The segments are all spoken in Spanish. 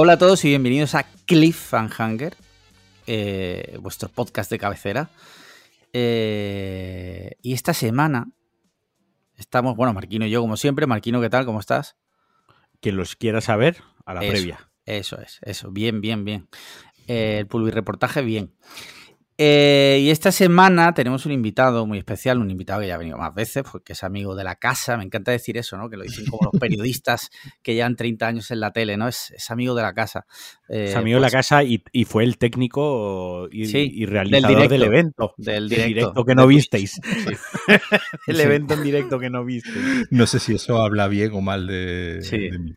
Hola a todos y bienvenidos a Cliff and Hunger, eh, vuestro podcast de cabecera. Eh, y esta semana estamos, bueno, Marquino y yo como siempre. Marquino, ¿qué tal? ¿Cómo estás? Quien los quiera saber, a la Eso, previa. Eso es, eso. Bien, bien, bien. Eh, el pulvi reportaje, bien. Eh, y esta semana tenemos un invitado muy especial, un invitado que ya ha venido más veces, porque es amigo de la casa. Me encanta decir eso, ¿no? Que lo dicen como los periodistas que llevan 30 años en la tele, ¿no? Es, es amigo de la casa. Eh, Es amigo de pues, la casa y, y fue el técnico y, Sí, y realizador del evento. Del El directo. que no visteis. el evento en directo que no visteis. No sé si eso habla bien o mal de, Sí. de mí.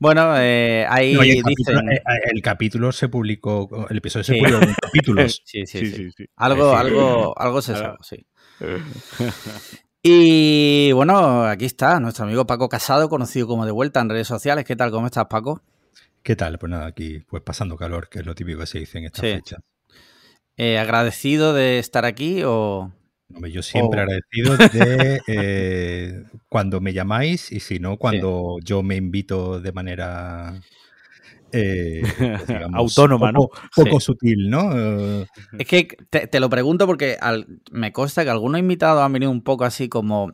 Bueno, eh, ahí No, el, dicen... capítulo, eh, el capítulo se publicó, el episodio se publicó con capítulos. Sí, sí, Sí, sí. sí, sí. Algo, Sí. algo, algo se sabe, sí. Y bueno, aquí está nuestro amigo Paco Casado, conocido como De Vuelta en redes sociales. ¿Qué tal? ¿Cómo estás, Paco? ¿Qué tal? Pues nada, aquí pues pasando calor, que es lo típico que se dice en esta Sí. fecha. Eh, ¿Agradecido de estar aquí o...? Yo siempre Oh. agradecido de eh, cuando me llamáis y si no, cuando yo me invito de manera eh, pues, digamos, Autónoma, ¿no? poco, poco Sí. sutil, ¿no? Eh, Es que te, te lo pregunto porque al- me consta que algunos invitados han venido un poco así como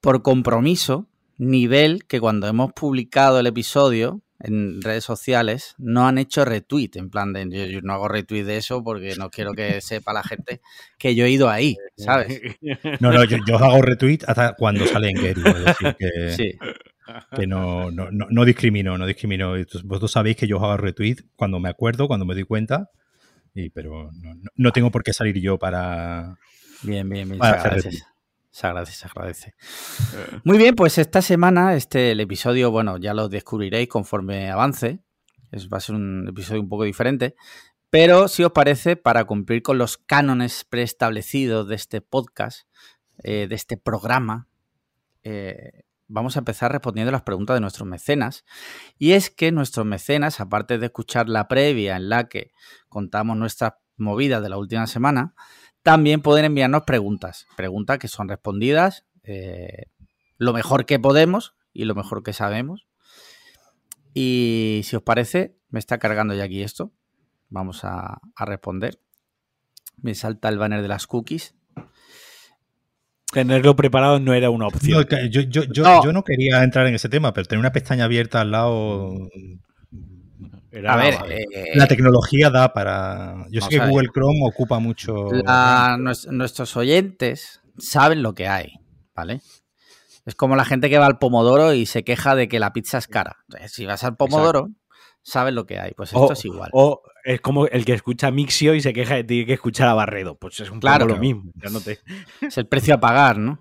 por compromiso, nivel que cuando hemos publicado el episodio en redes sociales no han hecho retweet, en plan de yo, yo no hago retweet de eso porque no quiero que sepa la gente que yo he ido ahí, ¿sabes? no, no, yo, yo os hago retweet hasta cuando sale en Gary, es decir, que, Sí, que no, no, no, no discrimino, no discrimino. Vosotros sabéis que yo os hago retweet cuando me acuerdo, cuando me doy cuenta, y, pero no, no- tengo por qué salir yo para... bien, bien, bien. Para hacer retweet. Se agradece, se agradece. Muy bien, pues esta semana, este, el episodio, bueno, ya lo descubriréis conforme avance. Es, va a ser un episodio un poco diferente. Pero, si os parece, para cumplir con los cánones preestablecidos de este podcast, eh, de este programa, eh, vamos a empezar respondiendo las preguntas de nuestros mecenas. Y es que nuestros mecenas, aparte de escuchar la previa en la que contamos nuestras movidas de la última semana, también pueden enviarnos preguntas. Preguntas que son respondidas eh, lo mejor que podemos y lo mejor que sabemos. Y si os parece, me está cargando ya aquí esto. Vamos a, a responder. Me salta el banner de las cookies. Tenerlo preparado no era una opción. No, yo, yo, yo, No. yo no quería entrar en ese tema, pero tener una pestaña abierta al lado... Era A la- ver, vale. eh, La tecnología da para... Yo sé que ver. Google Chrome ocupa mucho... la- nuestros oyentes saben lo que hay, ¿vale? Es como la gente que va al Pomodoro y se queja de que la pizza es cara. Entonces, Si vas al Pomodoro, sabes lo que hay. Pues esto o, es igual. o es como el que escucha Mixio y se queja de ti que escuchar a Barredo. Pues es un Claro. poco lo mismo. Ya no te- Es el precio a pagar, ¿no?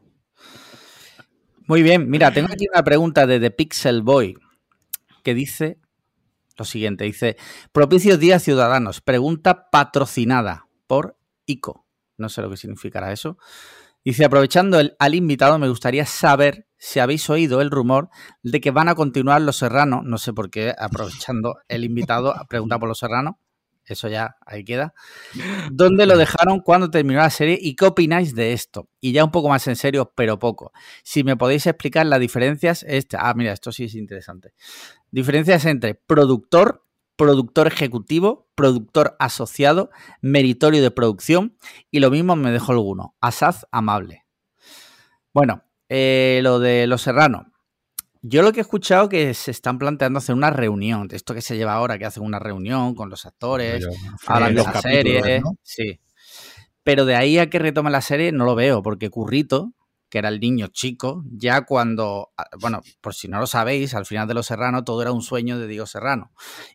Muy bien, mira, tengo aquí una pregunta de The Pixel Boy que dice lo siguiente, dice, propicios días ciudadanos, pregunta patrocinada por ICO. No sé lo que significará eso. Dice, aprovechando el, al invitado, me gustaría saber si habéis oído el rumor de que van a continuar Los Serranos. No sé por qué, aprovechando el invitado, pregunta por Los Serranos. Eso ya, ahí queda. ¿Dónde lo dejaron cuando terminó la serie y qué opináis de esto? Y ya un poco más en serio, pero poco. Si me podéis explicar las diferencias, este, ah, mira, esto sí es interesante. Diferencias entre productor, productor ejecutivo, productor asociado, meritorio de producción y lo mismo me dejo alguno, asaz amable. Bueno, eh, lo de Los Serranos. Yo lo que he escuchado que se están planteando hacer una reunión, de esto que se lleva ahora, que hacen una reunión con los actores, hablan de los la serie, ¿no? sí. Pero de ahí a que retome la serie no lo veo, porque Currito, que era el niño chico, ya cuando, ah, bueno, por si no lo sabéis, al final de Los Serrano todo era un sueño de Diego Serrano.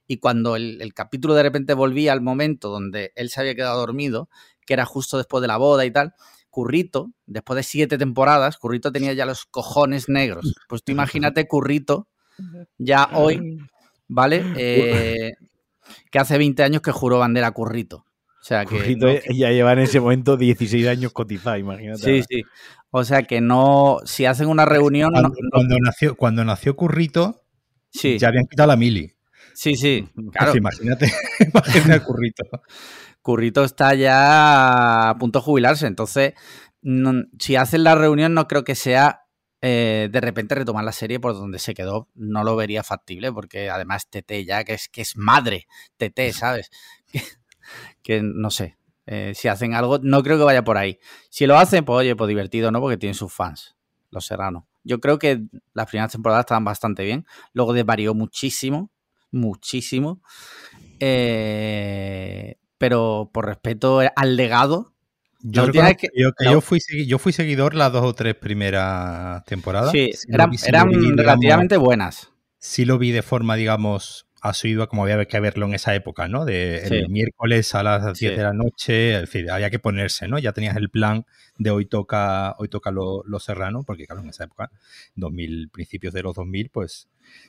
Y cuando el, el capítulo de repente volvía al momento donde él se había quedado dormido, que era justo después de la boda y tal, Currito, después de siete temporadas, Currito tenía ya los cojones negros. Pues tú imagínate Currito ya hoy, ¿vale? Eh, que hace 20 años que juró bandera Currito. O sea que. Currito no- ya lleva en ese momento 16 años cotizado, imagínate. sí, sí. O sea que no. Si hacen una reunión. no- Cuando, no- cuando nació, cuando nació Currito, sí, ya habían quitado la mili. sí, sí. Pues Claro, imagínate, imagínate el Currito. Currito está ya a punto de jubilarse. Entonces, no- si hacen la reunión, no creo que sea eh, de repente retomar la serie por donde se quedó no lo vería factible, porque además TT ya, que es, que es madre, TT, ¿sabes? que, que no sé, eh, si hacen algo, no creo que vaya por ahí. Si lo hacen, pues oye, pues divertido, ¿no? Porque tienen sus fans, los serranos. Yo creo que las primeras temporadas estaban bastante bien. Luego desvarió muchísimo, muchísimo. Eh, pero por respeto al legado. Yo, No tienes que- yo, que no. yo, fui, yo fui seguidor las dos o tres primeras temporadas. Sí, eran, vi- eran vi, digamos, relativamente buenas. sí lo vi de forma, digamos, asidua, como había que verlo en esa época, ¿no? De Sí. el miércoles a las 10 Sí. de la noche, es decir, había que ponerse, ¿no? Ya tenías el plan de hoy toca, hoy toca lo, lo serrano, porque claro, en esa época, 2000, principios de los 2000, pues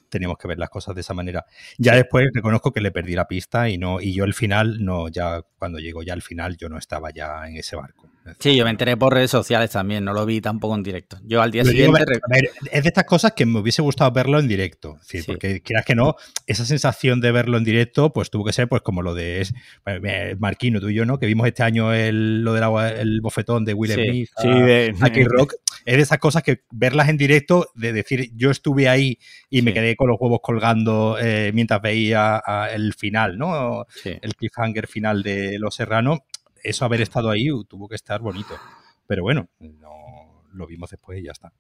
teníamos que ver las cosas de esa manera. Ya después reconozco que le perdí la pista y no y yo el final no ya cuando llegó ya al final yo no estaba ya en ese barco. Sí, yo me enteré por redes sociales también, no lo vi tampoco en directo. Yo al día Lo siguiente... a ver, es de estas cosas que me hubiese gustado verlo en directo. Es decir, Sí. porque quieras que no, esa sensación de verlo en directo, pues tuvo que ser pues como lo de es- eh, Marquino, tú y yo, ¿no? Que vimos este año el, lo del agua, el bofetón de Will Sí, Smith Sí, de, a Kid Rock. Es de esas cosas que verlas en directo, de decir yo estuve ahí y me quedé con los huevos colgando eh, mientras veía a- el final, ¿no? Sí. El cliffhanger final de Los Serranos, eso haber estado ahí uh, tuvo que estar bonito. Pero bueno, no, lo vimos después y ya está.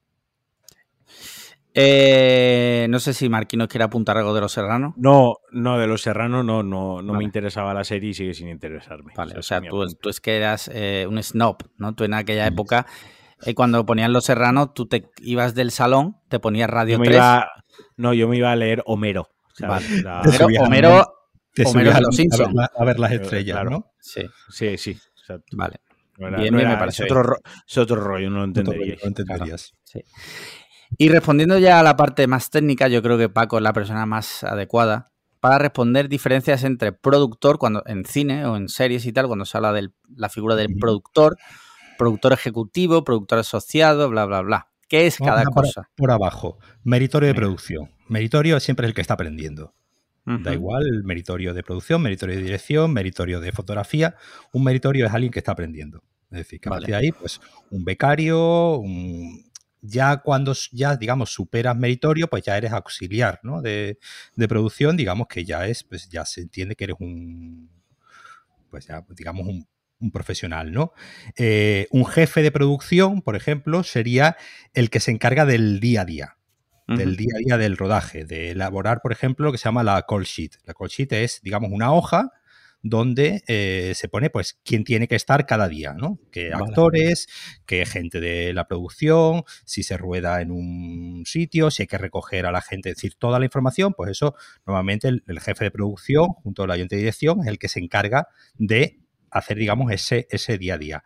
Eh, no sé si Marquino quiere apuntar algo de los serranos. No, no, de los serranos no, no, no Vale. me interesaba la serie y sigue sin interesarme. Vale, o sea, tú, tú es que eras eh, un snob, ¿no? Tú en aquella época, eh, cuando ponían los serranos, tú te ibas del salón, te ponías Radio Yo me 3. iba- no, yo me iba a leer Homero. Vale. La- Homero- Te subías de a- los a, a ver las Claro, estrellas, claro. ¿no? Sí, Sí, sí. exacto. vale. No era- Bien, no bien, me parece es, otro ro- es otro rollo, no lo entenderíais. no entenderías. Sí. Y respondiendo ya a la parte más técnica, yo creo que Paco es la persona más adecuada para responder diferencias entre productor, cuando en cine o en series y tal, cuando se habla de la figura del productor, productor ejecutivo, productor asociado, bla, bla, bla. ¿Qué es Vamos cada por, cosa? por abajo. Meritorio de producción. Meritorio siempre es el que está aprendiendo. Da igual, el meritorio de producción, meritorio de dirección, meritorio de fotografía. Un meritorio es alguien que está aprendiendo. Es decir, que a partir de ahí, pues, un becario, un- ya cuando ya, digamos, superas meritorio, pues ya eres auxiliar, ¿no? De, de producción, digamos que ya es, pues ya se entiende que eres un, pues ya, digamos, un, un profesional, ¿no? Eh, un jefe de producción, por ejemplo, sería el que se encarga del día a día del día a día del rodaje, de elaborar, por ejemplo, lo que se llama la call sheet. La call sheet es, digamos, una hoja donde eh, se pone, pues, quién tiene que estar cada día, ¿no? Qué Vale. actores, qué gente de la producción, si se rueda en un sitio, si hay que recoger a la gente, es decir, toda la información, pues eso, normalmente el, el jefe de producción, junto al ayuntamiento de dirección, es el que se encarga de hacer, digamos, ese, ese día a día.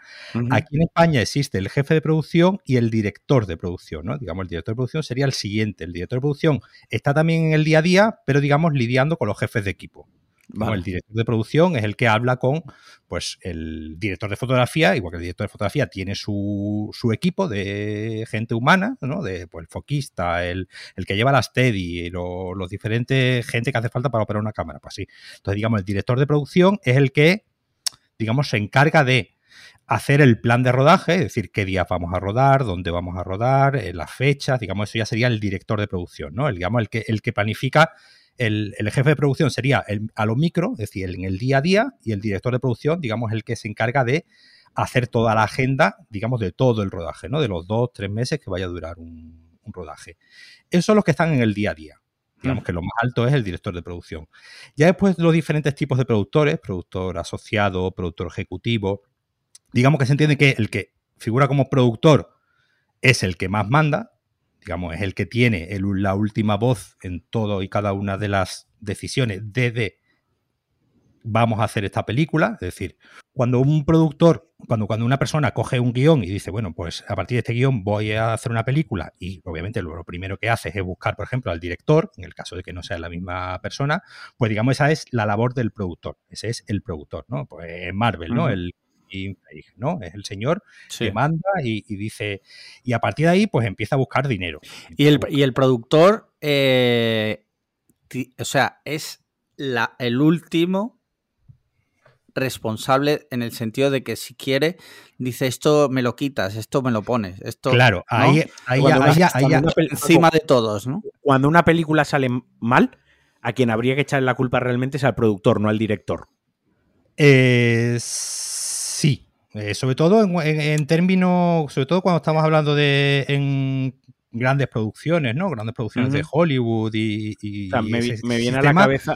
Aquí en España existe el jefe de producción y el director de producción, ¿no? Digamos, el director de producción sería el siguiente. El director de producción está también en el día a día, pero digamos, lidiando con los jefes de equipo. Vale. El director de producción es el que habla con pues, el director de fotografía, igual que el director de fotografía tiene su, su equipo de gente humana, ¿no? De pues, el foquista, el, el que lleva las TEDI, lo- los diferentes gente que hace falta para operar una cámara, pues sí. Entonces, digamos, el director de producción es el que, digamos, se encarga de hacer el plan de rodaje, es decir, qué días vamos a rodar, dónde vamos a rodar, eh, las fechas, digamos, eso ya sería el director de producción, ¿no? El, digamos, el que, el que planifica, el, el jefe de producción sería el, a lo micro, es decir, en el día a día, y el director de producción, digamos, el que se encarga de hacer toda la agenda, digamos, de todo el rodaje, ¿no? De los dos, tres meses que vaya a durar un, un rodaje. Esos son los que están en el día a día. Digamos que lo más alto es el director de producción. Ya después los diferentes tipos de productores, productor asociado, productor ejecutivo, digamos que se entiende que el que figura como productor es el que más manda, digamos, es el que tiene el- la última voz en todo y cada una de las decisiones desde vamos a hacer esta película, es decir, cuando un productor, cuando, cuando una persona coge un guion y dice, bueno, pues a partir de este guion voy a hacer una película y obviamente lo, lo primero que hace es buscar, por ejemplo, al director, en el caso de que no sea la misma persona, pues digamos esa es la labor del productor, ese es el productor, ¿no? Pues en Marvel, ¿no? Ujú. El Kevin Feige, ¿no? Es el señor Sí. que manda y, y dice, y a partir de ahí pues empieza a buscar dinero. Y el, y el productor, eh, o sea, es la, el último responsable en el sentido de que si quiere, dice esto me lo quitas, esto me lo pones, esto. Claro, ¿no? ahí, ahí, Cuando ahí- encima de todos, ¿no? Cuando una película sale mal, a quien habría que echarle la culpa realmente es al productor, no al director. Eh, sí, Eh, sobre todo en, en- en términos, sobre todo cuando estamos hablando de en grandes producciones, ¿no? Grandes producciones de. Hollywood y, y O sea, me, vi- ese me viene a la cabeza.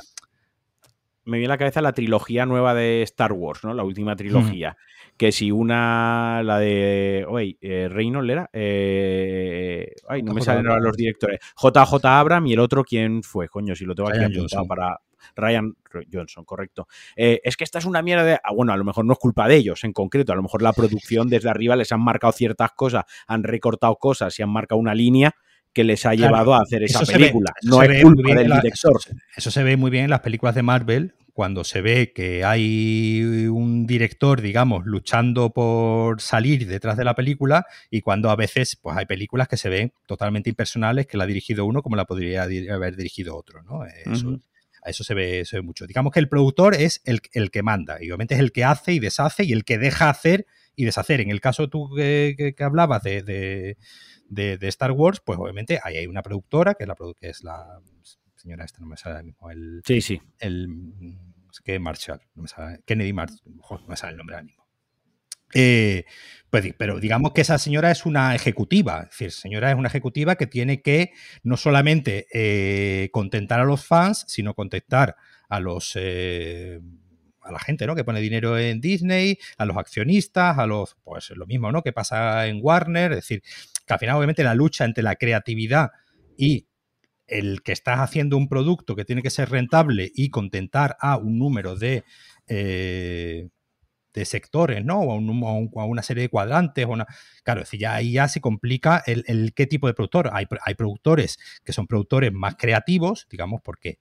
Me viene a la cabeza la trilogía nueva de Star Wars, ¿no? La última trilogía. Que si una, la de. Oye, eh, Reynolds era. Eh, ay, no me salen ahora los directores. JJ Abram y el otro, ¿quién fue? Coño, si lo tengo aquí apuntado para. Ryan Johnson, correcto. Eh, es que esta es una mierda de. ah, bueno, a lo mejor no es culpa de ellos en concreto. A lo mejor la producción desde arriba les han marcado ciertas cosas, han recortado cosas y han marcado una línea que les ha Claro, llevado a hacer esa ve- película. no es culpa del la- director. Eso se ve muy bien en las películas de Marvel, cuando se ve que hay un director, digamos, luchando por salir detrás de la película y cuando a veces pues hay películas que se ven totalmente impersonales que la ha dirigido uno como la podría haber dirigido otro, ¿no? Eso, a Eso se ve, se ve mucho. Digamos que el productor es el, el que manda y obviamente es el que hace y deshace y el que deja hacer y deshacer. En el caso tú que, que- que hablabas de, de- de- de Star Wars, pues obviamente ahí hay una productora que es la, produ- que es la señora esta, no me sale mismo, el, Sí, sí. el no sé qué Marshall, no me sale, Kennedy Marshall, no me sale el nombre ahora mismo. Eh, pues, pero digamos que esa señora es una ejecutiva, es decir, señora es una ejecutiva que tiene que no solamente eh, contentar a los fans, sino contentar a los eh, a la gente, ¿no? Que pone dinero en Disney, a los accionistas, a los, pues lo mismo, ¿no? Que pasa en Warner, es decir, que al final obviamente la lucha entre la creatividad y el que estás haciendo un producto que tiene que ser rentable y contentar a un número de, eh, de sectores, ¿no? O a, un a un- a una serie de cuadrantes. o una... Claro, es decir, ya ahí ya se complica el, el qué tipo de productor. Hay, hay productores que son productores más creativos, digamos, porque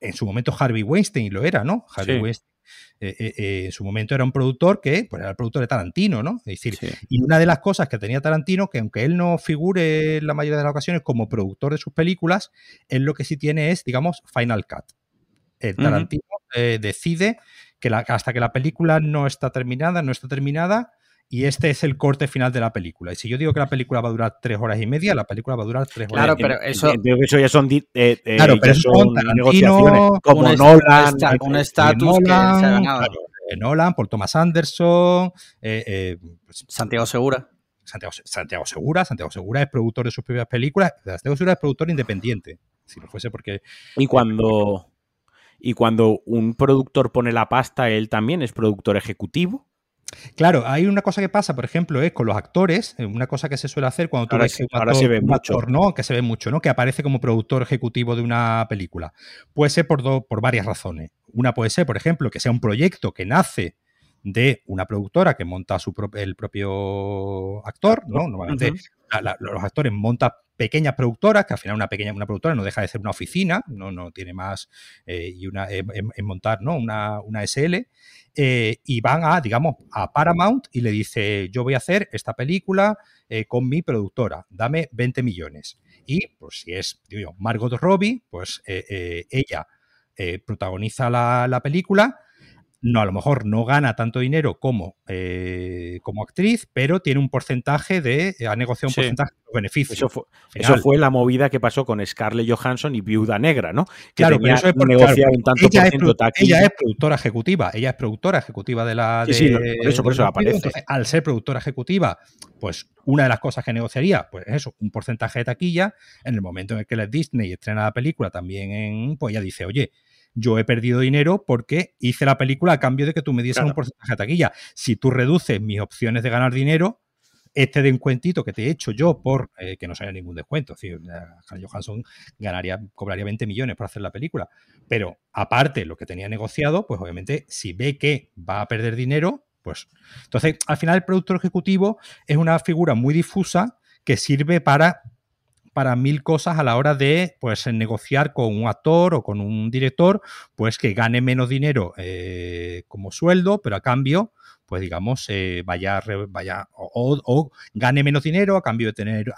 en su momento Harvey Weinstein lo era, ¿no? Harvey Sí. Weinstein eh, eh, eh, en su momento era un productor que pues, era el productor de Tarantino, ¿no? Es decir, Sí. y una de las cosas que tenía Tarantino, que aunque él no figure en la mayoría de las ocasiones como productor de sus películas, él lo que sí tiene es, digamos, Final Cut. El. Tarantino decide que la- hasta que la película no está terminada, no está terminada, y este es el corte final de la película. Y si yo digo que la película va a durar tres horas y media, la película va a durar tres horas Claro, y media. pero eso- Entiendo que eso ya son, eh, eh, Claro, pero eso son negociaciones. Como un Nolan. un eh, estatus que se ha ganado. claro, eh, Nolan, Paul Thomas Anderson, eh, eh, pues, Santiago Segura. Santiago, Santiago Segura. Santiago Segura es productor de sus propias películas. Santiago Segura es productor independiente. Si no fuese porque. Y cuando, y cuando un productor pone la pasta, él también es productor ejecutivo. Claro, hay una cosa que pasa, por ejemplo, es con los actores. eh, Una cosa que se suele hacer cuando tú Ahora ves un actor, se ve un mucho. actor, ¿no? Que se ve mucho, ¿no? Que aparece como productor ejecutivo de una película. Puede ser por, do- por varias razones. Una puede ser, por ejemplo, que sea un proyecto que nace de una productora que monta su pro- el propio actor, ¿no? Normalmente Ujú. la- la- los actores montan pequeñas productoras, que al final una pequeña una productora no deja de ser una oficina, no, no tiene más, eh, y una, en, montar ¿no? una, una SL, eh, y van a, digamos, a Paramount y le dice, yo voy a hacer esta película eh, con mi productora, dame 20 millones. Y pues si es, Margot Robbie, pues ella protagoniza la, la película, no, a lo mejor no gana tanto dinero como, eh, como actriz, pero tiene un porcentaje de, ha negociado un Sí. porcentaje de los beneficios. Eso fue, eso fue la movida que pasó con Scarlett Johansson y Viuda Negra, ¿no? Que Claro, tenía pero eso es porque, claro, un tanto ella, por es, ciento taquilla. ella es productora ejecutiva, ella es productora ejecutiva de la. Sí, de- sí, lo- por eso, por eso del aparece. Entonces, al ser productora ejecutiva, pues una de las cosas que negociaría, pues es eso, un porcentaje de taquilla. En el momento en el que la Disney estrena la película también en. Pues ella dice, oye, yo he perdido dinero porque hice la película a cambio de que tú me dieses Claro. un porcentaje de taquilla. Si tú reduces mis opciones de ganar dinero, este descuentito que te he hecho yo por eh, que no sea ningún descuento, es decir, eh, Johansson ganaría, cobraría 20 millones por hacer la película. Pero aparte, lo que tenía negociado, pues obviamente, si ve que va a perder dinero, pues. Entonces, al final, el productor ejecutivo es una figura muy difusa que sirve para para mil cosas a la hora de pues negociar con un actor o con un director pues que gane menos dinero eh, como sueldo pero a cambio pues digamos eh, vaya vaya o, gane menos dinero a cambio de tener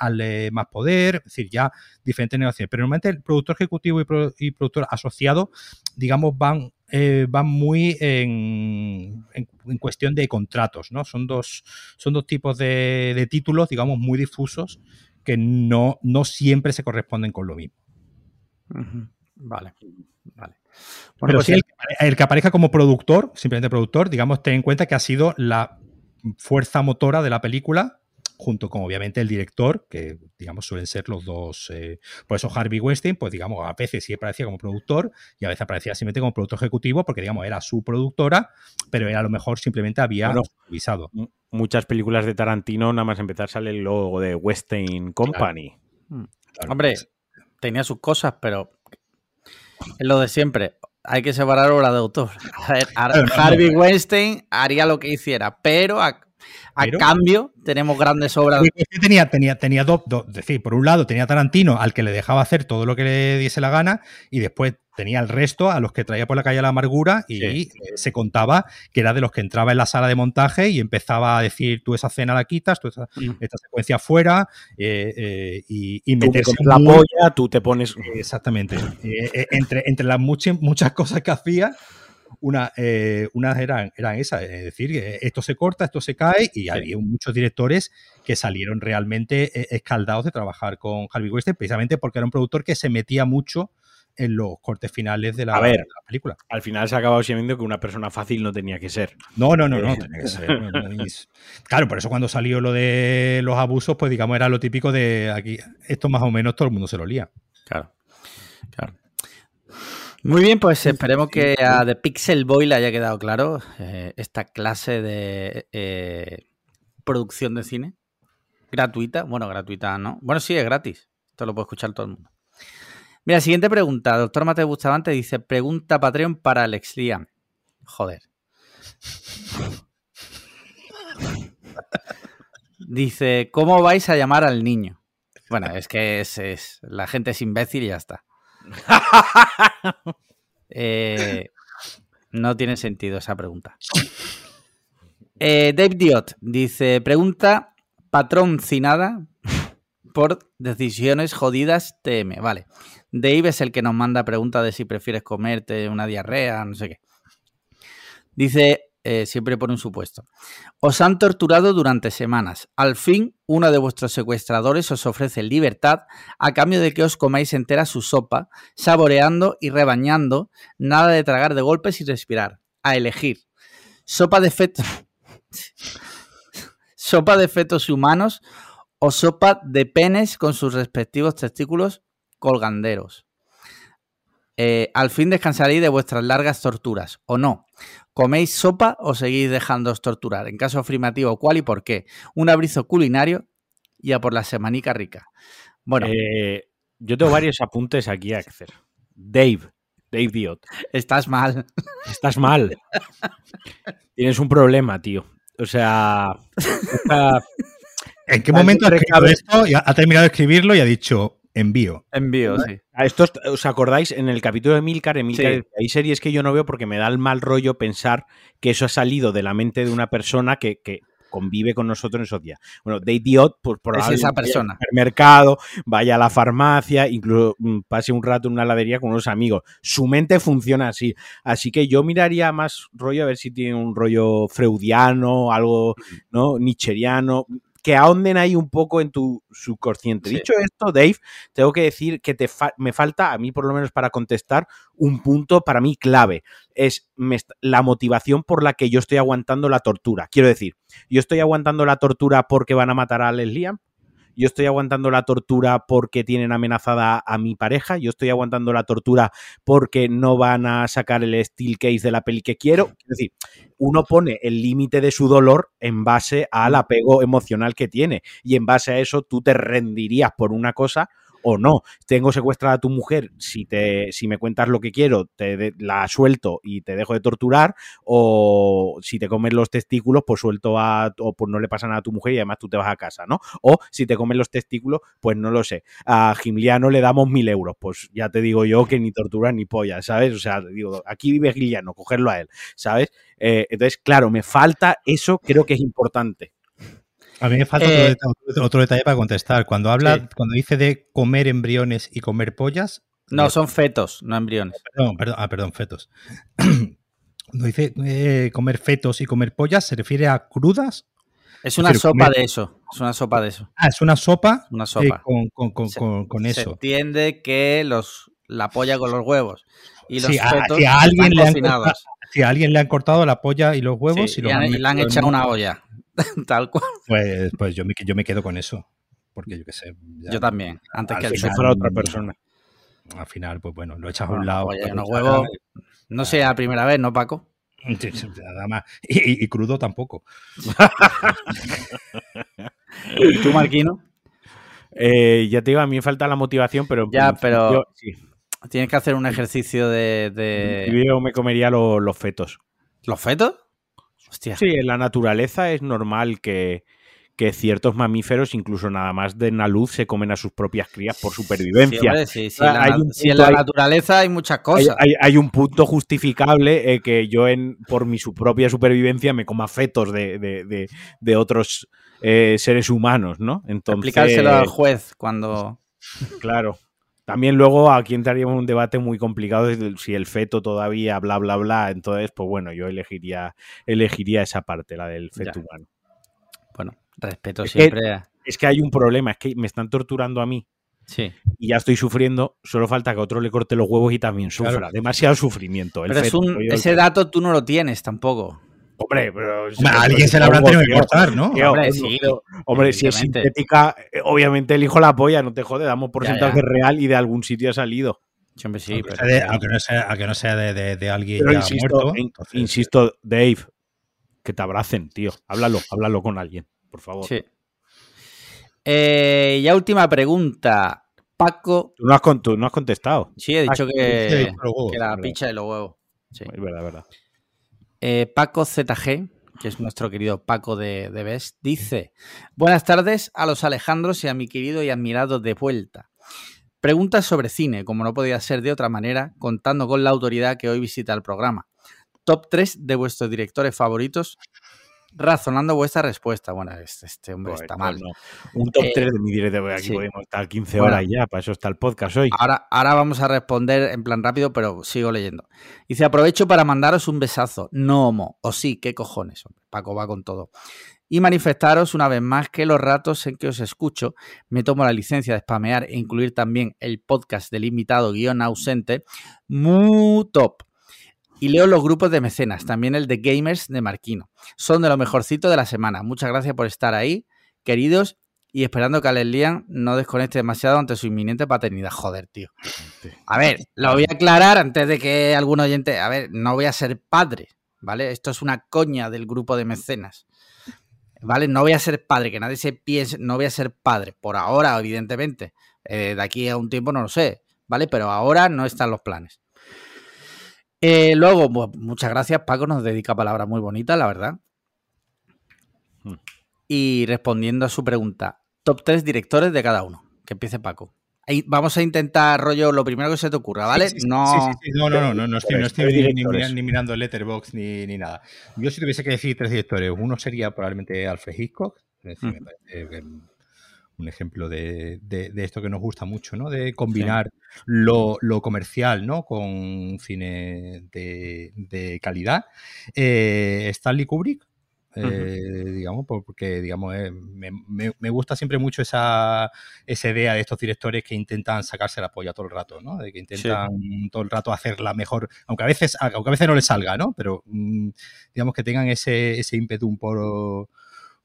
más poder es decir ya diferentes negociaciones pero normalmente el productor ejecutivo y, pro- productor asociado digamos van eh, van muy en, en, cuestión de contratos, ¿no? Son dos, son dos tipos de títulos, digamos, muy difusos que no, no siempre se corresponden con lo mismo. Vale, vale. Pero pues sí, el, que aparezca como productor, simplemente productor, digamos, ten en cuenta que ha sido la fuerza motora de la película junto con obviamente el director, que digamos suelen ser los dos. Eh, por eso Harvey Weinstein, pues digamos, a veces sí aparecía como productor y a veces aparecía simplemente como productor ejecutivo, porque digamos era su productora, pero era a lo mejor simplemente había avisado. Muchas películas de Tarantino, nada más empezar, sale el logo de Weinstein Company. Mm. Hombre, tenía sus cosas, pero es lo de siempre. Hay que separar obra de autor. Harvey Weinstein haría lo que hiciera, pero a, cambio tenemos grandes obras. Tenía, tenía, tenía dos, es decir, por un lado tenía Tarantino al que le dejaba hacer todo lo que le diese la gana y después tenía el resto a los que traía por la calle la amargura y se contaba que era de los que entraba en la sala de montaje y empezaba a decir tú esa cena la quitas, tú esa, mm. esta secuencia fuera eh, eh, y, y meterse la polla, tú te pones... Exactamente. Eh, entre, entre las muchas, muchas cosas que hacía, una, unas eran, eran esas, es decir, esto se corta, esto se cae, y había muchos directores que salieron realmente escaldados de trabajar con Harvey Weinstein, precisamente porque era un productor que se metía mucho en los cortes finales de la, película. Al final se ha acabado siendo que una persona fácil no tenía que ser. No, no, no, no, eh, tenía que ser. claro, por eso cuando salió lo de los abusos, pues digamos era lo típico de aquí, esto más o menos todo el mundo se lo lía. Claro, claro. Muy bien, pues esperemos que a The Pixel Boy le haya quedado claro eh, esta clase de eh, producción de cine gratuita. Bueno, gratuita no. Bueno, sí, es gratis. Esto lo puede escuchar todo el mundo. Mira, siguiente pregunta. Doctor Mateo Bustamante dice: Pregunta Patreon para Alex Liam. Joder. Dice: ¿Cómo vais a llamar al niño? Bueno, es que es, la gente es imbécil y ya está. Eh, no tiene sentido esa pregunta. Eh, Dave Diot dice: Pregunta patroncinada por decisiones jodidas TM. Vale. Dave es el que nos manda preguntas de si prefieres comerte una diarrea, no sé qué. Dice, eh, siempre por un supuesto. Os han torturado durante semanas. Al fin, uno de vuestros secuestradores os ofrece libertad a cambio de que os comáis entera su sopa, saboreando y rebañando, nada de tragar de golpes y respirar. A elegir. Sopa de fetos. sopa de fetos humanos o sopa de penes con sus respectivos testículos colganderos. Eh, al fin descansaréis de vuestras largas torturas, ¿o no? ¿Coméis sopa o seguís dejándoos torturar? En caso afirmativo, ¿cuál y por qué? Un abrizo culinario y a por la semanica rica. Bueno. Eh, yo tengo varios apuntes aquí a hacer. Dave, Dave Diot. Estás mal. Estás mal. Tienes un problema, tío. O sea. ¿En qué momento ha esto? ha terminado de escribirlo y ha dicho, Envío. Envío, sí. A esto os acordáis en el capítulo de Milcar, en Milcar hay series que yo no veo porque me da el mal rollo pensar que eso ha salido de la mente de una persona que, convive con nosotros en esos días. Bueno, de idiot, pues probablemente es esa persona. Vaya al mercado, vaya a la farmacia, incluso mm, pase un rato en una heladería con unos amigos. Su mente funciona así. Así que yo miraría más rollo a ver si tiene un rollo freudiano, algo, ¿no? Nicheriano que ahonden ahí un poco en tu subconsciente. Dicho esto, Dave, tengo que decir que te me falta, a mí por lo menos para contestar, un punto para mí clave. Es la motivación por la que yo estoy aguantando la tortura. Quiero decir, yo estoy aguantando la tortura porque van a matar a Leslie yo estoy aguantando la tortura porque tienen amenazada a mi pareja, yo estoy aguantando la tortura porque no van a sacar el steel case de la peli que quiero. Es decir, uno pone el límite de su dolor en base al apego emocional que tiene y en base a eso tú te rendirías por una cosa o no. Tengo secuestrada a tu mujer, si, te, si me cuentas lo que quiero, te la suelto y te dejo de torturar, o si te comes los testículos, pues suelto a, o pues no le pasa nada a tu mujer y además tú te vas a casa, ¿no? O si te comes los testículos, pues no lo sé. A Gimliano le damos mil euros, pues ya te digo yo que ni tortura ni polla, ¿sabes? O sea, digo, aquí vive Gimliano, cogerlo a él, ¿sabes? Eh, entonces, claro, me falta eso, creo que es importante. A mí me falta otro, eh, detalle, para contestar. Cuando habla, cuando dice de comer embriones y comer pollas, No, son fetos, no embriones. Perdón, perdón, ah, perdón, fetos. Cuando dice eh, comer fetos y comer pollas, ¿se refiere a crudas? Es una sopa comer- de eso. Es una sopa de eso. Ah, es una sopa, Una eh, sopa. con, con- con- Se- con- con Se eso. entiende que los la polla con los huevos y los Sí, a- fetos si a alguien están le han. Si a alguien le han cortado la polla y los huevos Sí, y y, los han- han y le han echado un- una olla. Tal cual. Pues, pues yo, me, yo me quedo con eso. Porque yo qué sé. ya- Yo también. Antes Al que el Si final- fuera otra persona. Al final, pues bueno, lo echas a un lado. cuchara, huevos. No sea la primera vez, ¿no, Paco? Nada más. Y, y crudo tampoco. ¿Y tú, Marquino? Eh, ya te digo, a mí me falta la motivación, pero. Ya, pero- sí. Tienes que hacer un ejercicio de. De- principio me comería lo- los fetos. ¿Los fetos? Hostia. Sí, en la naturaleza es normal que, que ciertos mamíferos, incluso nada más de una luz, se comen a sus propias crías por supervivencia. sí, sí, la sí, en la naturaleza hay muchas hay, cosas. hay- hay un punto justificable eh, que yo, en, por mi su propia supervivencia, me coma fetos de, de- de- de otros eh, seres humanos, ¿no? Entonces, Explicárselo al juez cuando. Claro. También luego aquí entraríamos en un debate muy complicado de si el feto todavía, bla, bla, bla. Entonces, pues bueno, yo elegiría, elegiría esa parte, la del feto Ya. humano. Bueno, respeto Es que- siempre. a- Es que hay un problema, es que me están torturando a mí Sí. y ya estoy sufriendo, solo falta que otro le corte los huevos y también sufra. Claro. Demasiado sufrimiento. El Pero es un- el ese que- dato tú no lo tienes tampoco. Hombre, pero... Hombre, alguien se le habrá tenido que cortar, ¿no? Tío, Hombre, sí. Hombre, si es sintética, eh, obviamente elijo la polla, no te jode, damos por Ya, sentado ya. que es real y de algún sitio ha salido. Siempre sí, aunque, pero. sea de, aunque no sea, aunque no sea de, de- de alguien Pero ya insisto, muerto. entonces, insisto, Dave, que te abracen, tío. Háblalo, háblalo con alguien, por favor. Sí. Eh, ya última pregunta. Paco. Tú, no has, con- tú no has contestado. Sí, he dicho Ah, sí, que, los huevos, que la verdad. picha de los huevos. Sí. Es verdad, es verdad. Eh, Paco ZG, que es nuestro querido Paco de, de Best, dice: Buenas tardes a los Alejandros y a mi querido y admirado de vuelta. Preguntas sobre cine, como no podía ser de otra manera, contando con la autoridad que hoy visita el programa. Top 3 de vuestros directores favoritos, razonando vuestra respuesta. Bueno, este, este hombre Bueno, está mal. no. Un top Eh, 3 de mi directo. Aquí sí. podemos estar 15 Bueno. horas ya, para eso está el podcast hoy. Ahora, ahora vamos a responder en plan rápido, pero sigo leyendo. Dice, aprovecho para mandaros un besazo. No homo. O sí, qué cojones. hombre. Paco va con todo. Y manifestaros una vez más que los ratos en que os escucho me tomo la licencia de spamear e incluir también el podcast del invitado guion ausente. Muy top. Y leo los grupos de mecenas, también el de Gamers de Marquino. Son de lo mejorcito de la semana. Muchas gracias por estar ahí, queridos, y esperando que Alex Lian no desconecte demasiado ante su inminente paternidad. Joder, tío. A ver, lo voy a aclarar antes de que algún oyente. A ver, no voy a ser padre, ¿vale? Esto es una coña del grupo de mecenas. ¿Vale? No voy a ser padre, que nadie se piense, no voy a ser padre. Por ahora, evidentemente. Eh, de aquí a un tiempo no lo sé, ¿vale? Pero ahora no están los planes. Eh, luego, pues, muchas gracias, Paco, nos dedica palabras muy bonitas, la verdad. Hmm. Y respondiendo a su pregunta, top 3 directores de cada uno. Que empiece Paco. Ahí vamos a intentar, rollo, lo primero que se te ocurra, ¿vale? Sí, sí, no. sí, no, no, no, no, no estoy, no estoy Tres ni, mirando el letterbox ni, ni nada. Yo si tuviese que decir tres directores, uno sería probablemente Alfred Hitchcock, es decir, me Mm. parece un ejemplo de, de- de esto que nos gusta mucho, ¿no? De combinar lo, lo comercial, ¿no? Con cine de, de calidad. Eh, Stanley Kubrick, eh, digamos, por- porque digamos, eh, me, me- me gusta siempre mucho esa, esa idea de estos directores que intentan sacarse la polla todo el rato, ¿no? De que intentan todo el rato hacerla mejor, aunque a veces, aunque a veces no les salga, ¿no? Pero mm, digamos que tengan ese, ese ímpetu por,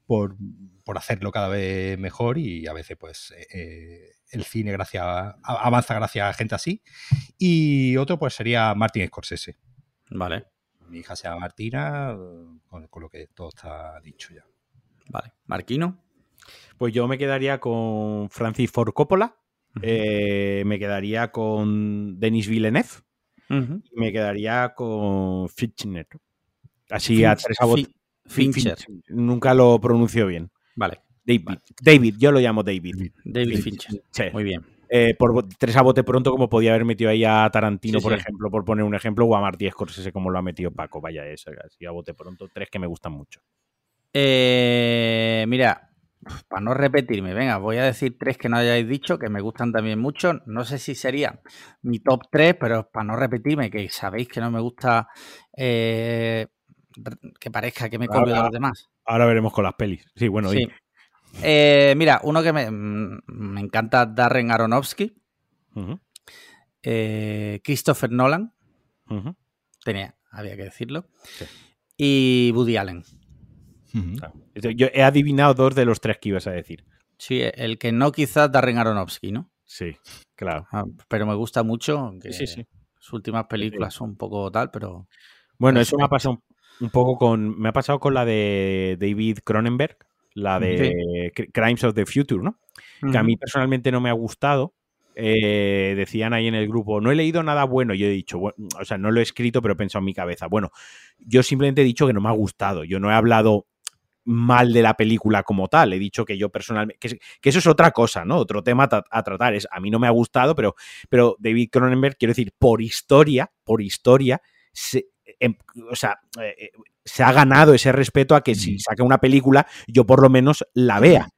por, por hacerlo cada vez mejor y a veces pues eh, eh, el cine gracias a- avanza gracias a gente así. Y otro pues sería Martin Scorsese. Vale, Mi hija se llama Martina, con, con lo que todo está dicho ya. vale. Marquino. Pues yo me quedaría con Francis Ford Coppola, eh, me quedaría con Denis Villeneuve y me quedaría con Fincher. Así a tres a Fincher. Nunca lo pronuncio bien. Vale. David. David, yo lo llamo David. David. Fincher. Sí. Muy bien. Eh, por tres a bote pronto, como podía haber metido ahí a Tarantino, Sí, por sí. ejemplo, por poner un ejemplo, o a Martí Scorsese, como lo ha metido Paco. Vaya, es así a bote pronto. Tres que me gustan mucho. Eh, mira, para no repetirme, venga, voy a decir tres que no hayáis dicho, que me gustan también mucho. No sé si sería mi top tres, pero para no repetirme, que sabéis que no me gusta eh, que parezca que me copio de los demás. Ahora veremos con las pelis. Sí, bueno, sí. Eh, mira, uno que me, mm, me encanta, Darren Aronofsky. Eh, Christopher Nolan. Tenía, había que decirlo. Y Woody Allen. Yo he adivinado dos de los tres que ibas a decir. Sí, el que no quizás Darren Aronofsky, ¿no? Sí, claro. Ah, pero me gusta mucho. Que sí, sí. Sus últimas películas son un poco tal, pero. Bueno, eso me ha pasado un poco con. Me ha pasado con la de David Cronenberg, la de Crimes of the Future, ¿no? Que a mí personalmente no me ha gustado. Eh, decían ahí en el grupo, no he leído nada bueno. Yo he dicho, o sea, no lo he escrito, pero he pensado en mi cabeza. Bueno, yo simplemente he dicho que no me ha gustado. Yo no he hablado mal de la película como tal. He dicho que yo personalmente. Que, eso es otra cosa, ¿no? Otro tema a, tratar. Es, a mí no me ha gustado, pero, pero David Cronenberg, quiero decir, por historia, por historia, se, em, o sea, eh, se ha ganado ese respeto a que si saca una película, yo por lo menos la vea.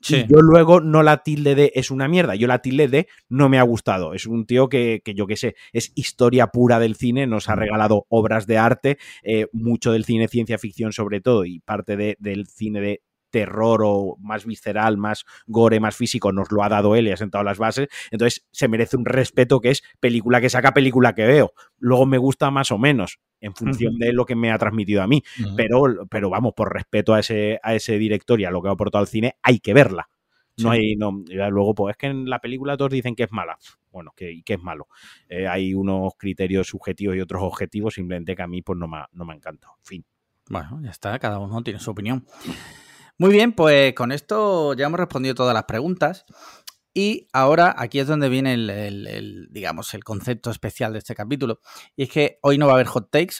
yo luego no la tilde de es una mierda, yo la tilde de no me ha gustado. Es un tío que, yo qué sé, es historia pura del cine, nos ha regalado obras de arte, eh, mucho del cine ciencia ficción sobre todo y parte del cine de terror o más visceral, más gore, más físico, nos lo ha dado él y ha sentado las bases. Entonces se merece un respeto que es película que saca, película que veo. Luego me gusta más o menos en función de lo que me ha transmitido a mí. pero, pero vamos, por respeto a ese, a ese director y a lo que ha aportado al cine, hay que verla. No hay, no, luego, pues es que en la película todos dicen que es mala. Bueno, que, que es malo. Eh, hay unos criterios subjetivos y otros objetivos, simplemente que a mí pues no me, no me encanta. fin. Bueno, ya está, cada uno tiene su opinión. Muy bien, pues con esto ya hemos respondido todas las preguntas. Y ahora aquí es donde viene el, digamos, el concepto especial de este capítulo. Y es que hoy no va a haber hot takes.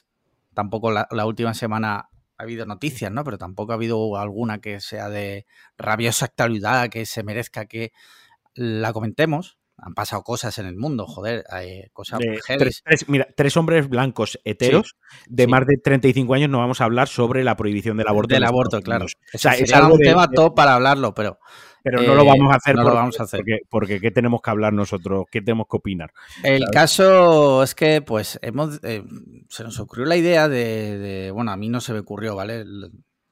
Tampoco la, última semana ha habido noticias, ¿no? Pero tampoco ha habido alguna que sea de rabiosa actualidad, que se merezca que la comentemos han pasado cosas en el mundo, joder, hay cosas tres, mira, tres hombres blancos heteros de más de 35 años no vamos a hablar sobre la prohibición del aborto. Del aborto, claro. O sea, es algo un tema top para hablarlo, pero... Pero no lo vamos a hacer, no lo vamos a hacer. Porque, porque, ¿qué tenemos que hablar nosotros? ¿Qué tenemos que opinar? El caso es que, pues, hemos eh, se nos ocurrió la idea de, de, Bueno, a mí no se me ocurrió, ¿vale?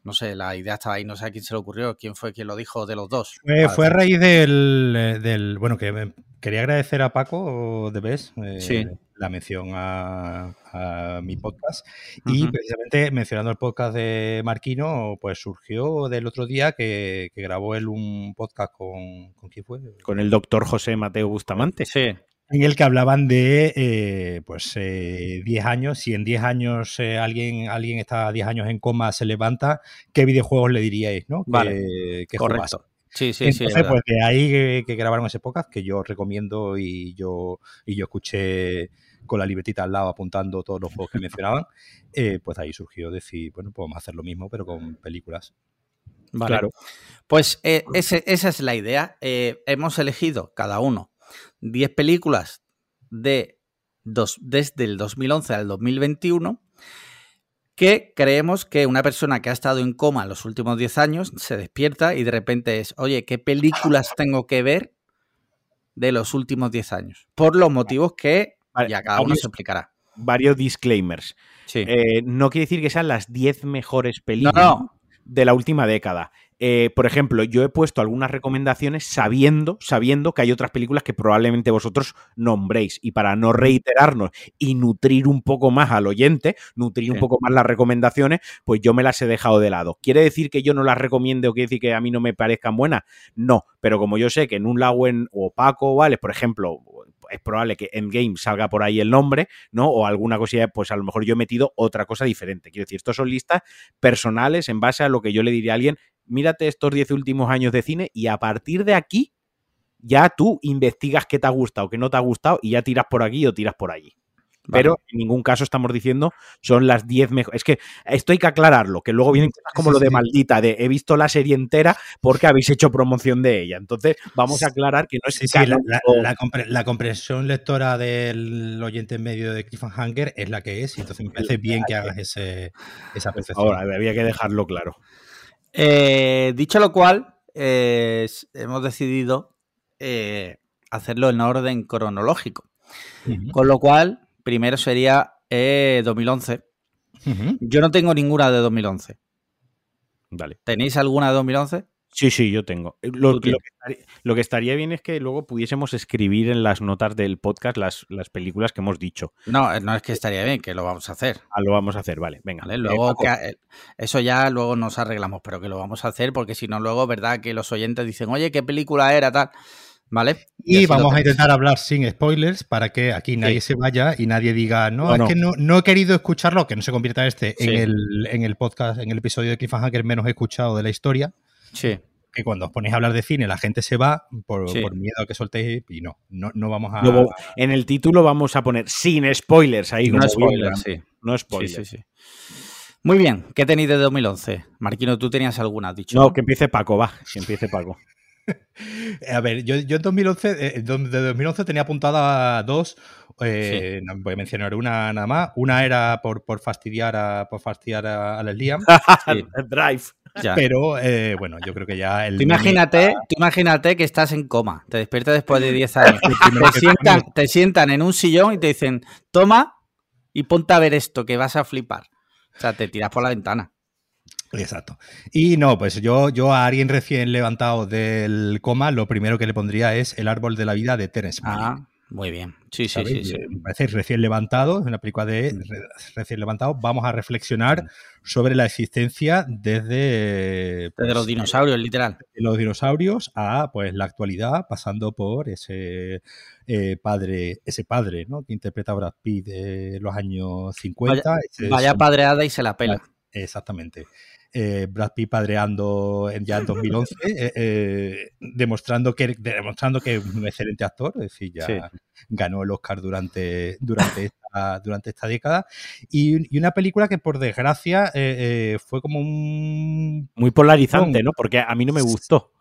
no sé, la idea estaba ahí, no sé a quién se le ocurrió, quién fue quien lo dijo de los dos. fue a raíz del, del, bueno, que quería agradecer a Paco de Bes eh, la mención a, mi podcast y precisamente mencionando el podcast de Marquino, pues surgió del otro día que, grabó él un podcast con, ¿con quién fue? Con el doctor José Mateo Bustamante. Sí en el que hablaban de eh, pues 10 eh, años, si en 10 años eh, alguien, alguien está 10 años en coma, se levanta, ¿qué videojuegos le diríais? ¿no? Vale, correcto. Sí, sí, Entonces, sí. pues de ahí que, grabaron ese podcast, que yo recomiendo y yo, y yo escuché con la libretita al lado apuntando todos los juegos que mencionaban, pues ahí surgió decir, bueno, podemos hacer lo mismo, pero con películas. Vale. Claro. Pues esa es la idea. hemos elegido cada uno 10 películas de dos, desde el 2011 al 2021 que creemos que una persona que ha estado en coma los últimos 10 años se despierta y de repente es, oye, ¿qué películas tengo que ver de los últimos 10 años? Por los motivos que ya cada uno se explicará. Varios disclaimers. Eh, no quiere decir que sean las 10 mejores películas de la última década. Eh, por ejemplo, yo he puesto algunas recomendaciones sabiendo, sabiendo que hay otras películas que probablemente vosotros nombréis. Y para no reiterarnos y nutrir un poco más al oyente, nutrir un poco más las recomendaciones, pues yo me las he dejado de lado. ¿Quiere decir que yo no las recomiende o quiere decir que a mí no me parezcan buenas? No, pero como yo sé que en un lago en opaco, ¿vale? Por ejemplo, es probable que en game salga por ahí el nombre, ¿no? O alguna cosilla, pues a lo mejor yo he metido otra cosa diferente. Quiero decir, estos son listas personales en base a lo que yo le diría a alguien, mírate estos 10 últimos años de cine y a partir de aquí ya tú investigas qué te ha gustado, qué no te ha gustado y ya tiras por aquí o tiras por allí. Pero en ningún caso estamos diciendo son las 10 mejores. Es que esto hay que aclararlo, que luego vienen cosas como lo de maldita, de he visto la serie entera porque habéis hecho promoción de ella. Entonces vamos a aclarar que no es sí, la, comprensión lectora del oyente en medio de Cliffhanger es la que es, y entonces me parece bien que hagas ese, esa percepción. Ahora, había que dejarlo claro. Eh, dicho lo cual, eh, hemos decidido eh, hacerlo en orden cronológico. Con lo cual, primero sería eh, 2011. ujú. Yo no tengo ninguna de 2011. Vale. ¿Tenéis alguna de 2011? Sí, sí, yo tengo. Eh, Lo, que estaría, lo que estaría bien es que luego pudiésemos escribir en las notas del podcast las, las películas que hemos dicho. No, no es que estaría bien, que lo vamos a hacer. Ah, lo vamos a hacer, vale, venga. ¿vale? Eh, Luego, que- eso ya luego nos arreglamos, pero que lo vamos a hacer porque si no, luego, ¿verdad? Que los oyentes dicen, oye, ¿qué película era tal? ¿Vale? Y vamos a intentar hablar sin spoilers para que aquí nadie se vaya y nadie diga, no, No, es no. que no, no he querido escucharlo, que no se convierta este en, el, en el podcast, en el episodio de Cliffhanger menos escuchado de la historia, Sí. que cuando os ponéis a hablar de cine la gente se va por, Sí. por miedo a que soltéis y no, no, no vamos a... Luego, en el título vamos a poner sin spoilers ahí. No como spoiler, bien, sí. No spoilers. sí, sí. Muy bien, ¿qué tenéis de 2011? Marquino, tú tenías alguna, dicho. No, que empiece Paco, va. Que empiece Paco. A ver, yo, yo en 2011, eh, de 2011 tenía apuntada dos, eh, no voy a mencionar una nada más, una era por, por fastidiar a, por fastidiar a, a Sí. Drive. Ya. pero eh, bueno, yo creo que ya el... Tú imagínate, tú imagínate que estás en coma, te despiertas después de 10 años, te sientan, te sientan en un sillón y te dicen, toma y ponte a ver esto, que vas a flipar. O sea, te tiras por la ventana. Exacto. Y no, pues yo, yo a alguien recién levantado del coma, lo primero que le pondría es El árbol de la vida de Terence. Ah, muy bien. Sí, sí, sí, sí. Eh, Me parece recién levantado, una película de Mm. re- recién levantado. Vamos a reflexionar sobre la existencia desde, pues, Desde los dinosaurios, literal. de los dinosaurios a pues la actualidad, pasando por ese eh, padre, ese padre, ¿no? Que interpreta Brad Pitt de los años 50. ese Vaya som- padreada y se la pela. Exactamente. Eh, Brad Pitt padreando en, ya en 2011, eh, eh, demostrando, que, demostrando que es un excelente actor, es decir, ya Sí. ganó el Oscar durante, durante, esta, durante esta década. Y, y una película que, por desgracia, eh, fue como un Muy polarizante. ¿no? Porque a mí no me gustó.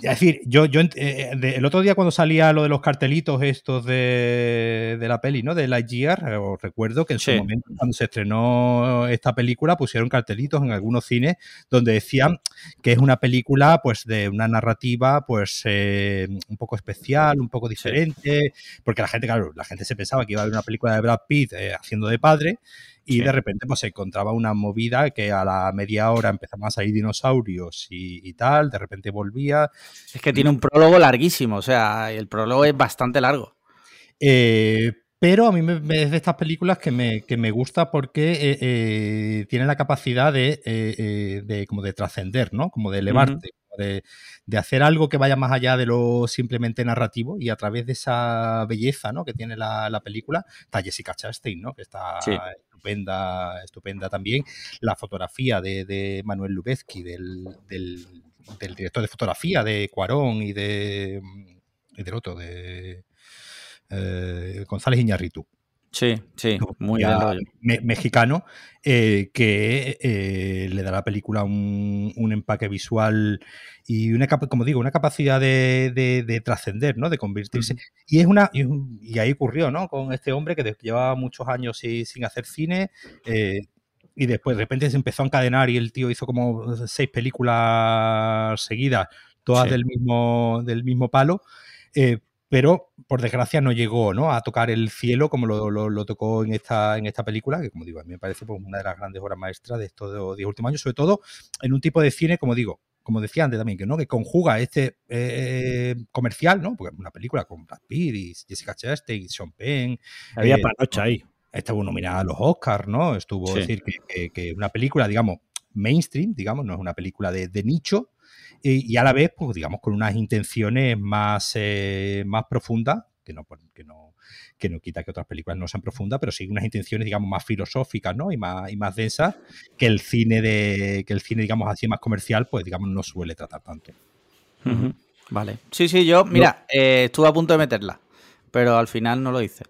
Es decir, yo, yo eh, de- el otro día cuando salía lo de los cartelitos estos de, de la peli, ¿no? De Lightyear, eh, os recuerdo que en su momento, cuando se estrenó esta película, pusieron cartelitos en algunos cines donde decían que es una película, pues, de una narrativa, pues, eh, un poco especial, un poco diferente, porque la gente, claro, la gente se pensaba que iba a ver una película de Brad Pitt eh, haciendo de padre, y Sí. de repente pues se encontraba una movida que a la media hora empezaban a salir dinosaurios y, y tal, de repente volvía. Es que tiene un prólogo larguísimo, o sea, el prólogo es bastante largo. Eh, pero a mí me, me- es de estas películas que me, que me gusta porque eh, eh, tiene la capacidad de, eh, eh, de como de trascender, ¿no? Como de elevarte, de, de hacer algo que vaya más allá de lo simplemente narrativo y a través de esa belleza, ¿no? Que tiene la, la película. Está Jessica Chastain, ¿no? Que está Sí. Estupenda, estupenda también. La fotografía de, de Manuel Lubezki, del, del, director de fotografía de Cuarón y de y del otro, de eh, González Iñarritu, Sí, sí, muy me- mexicano, eh, que eh, le da a la película un, un empaque visual y una como digo, una capacidad de, de- de trascender, ¿no? De convertirse. Y es una, y, ahí ocurrió, ¿no? Con este hombre que llevaba muchos años sin, sin hacer cine. eh, y después de repente se empezó a encadenar y el tío hizo como seis películas seguidas, todas Sí. del mismo, del mismo palo. eh, pero por desgracia no llegó ¿no? a tocar el cielo como lo, lo- lo tocó en esta, en esta película, que como digo, a mí me parece pues, una de las grandes obras maestras de estos dos- diez últimos años, sobre todo en un tipo de cine, como digo, como decía antes también, que, ¿no? que conjuga este eh, comercial, ¿no? porque es una película con Brad Pitt y Jessica Chastain y Sean Penn, Había Eh, panocha ahí. estuvo nominada a los Oscars, ¿no? Estuvo, Sí. es decir, que, que- que una película, digamos, mainstream, digamos, no es una película de, de nicho, y, y a la vez, pues, digamos, con unas intenciones más, eh, más profundas, que no, por- que no que no quita que otras películas no sean profundas, pero sí unas intenciones, digamos, más filosóficas, ¿no? Y más, y más densas que el cine de, que el cine, digamos, así más comercial, pues digamos, no suele tratar tanto. Vale. Sí, sí, yo, mira, eh, estuve a punto de meterla, pero al final no lo hice.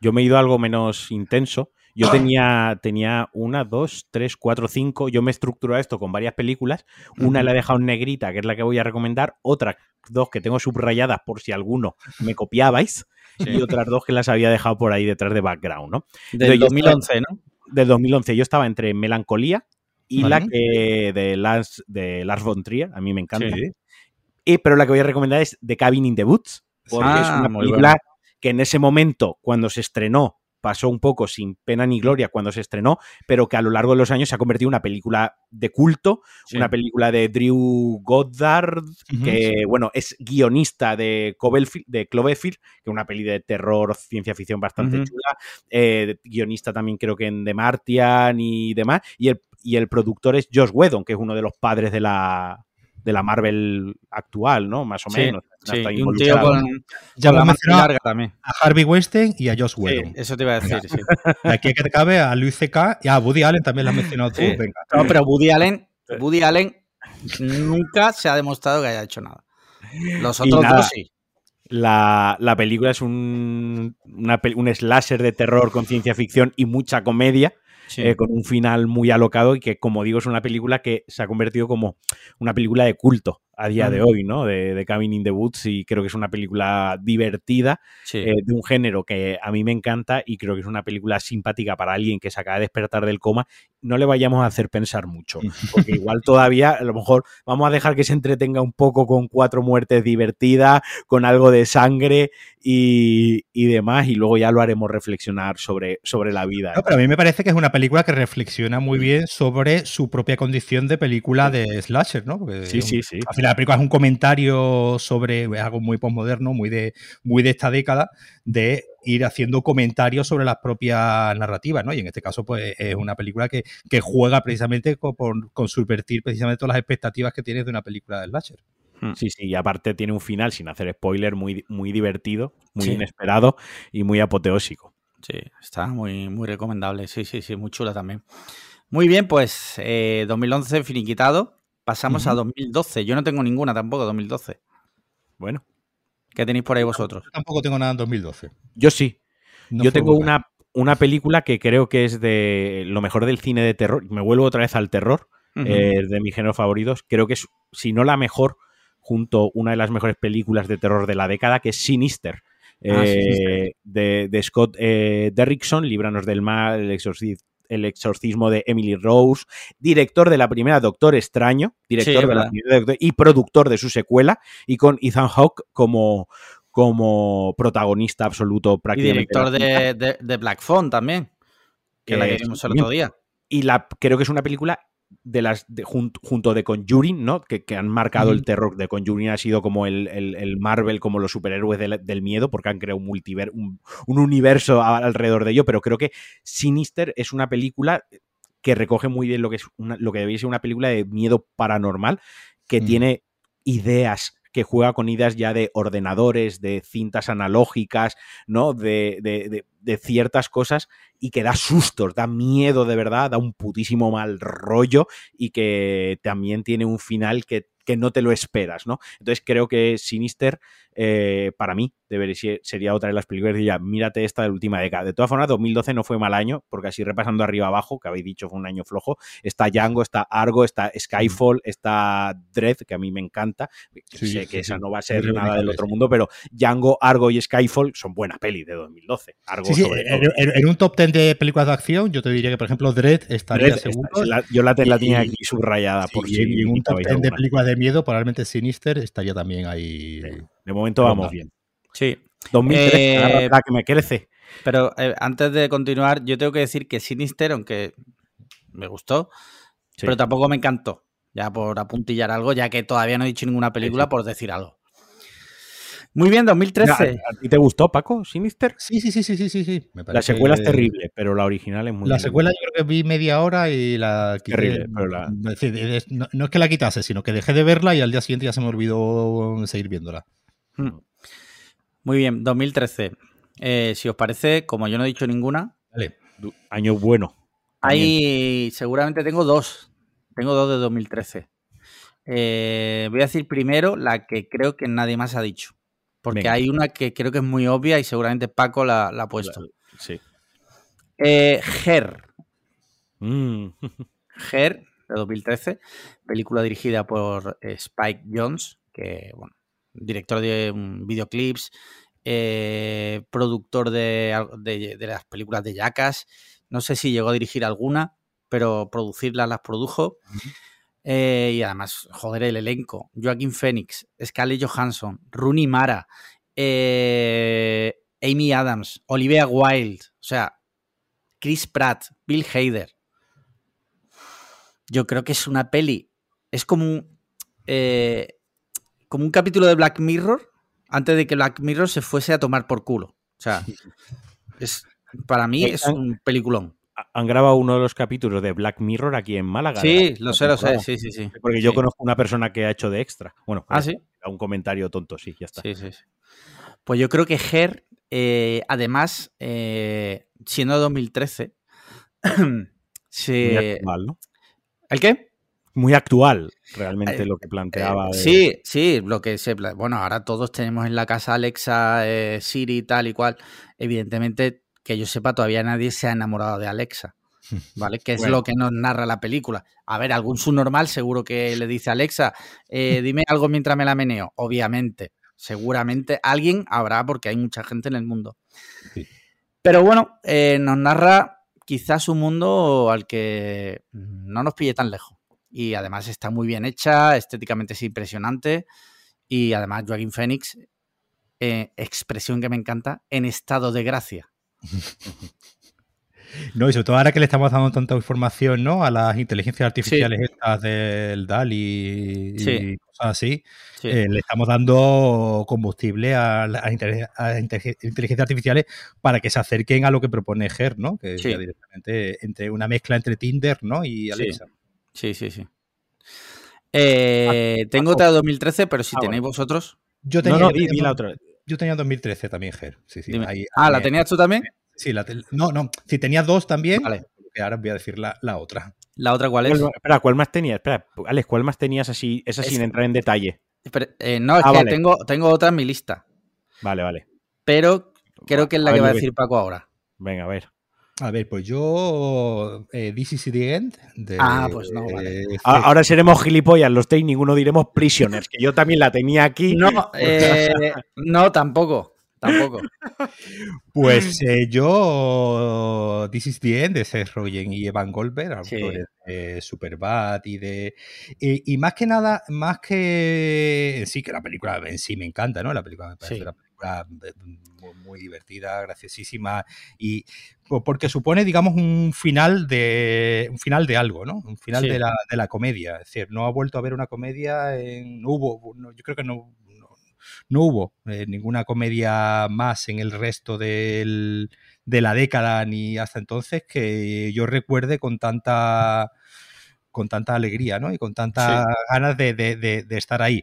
Yo me he ido a algo menos intenso. Yo tenía, tenía una, dos, tres, cuatro, cinco. Yo me he estructurado esto con varias películas. Una la he dejado en negrita, que es la que voy a recomendar. Otras dos que tengo subrayadas por si alguno me copiabais. Y otras dos que las había dejado por ahí detrás de background, ¿no? Del yo 2011, ¿no? Del 2011. Yo estaba entre Melancolía, y Vale. la que de Lars, de Lars von Trier, a mí me encanta. Sí. Y, pero la que voy a recomendar es The Cabin in the Woods, porque Ah, es una muy película que en ese momento, cuando se estrenó, pasó un poco sin pena ni gloria cuando se estrenó, pero que a lo largo de los años se ha convertido en una película de culto, Sí. una película de Drew Goddard, que bueno, es guionista de, Cloverfield, de Cloverfield, que es una peli de terror, ciencia ficción bastante chula, eh, guionista también creo que en The Martian y demás, y el, y el productor es Josh Whedon, que es uno de los padres de la de la Marvel actual, ¿no? Más o Sí, menos. Sí, Está y un tío involucrado. con, Ya con la mencionado larga también. a Harvey Weinstein y a Josh Whedon. Eso te iba a decir, sí. De aquí a que te cabe a Luis C.K. y a Woody Allen también lo has mencionado tú. Sí. Venga. No, pero Woody Allen, Woody Allen nunca se ha demostrado que haya hecho nada. Los otros nada. dos sí. La, la película es un, una un slasher de terror con ciencia ficción y mucha comedia, Eh, con un final muy alocado y que, como digo, es una película que se ha convertido como una película de culto a día de Mm. hoy, ¿no? De, de Cabin in the Woods y creo que es una película divertida, Sí. eh, de un género que a mí me encanta y creo que es una película simpática para alguien que se acaba de despertar del coma. No le vayamos a hacer pensar mucho, porque igual todavía a lo mejor vamos a dejar que se entretenga un poco con cuatro muertes divertidas, con algo de sangre y, y demás, y luego ya lo haremos reflexionar sobre, sobre la vida. No, pero a mí me parece que es una película que reflexiona muy bien sobre su propia condición de película de slasher, ¿no? Porque Sí, sí, sí. Al final la película es un comentario sobre es algo muy postmoderno, muy de, muy de esta década, de ir haciendo comentarios sobre las propias narrativas, ¿no? Y en este caso, pues, es una película que, que juega precisamente con, con- con subvertir precisamente todas las expectativas que tienes de una película de slasher. Sí, sí, y aparte tiene un final, sin hacer spoiler, muy, muy divertido, muy Sí. inesperado y muy apoteósico. Sí, está muy, muy recomendable. Sí, sí, sí, muy chula también. Muy bien, pues eh, 2011 finiquitado. Pasamos a Ujú. 2012. Yo no tengo ninguna tampoco, 2012. Bueno, ¿Qué tenéis por ahí vosotros? Yo tampoco tengo nada en 2012. yo sí. No yo tengo buena. una, una película que creo que es de lo mejor del cine de terror. Me vuelvo otra vez al terror, eh, de mis géneros favoritos. Creo que es, si no la mejor, junto una de las mejores películas de terror de la década, que es Sinister. Ah, eh, de, de Scott eh, Derrickson, Líbranos del Mal, el exorcismo, el exorcismo de Emily Rose, director de la primera Doctor Extraño, director Sí, de la primera y productor de su secuela, y con Ethan Hawke como, como protagonista absoluto Y prácticamente. director de la de, Black Phone también, que la Eh, que vimos el otro día. y la creo que es una película de las de- jun- junto de Conjuring, ¿no? Que, que han marcado el terror de Conjuring ha sido como el, el- el Marvel, como los superhéroes del, del miedo, porque han creado un multiver un, un universo alrededor de ello. Pero creo que Sinister es una película que recoge muy bien lo que es una- lo que debería ser una película de miedo paranormal, que Mm. tiene ideas que juega con ideas ya de ordenadores, de cintas analógicas, ¿no? De, de- de- ciertas cosas y que da sustos, da miedo de verdad, da un putísimo mal rollo y que también tiene un final que, que no te lo esperas, ¿no? Entonces creo que Sinister, eh, para mí, debería, ser- sería otra de las películas que diría, mírate esta de la última década. De todas formas, 2012 no fue mal año, porque así repasando arriba abajo, que habéis dicho fue un año flojo, está Django, está Argo, está Skyfall, está Dread, que a mí me encanta. Sí, sé sí, que esa sí. no va a ser nada del otro mundo, pero Django, Argo y Skyfall son buenas pelis de 2012. Argo sobre en, todo. en- en un top 10 de películas de acción, yo te diría que, por ejemplo, Dread estaría Dread, seguro. la- yo la, la tenía aquí subrayada por si y en un top quitabais 10 de películas de miedo, probablemente Sinister estaría también ahí. De momento vamos bien. Sí. 2013, Eh, la que me crece. Pero eh, antes de continuar, yo tengo que decir que Sinister, aunque me gustó, Sí. pero tampoco me encantó. Ya por apuntillar algo, ya que todavía no he dicho ninguna película sí. por decir algo. Muy bien, 2013. ¿A, a ti te gustó, Paco, Sinister? Sí, sí, sí, sí, sí, sí. Me La secuela es terrible, pero la original es muy La buena. secuela yo creo que vi media hora y la quité. Terrible, pero la- no es que la quitase, sino que dejé de verla y al día siguiente ya se me olvidó seguir viéndola. Hmm. Muy bien, 2013. Eh, si os parece, como yo no he dicho ninguna, Vale. Du- Año bueno. Ahí seguramente tengo dos. Tengo dos de 2013. Eh, voy a decir primero la que creo que nadie más ha dicho. Porque Venga. hay una que creo que es muy obvia y seguramente Paco la, la ha puesto. Sí. Eh, Her. Mm. Her, de 2013. Película dirigida por eh, Spike Jones, que, bueno, director de videoclips, eh, productor de, de- de las películas de Jackass. No sé si llegó a dirigir alguna. pero producirlas las produjo. Eh, y además, joder, el elenco. Joaquín Phoenix, Scarlett Johansson, Rooney Mara, eh, Amy Adams, Olivia Wilde, o sea, Chris Pratt, Bill Hader. Yo creo que es una peli. Es como un, eh, como un capítulo de Black Mirror antes de que Black Mirror se fuese a tomar por culo. O sea, es, para mí es un peliculón han grabado uno de los capítulos de Black Mirror aquí en Málaga. Sí, lo sé, lo sé, sí, sí, sí. Porque yo conozco una persona que ha hecho de extra. Bueno, ¿Ah, sí? un comentario tonto, sí, ya está. Sí, sí, sí. Pues yo creo que Ger, eh, además, eh, siendo 2013, se... Actual, ¿no? ¿El qué? Muy actual, realmente, lo que planteaba. Sí, sí, lo que se... Bueno, ahora todos tenemos en la casa Alexa, eh, Siri, tal y cual. Evidentemente que yo sepa, todavía nadie se ha enamorado de Alexa. ¿Vale? Que es lo que nos narra la película. A ver, algún subnormal seguro que le dice a Alexa, eh, dime algo mientras me la meneo. Obviamente, seguramente alguien habrá porque hay mucha gente en el mundo. Pero bueno, eh, nos narra quizás un mundo al que no nos pille tan lejos. Y además está muy bien hecha, estéticamente es impresionante. Y además Joaquín Phoenix, eh, expresión que me encanta, en estado de gracia. No, y sobre todo ahora que le estamos dando tanta información, ¿no? A las inteligencias artificiales estas del DALI y, cosas así, eh, le estamos dando combustible a las inteligencias artificiales para que se acerquen a lo que propone GER, ¿no? Que es directamente entre una mezcla entre Tinder, ¿no? Y Alexa. Sí, sí, sí. Eh, tengo otra de 2013, pero si ah, tenéis vosotros. Yo tenía, no, no, la otra. Yo tenía 2013 también, Ger. Sí, sí, ah, ¿la tenías tú también? Sí, la no, no. Si tenías dos también, vale. ahora voy a decir la, otra. ¿La otra cuál es? espera, ¿cuál más tenías? Espera, Alex, ¿cuál más tenías así, esa sin entrar en detalle? Eh, no, es ah, que tengo, tengo otra en mi lista. Vale, vale. Pero creo que es la que va a decir Paco ahora. Venga, a ver. A ver, pues yo. Eh, This is the end. ah, pues no, vale. ahora seremos gilipollas los y ninguno diremos Prisoners, que yo también la tenía aquí. No, eh, no tampoco. Tampoco. Pues eh, yo, This is the End de Seth Rogen y Evan Goldberg, autores de Superbad y de. Y, más que nada, más que. Sí, que la película en sí me encanta, ¿no? La película me parece una película muy, divertida, graciosísima y porque supone, digamos, un final de un final de algo, ¿no? Un final de, la, de, la, comedia. Es decir, no ha vuelto a ver una comedia en. No hubo, yo creo que no no hubo eh, ninguna comedia más en el resto de la década ni hasta entonces que yo recuerde con tanta con tanta alegría ¿no? y con tantas ganas de, estar ahí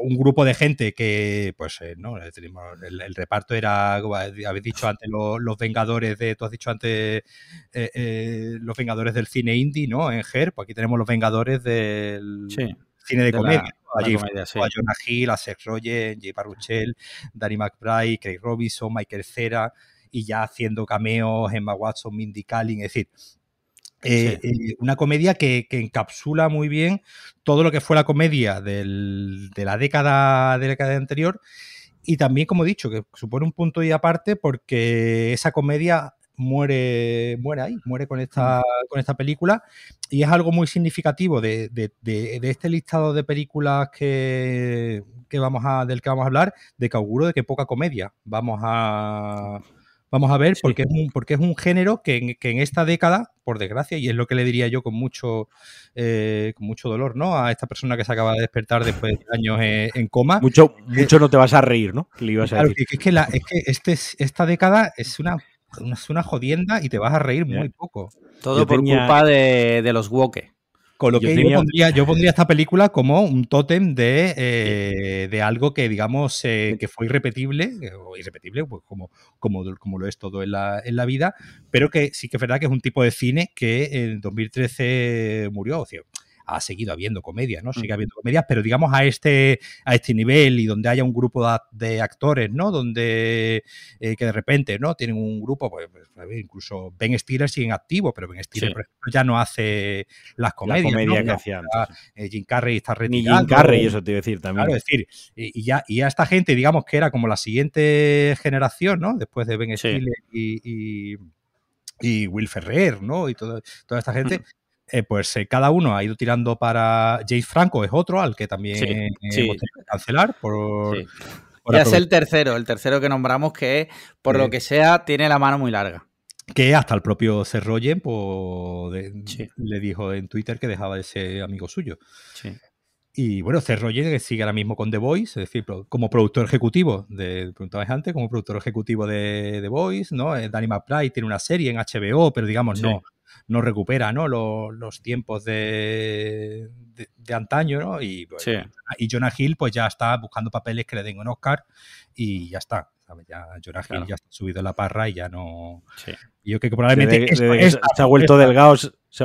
un grupo de gente que, pues, eh, no, el, reparto era, habéis dicho antes, los, Vengadores de, tú has dicho antes, eh, los Vengadores del cine indie, ¿no? En GER, pues aquí tenemos los Vengadores del, cine de, comedia. a, Jonah Hill, a Seth Rogen, Jay Baruchel, Danny McBride, Craig Robinson, Michael Cera, y ya haciendo cameos, Emma Watson, Mindy Kaling, es decir, eh, eh, una comedia que, encapsula muy bien todo lo que fue la comedia de la década, de la década anterior y también, como he dicho, que supone un punto y aparte porque esa comedia muere, muere ahí, muere con esta, con esta película. Y es algo muy significativo de, este listado de películas que, vamos a, del que vamos a hablar, de que auguro de que poca comedia vamos a, vamos a ver, porque, es un, porque es un género que en, esta década, por desgracia, y es lo que le diría yo con mucho, eh, con mucho dolor, ¿no? A esta persona que se acaba de despertar después de años en, coma. Mucho, mucho no te vas a reír, ¿no? es que, la, es que este, esta década es una es una jodienda y te vas a reír muy poco. Todo por culpa de, los woke. Con lo que yo, pondría, esta película como un tótem de, eh, algo que, digamos, eh, que fue irrepetible, o irrepetible, pues como, como, como lo es todo en la, en la, vida, pero que sí que es verdad que es un tipo de cine que en 2013 murió. O sea, ha seguido habiendo comedia, ¿no? Sigue habiendo comedias, pero digamos a este, a este nivel y donde haya un grupo de, actores, ¿no? Donde eh, que de repente, ¿no? Tienen un grupo, pues, pues incluso Ben Stiller sigue en activo, pero Ben Stiller, por ejemplo, ya no hace las comedias. La que hacía eh, Jim Carrey está retirado. Ni Jim Carrey, eso te iba a decir también. Claro, es decir, y, ya, y a esta gente, digamos que era como la siguiente generación, ¿no? Después de Ben Stiller y y Will Ferrer, ¿no? Y todo, toda esta gente. Eh, pues eh, cada uno ha ido tirando para. James Franco es otro al que también sí, hemos que cancelar por. ya es el tercero, el tercero que nombramos que, por lo que sea, tiene la mano muy larga. Que hasta el propio Cerroyen pues, le dijo en Twitter que dejaba de ser amigo suyo. Sí. Y bueno, Cerroyen sigue ahora mismo con The Voice, es decir, como productor ejecutivo, de, preguntabas antes, como productor ejecutivo de The Voice, ¿no? Eh, Danny McBride tiene una serie en HBO, pero digamos, no, no recupera ¿no? Los, tiempos de, de, antaño, ¿no? Y, pues, y Jonah Hill pues ya está buscando papeles que le den un Oscar y ya está. Ya Jonah Hill ya está subido la parra y ya no. Yo creo que probablemente. se ha vuelto delgado.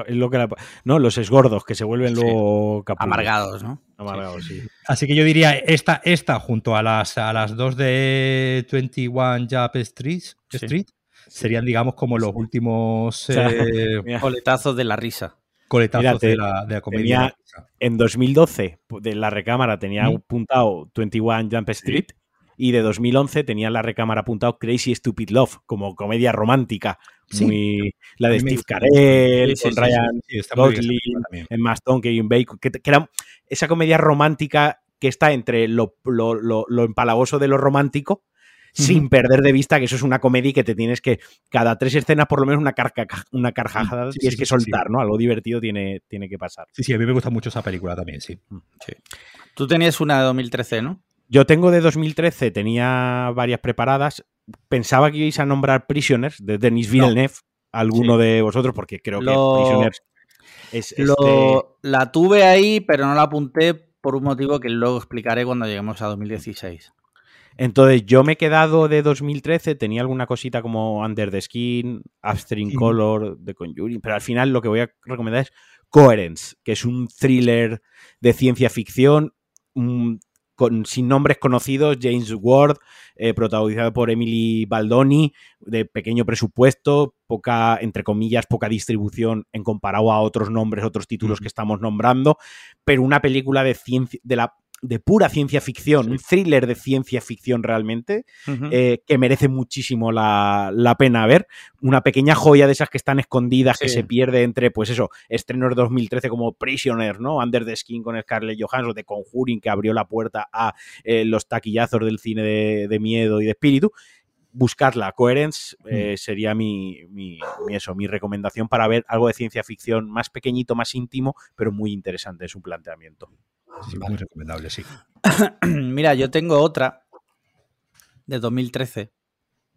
lo que no, los esgordos que se vuelven luego amargados, ¿no? Amargados, sí. Así que yo diría esta, esta junto a las, a las dos de 21 Jump Street, Street serían, digamos, como los últimos eh, coletazos de la risa. Coletazos de, la, de, la, comedia. en 2012, de la recámara tenía apuntado 21 Jump Street y de 2011 tenía la recámara apuntado Crazy Stupid Love como comedia romántica. Muy, la de Steve Carell, con Ryan Gosling, Emma Stone, Kevin Bacon, que, que, era esa comedia romántica que está entre lo, lo, lo, empalagoso de lo romántico, sin perder de vista que eso es una comedia y que te tienes que, cada tres escenas, por lo menos una, carca, una carcajada tienes que soltar, ¿no? Algo divertido tiene, tiene que pasar. Sí, sí, a mí me gusta mucho esa película también, sí. Mm. Tú tenías una de 2013, ¿no? Yo tengo de 2013, tenía varias preparadas. Pensaba que ibais a nombrar Prisoners de Denis Villeneuve, alguno de vosotros, porque creo que Prisoners es. Lo, este La tuve ahí, pero no la apunté por un motivo que luego explicaré cuando lleguemos a 2016. Entonces, yo me he quedado de 2013, tenía alguna cosita como Under the Skin, After in Color, The Conjuring, pero al final lo que voy a recomendar es Coherence, que es un thriller de ciencia ficción, sin nombres conocidos, James Ward, eh, protagonizado por Emily Baldoni, de pequeño presupuesto, poca, entre comillas, poca distribución en comparado a otros nombres, otros títulos que estamos nombrando, pero una película de ciencia, de la de pura ciencia ficción, un thriller de ciencia ficción realmente, eh, que merece muchísimo la, pena ver. Una pequeña joya de esas que están escondidas, que se pierde entre, pues eso, estrenos de 2013 como Prisoner, ¿no? Under the Skin con Scarlett Johansson, de Conjuring, que abrió la puerta a eh, los taquillazos del cine de, miedo y de espíritu buscarla. Coherence eh, sería mi, mi, eso, mi recomendación para ver algo de ciencia ficción más pequeñito, más íntimo, pero muy interesante en su planteamiento. Sí, muy recomendable, sí. Mira, yo tengo otra de 2013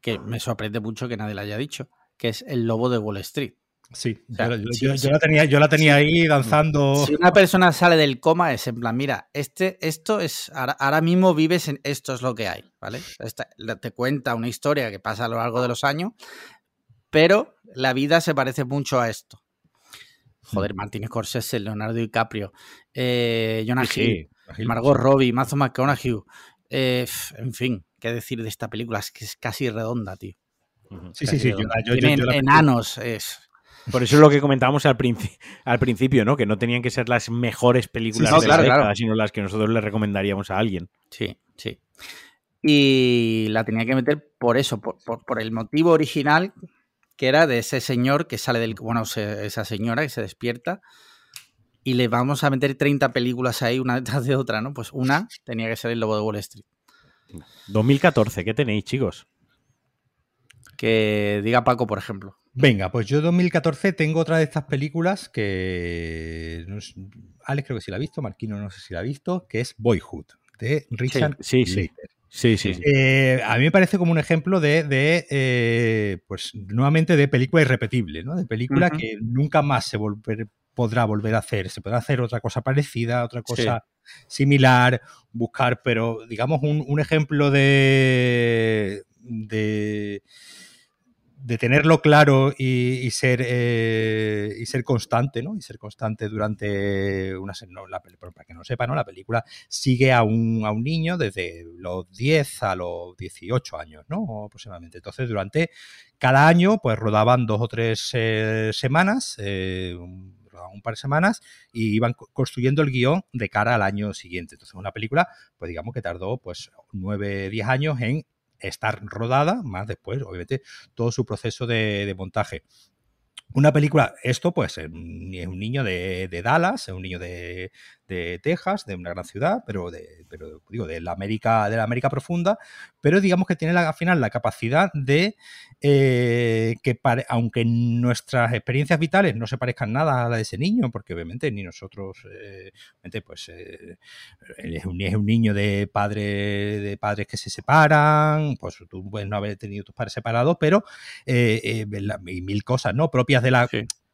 que me sorprende mucho que nadie la haya dicho, que es El Lobo de Wall Street. Sí, yo, la tenía, yo la tenía ahí danzando. Si una persona sale del coma, es en plan, mira, este, esto es, ahora, mismo vives en esto es lo que hay, ¿vale? te cuenta una historia que pasa a lo largo de los años, pero la vida se parece mucho a esto. Joder, Martin Scorsese, Leonardo DiCaprio, eh, Jonah Hill, Margot Robbie, Mazo McConaughey. Eh, en fin, qué decir de esta película, es que es casi redonda, tío. Sí, sí, sí. enanos, es. Por eso es lo que comentábamos al, al, principio, ¿no? Que no tenían que ser las mejores películas de la década, sino las que nosotros le recomendaríamos a alguien. Sí, sí. Y la tenía que meter por eso, por, por el motivo original que era de ese señor que sale del. Bueno, esa señora que se despierta y le vamos a meter 30 películas ahí, una detrás de otra, ¿no? Pues una tenía que ser El Lobo de Wall Street. 2014, ¿qué tenéis, chicos? Que diga Paco, por ejemplo. Venga, pues yo 2014 tengo otra de estas películas que. Alex creo que sí la ha visto, Marquino no sé si la ha visto, que es Boyhood, de Richard sí, sí, Sí, sí. Eh, a mí me parece como un ejemplo de, eh, pues nuevamente de película irrepetible, ¿no? De película que nunca más se podrá volver a hacer. Se podrá hacer otra cosa parecida, otra cosa similar, buscar, pero digamos un, un ejemplo de, de de tenerlo claro y, ser eh, y ser constante, ¿no? Y ser constante durante una no, para que no sepa, ¿no? La película sigue a un, a un niño desde los 10 a los 18 años, ¿no? Aproximadamente. Entonces, durante cada año, pues rodaban dos o tres eh, semanas, eh, un, par de semanas, y iban construyendo el guion de cara al año siguiente. Entonces, una película, pues digamos que tardó pues 9, 10 años en estar rodada, más después, obviamente, todo su proceso de montaje. Una película, esto pues es un niño de, Dallas, es un niño de, Texas, de una gran ciudad, pero de, pero digo, de la América, de la América profunda, pero digamos que tiene la, al final la capacidad de eh, que aunque nuestras experiencias vitales no se parezcan nada a la de ese niño, porque obviamente ni nosotros, eh, pues eh, es, un, niño de padres de padres que se separan, pues tú puedes no haber tenido tus padres separados, pero y mil cosas, ¿no? Propias de la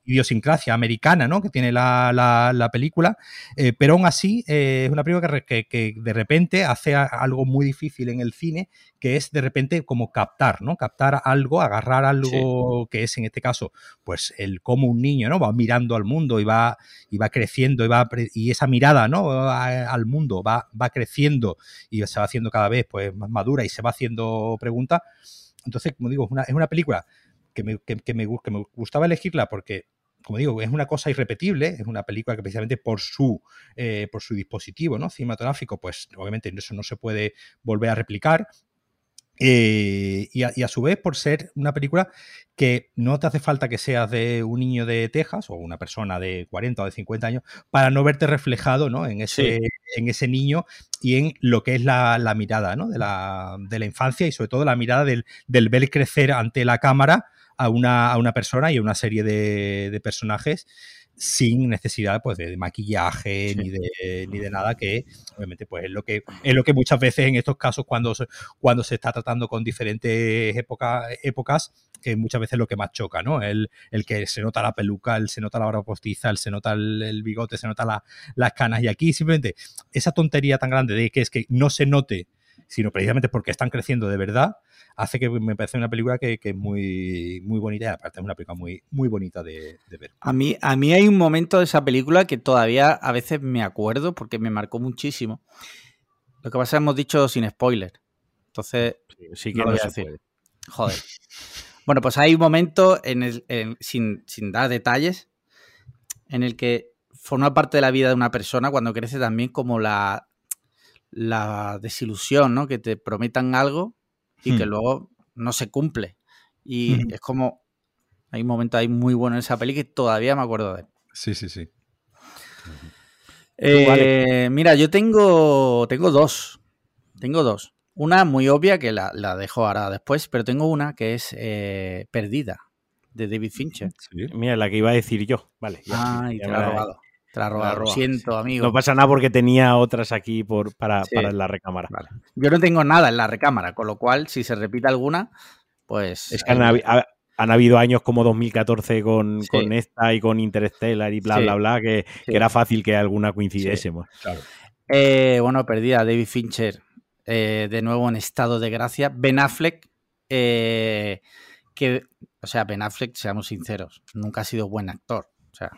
idiosincrasia americana ¿no? que tiene la, película, eh, pero aún así eh, es una película que, de repente hace algo muy difícil en el cine, que es de repente como captar, ¿no? Captar algo, agarrar algo que es en este caso, pues el cómo un niño ¿no? va mirando al mundo y va, y va creciendo y, va, y esa mirada ¿no? al mundo va, va creciendo y se va haciendo cada vez pues, más madura y se va haciendo preguntas. Entonces, como digo, es una película que me, que, me, gustaba elegirla porque como digo, es una cosa irrepetible, es una película que precisamente por su, eh, por su dispositivo ¿no? cinematográfico, pues obviamente eso no se puede volver a replicar. Eh, y, a, su vez por ser una película que no te hace falta que seas de un niño de Texas o una persona de 40 o de 50 años para no verte reflejado ¿no? En, ese, en ese niño y en lo que es la, mirada ¿no? de, la, de, la, infancia y sobre todo la mirada del, del ver crecer ante la cámara a una, a una persona y a una serie de, personajes sin necesidad pues, de, maquillaje ni, de, ni de nada que obviamente pues es lo que es lo que muchas veces en estos casos cuando se, cuando se está tratando con diferentes épocas que muchas veces es lo que más choca, ¿no? El, el, que se nota la peluca, el se nota la barba postiza, el se nota el, bigote, se nota las canas y aquí simplemente esa tontería tan grande de que es que no se note sino precisamente porque están creciendo de verdad, hace que me parece una película que, es muy, muy bonita y aparte es una película muy, muy bonita de, ver. A mí, a mí hay un momento de esa película que todavía a veces me acuerdo porque me marcó muchísimo. Lo que pasa es que hemos dicho sin spoiler. Entonces, sí, que no, lo decir. Joder. Bueno, pues hay un momento en el, sin, sin dar detalles en el que forma parte de la vida de una persona cuando crece también como la, la desilusión, ¿no? Que te prometan algo y que hmm. luego no se cumple. Y es como, hay un momento ahí muy bueno en esa peli que todavía me acuerdo de él. Sí, sí, sí. Eh, mira, yo tengo, tengo dos. Tengo dos. Una muy obvia que la, dejo ahora después, pero tengo una que es eh, Perdida, de David Fincher. Mira, la que iba a decir yo. Vale. ah, y te la he robado. Lo siento, amigo. No pasa nada porque tenía otras aquí por, para, la recámara. Yo no tengo nada en la recámara, con lo cual, si se repite alguna, pues. Es que han, habido años como 2014 con, con, esta y con Interstellar y bla, bla, bla, que, era fácil que alguna coincidiésemos. Eh, bueno, perdida, David Fincher, eh, de nuevo en estado de gracia. Ben Affleck, eh, que, o sea, Ben Affleck, seamos sinceros, nunca ha sido buen actor. O sea,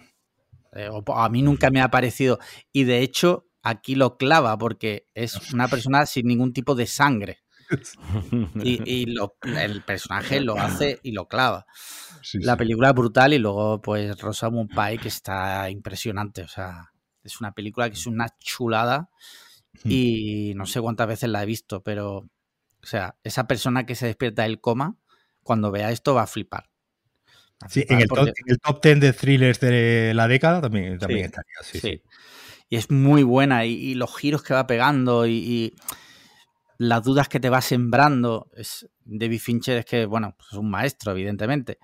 eh, a mí nunca me ha parecido. Y de hecho, aquí lo clava porque es una persona sin ningún tipo de sangre. Y, el personaje lo hace y lo clava. la película es brutal y luego, pues, Rosamund Pike que está impresionante. O sea, es una película que es una chulada y no sé cuántas veces la he visto, pero, o sea, esa persona que se despierta del coma, cuando vea esto va a flipar. Sí, en el, top, 10 de thrillers de la década también, también estaría. Sí, Y es muy buena y, los giros que va pegando y, las dudas que te va sembrando. Es, David Fincher es que, bueno, pues es un maestro, evidentemente.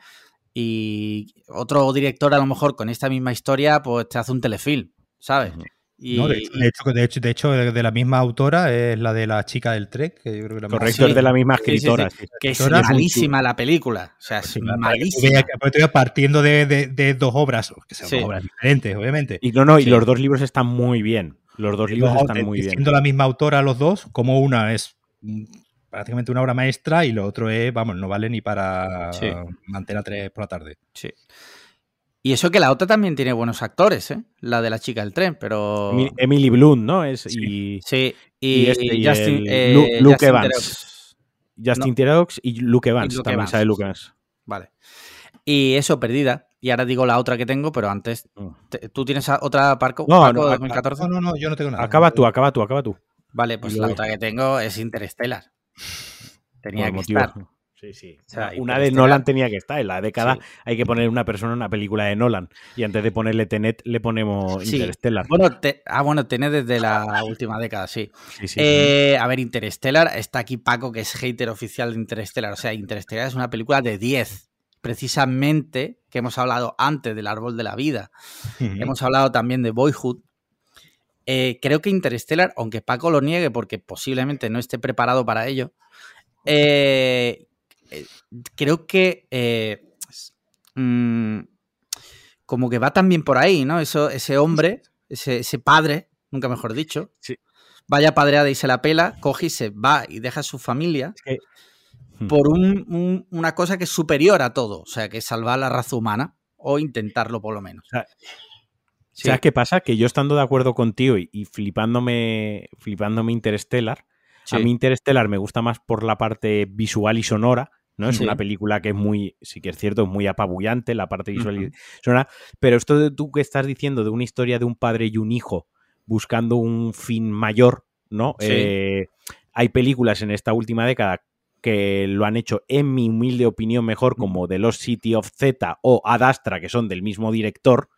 Y otro director, a lo mejor con esta misma historia, pues te hace un telefilm, ¿sabes? De, hecho, de, hecho, de, la misma autora es la de la chica del Trek, que yo creo que Correcto, es de la misma escritora. que es malísima la película. O sea, es malísima. Estoy partiendo de, dos obras, que son obras diferentes, obviamente. Y no, no, y los dos libros están muy bien. Los dos libros están muy bien. Siendo la misma autora los dos, como una es prácticamente una obra maestra y lo otro es, vamos, no vale ni para mantener a tres por la tarde. Sí. Y eso que la otra también tiene buenos actores, ¿eh? La de la chica del tren, pero... Emily Bloom, ¿no? Es, y, sí, y, este, Justin, eh, Luke, Evans. Justin Theroux y Luke Evans, también sabe Luke Evans. Vale. Y eso, perdida. Y ahora digo la otra que tengo, pero antes... ¿Tú tienes otra Parco, no, no, de 2014? No, no, yo no tengo nada. Acaba tú, acaba tú, acaba tú. Vale, pues la otra que tengo es Interstellar. Tenía que estar. Sí, sí. O sea, una de Interestelar- Nolan tenía que estar. En la década Sí. hay que poner una persona en una película de Nolan. Y antes de ponerle Tenet, le ponemos Sí. Interstellar. Bueno, te- ah, bueno, tenés desde la última década, sí. Eh, a ver, Interstellar, está aquí Paco, que es hater oficial de Interstellar. O sea, Interstellar es una película de 10. Precisamente, que hemos hablado antes del árbol de la vida. Hemos hablado también de Boyhood. Eh, creo que Interstellar, aunque Paco lo niegue porque posiblemente no esté preparado para ello, eh, creo que eh, mm, como que va también por ahí, ¿no? Eso, ese hombre, ese, ese padre, nunca mejor dicho, Sí. vaya padreada y se la pela, coge y se va y deja a su familia Hmm. por un- un- una cosa que es superior a todo, o sea, que es salvar la raza humana o intentarlo por lo menos. O sea, Sí. ¿Sabes qué pasa? Que yo estando de acuerdo contigo y, y flipándome, flipándome Interstellar, Sí. a mí Interstellar me gusta más por la parte visual y sonora, ¿no? Es Sí. una película que es muy, sí que es cierto, es muy apabullante, la parte visual y sonora, pero esto de tú que estás diciendo de una historia de un padre y un hijo buscando un fin mayor, ¿no? Sí. Eh, hay películas en esta última década que lo han hecho, en mi humilde opinión, mejor, como The Lost City of Z o Ad Astra, que son del mismo director,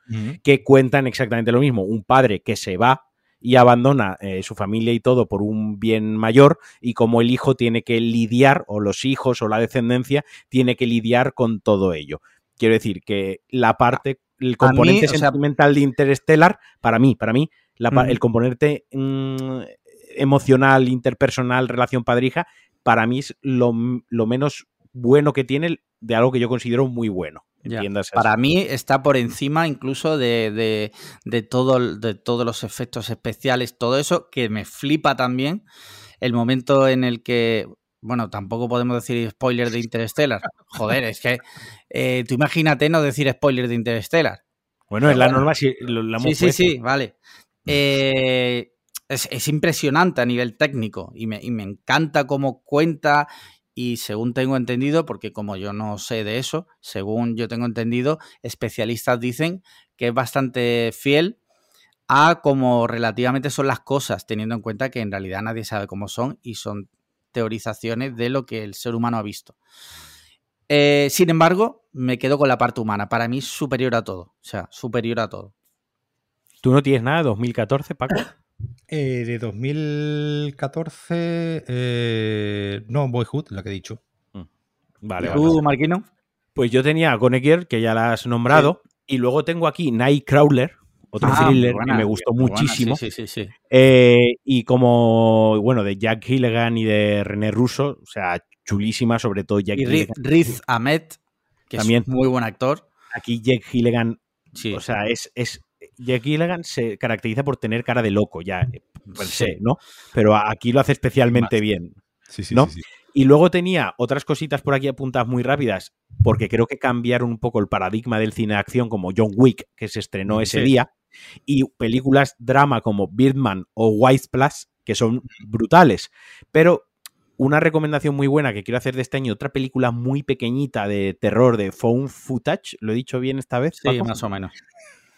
que cuentan exactamente lo mismo. Un padre que se va y abandona eh, su familia y todo por un bien mayor y como el hijo tiene que lidiar, o los hijos o la descendencia, tiene que lidiar con todo ello. Quiero decir que la parte, el componente o sea- sentimental de Interstellar, para mí, para mí, la el componente mm, emocional, interpersonal, relación padrija, para mí es lo, lo menos bueno que tiene de algo que yo considero muy bueno. Ya. Para mí está por encima incluso de, de- de todo, de todos los efectos especiales, todo eso, que me flipa también el momento en el que, bueno, tampoco podemos decir spoiler de Interstellar. Joder, es que eh, tú imagínate no decir spoiler de Interstellar. Bueno, es la bueno. norma, sí, lo, Sí, hemos sí, puesto. sí, vale. Eh, es, es impresionante a nivel técnico y me, y me encanta cómo cuenta y según tengo entendido, porque como yo no sé de eso, según yo tengo entendido, especialistas dicen que es bastante fiel a cómo relativamente son las cosas, teniendo en cuenta que en realidad nadie sabe cómo son y son teorizaciones de lo que el ser humano ha visto. Eh, sin embargo, me quedo con la parte humana. Para mí es superior a todo. O sea, superior a todo. ¿Tú no tienes nada de 2014, Paco? Eh, de 2014, eh, no, Boyhood, la que he dicho. Vale, ¿Y vale. ¿Tú, Marquino? Pues yo tenía Gonegier, que ya la has nombrado, y luego tengo aquí Nightcrawler, otro Ah, thriller buena, que me gustó muy buena, muchísimo. Sí, sí. Eh, y como, bueno, de Jack Gilligan y de René Russo, o sea, chulísima, sobre todo Jack Y Riz, Ahmed, que También. es muy buen actor. Aquí Jack Gilligan, Sí. o sea, es, es. Jack Gilligan se caracteriza por tener cara de loco, ya, eh, per se, Sí. ¿no? Pero aquí lo hace especialmente Más. bien. Sí, sí, ¿No? sí, sí. Y luego tenía otras cositas por aquí apuntadas muy rápidas, porque creo que cambiaron un poco el paradigma del cine de acción, como John Wick, que se estrenó ese Sí. día, y películas drama como Birdman o White Plus, que son brutales. Pero una recomendación muy buena que quiero hacer de este año, otra película muy pequeñita de terror de Found Footage, ¿lo he dicho bien esta vez? Sí, Paco? más o menos.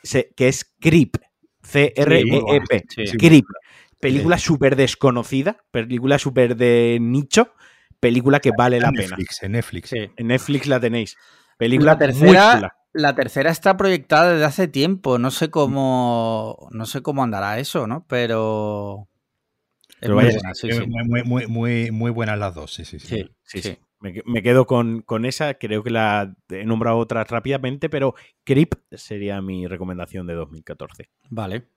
Se- que es Creep. C-R-E-E-P. Sí, sí. Creep. Película súper desconocida, película súper de nicho, película que vale la En pena. Netflix, en Netflix. Sí. En Netflix la tenéis. Película La muy tercera, chula. la tercera está proyectada desde hace tiempo. No sé cómo, no sé cómo andará eso, ¿no? Pero es Pero muy buena, sí, Eh, sí. Muy, muy, muy, muy, muy buenas las dos, sí, sí, sí. Sí, Sí, sí. sí. Me, me quedo con, con esa, creo que la he nombrado otras rápidamente, pero Creep sería mi recomendación de 2014. Vale.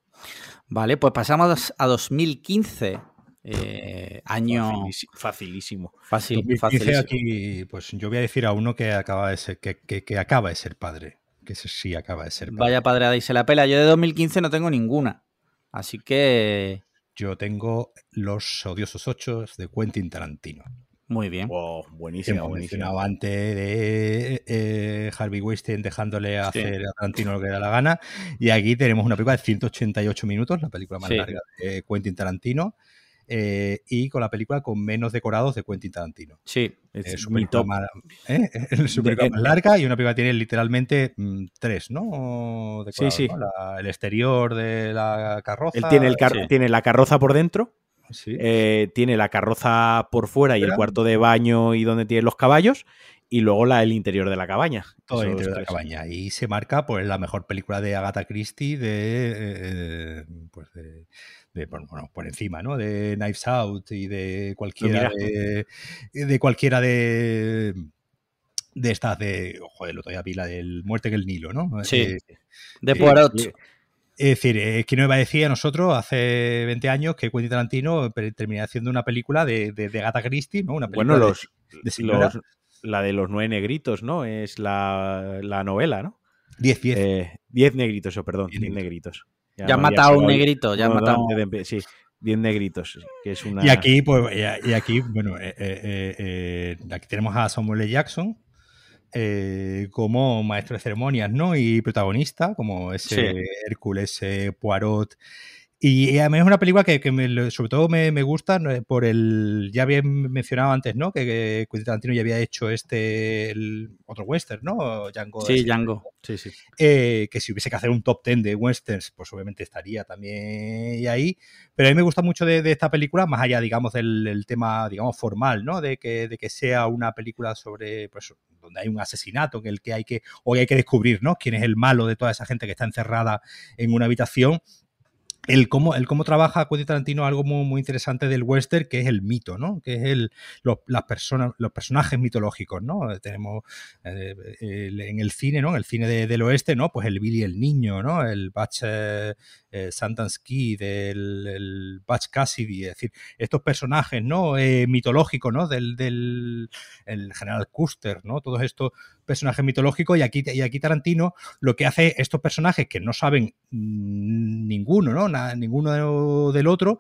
Vale, pues pasamos a 2015. eh, año Facilísimo. facilísimo. fácil, 2015 facilísimo. aquí, pues yo voy a decir a uno que acaba de ser, que, que- que acaba de ser padre. Que sí acaba de ser padre. Vaya padreada y se la pela. Yo de 2015 no tengo ninguna. Así que Yo tengo Los Odiosos Ocho de Quentin Tarantino. Muy bien. Wow, buenísimo, buenísimo. antes de eh, Harvey Weinstein dejándole Sí. hacer a Tarantino lo que da la gana. Y aquí tenemos una película de 188 minutos, la película más Sí. larga de Quentin Tarantino. eh, y con la película con menos decorados de Quentin Tarantino. Sí, Es Es su película top. más, ¿eh? Su película De- más larga y una película que tiene literalmente mm, tres, ¿no? Decorados, sí. ¿no? La- el exterior de la carroza. Él tiene, el car- Sí. tiene la carroza por dentro, Sí. eh, tiene la carroza por fuera y el cuarto de baño y donde tiene los caballos, y luego la, el interior de la cabaña. Todo el interior de la cabaña. Y se marca pues la mejor película de Agatha Christie de, eh, pues de, de, bueno, por encima, ¿no? De Knives Out y de cualquiera Pues de, de cualquiera de de estas de, joder, el otro día vi la del Muerte en el Nilo, ¿no? Sí. Eh, De Poirot. sí. Es decir, es que no iba a decir a nosotros hace 20 años que Quentin Tarantino pe- terminaría haciendo una película de, de, de Agatha Christie, ¿no? Una película Bueno, los, de señora. los- la de los nueve negritos, ¿no? Es la, la novela, ¿no? 10, 10. Eh, diez negritos, oh, perdón, Diez diez negritos. Ya había matado a un negrito, ya han no, no, de empe- sí, diez negritos, que es una... Y aquí, pues, y aquí, bueno, eh, eh, eh, eh, aquí tenemos a Samuel L. Jackson eh, como maestro de ceremonias, ¿no? Y protagonista, como ese Sí. Hércules eh, Poirot. Y, y a mí es una película que, que me sobre todo me, me gusta ¿no? por el. Ya había mencionado antes, ¿no? Que, que Quentin Tarantino ya había hecho este. el otro western, ¿no? Django. Sí, ese, Django. Sí, sí. eh, que si hubiese que hacer un top 10 de westerns, pues obviamente estaría también ahí. Pero a mí me gusta mucho de, de esta película, más allá, digamos, del, del tema, digamos, formal, ¿no? De que, de que sea una película sobre, pues, donde hay un asesinato en el que hay que, o hay que descubrir, ¿no? Quién es el malo de toda esa gente que está encerrada en una habitación. El cómo, el cómo trabaja Quentin Tarantino algo muy, muy interesante del western, que es el mito, ¿no? Que es el, los, las personas, los personajes mitológicos, ¿no? Tenemos eh, en el cine, ¿no? En el cine de- del oeste, ¿no? Pues el Billy el Niño, ¿no? El Batch eh, eh, Kid, el, Batch Cassidy, es decir, estos personajes, ¿no? Eh, mitológicos, ¿no? Del, del el general Custer, ¿no? Todos estos personajes mitológicos y aquí, y aquí Tarantino lo que hace estos personajes que no saben mm, ninguno, ¿no? Na- ninguno del otro,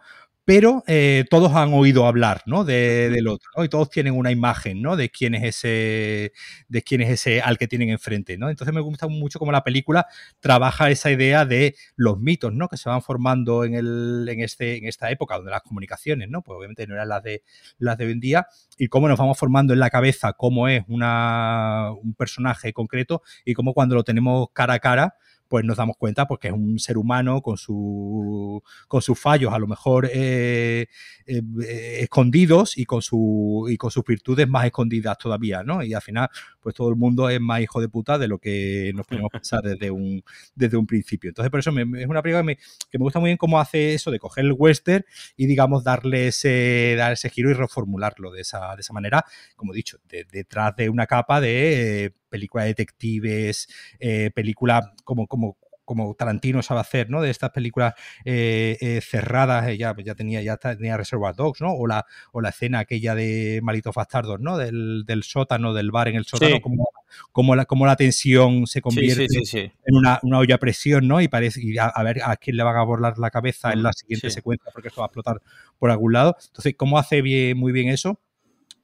pero eh, todos han oído hablar, ¿no? De- del otro, ¿no? Y todos tienen una imagen, ¿no? De quién es ese, de quién es ese al que tienen enfrente, ¿no? Entonces me gusta mucho cómo la película trabaja esa idea de los mitos, ¿no? Que se van formando en, el, en, este, en esta época, donde las comunicaciones, ¿no? Pues obviamente no eran las de, las de hoy en día, y cómo nos vamos formando en la cabeza cómo es una, un personaje concreto y cómo cuando lo tenemos cara a cara, pues nos damos cuenta pues, que es un ser humano con, su, con sus fallos a lo mejor eh, eh, eh, escondidos y con, su, y con sus virtudes más escondidas todavía, ¿no? Y al final, pues todo el mundo es más hijo de puta de lo que nos podemos pensar desde un, desde un principio. Entonces, por eso me- es una película que me, que me gusta muy bien cómo hace eso de coger el western y, digamos, darle ese, dar ese giro y reformularlo de esa, de esa manera, como he dicho, de- detrás de una capa de película de detectives, eh, película como, como, como Tarantino sabe hacer, ¿no? De estas películas eh, eh, cerradas, eh, ya, ya tenía, ya tenía Reservoir Dogs, ¿no? O la, o la escena aquella de Malitos Bastardos, ¿no? Del, del sótano, del bar en el sótano, Sí. como, como, la, como la tensión se convierte sí, sí, sí. en una, una olla a presión, ¿no? Y parece y a, a ver a quién le van a volar la cabeza en la siguiente secuencia, porque esto va a explotar por algún lado. Entonces, ¿cómo hace bien, muy bien eso?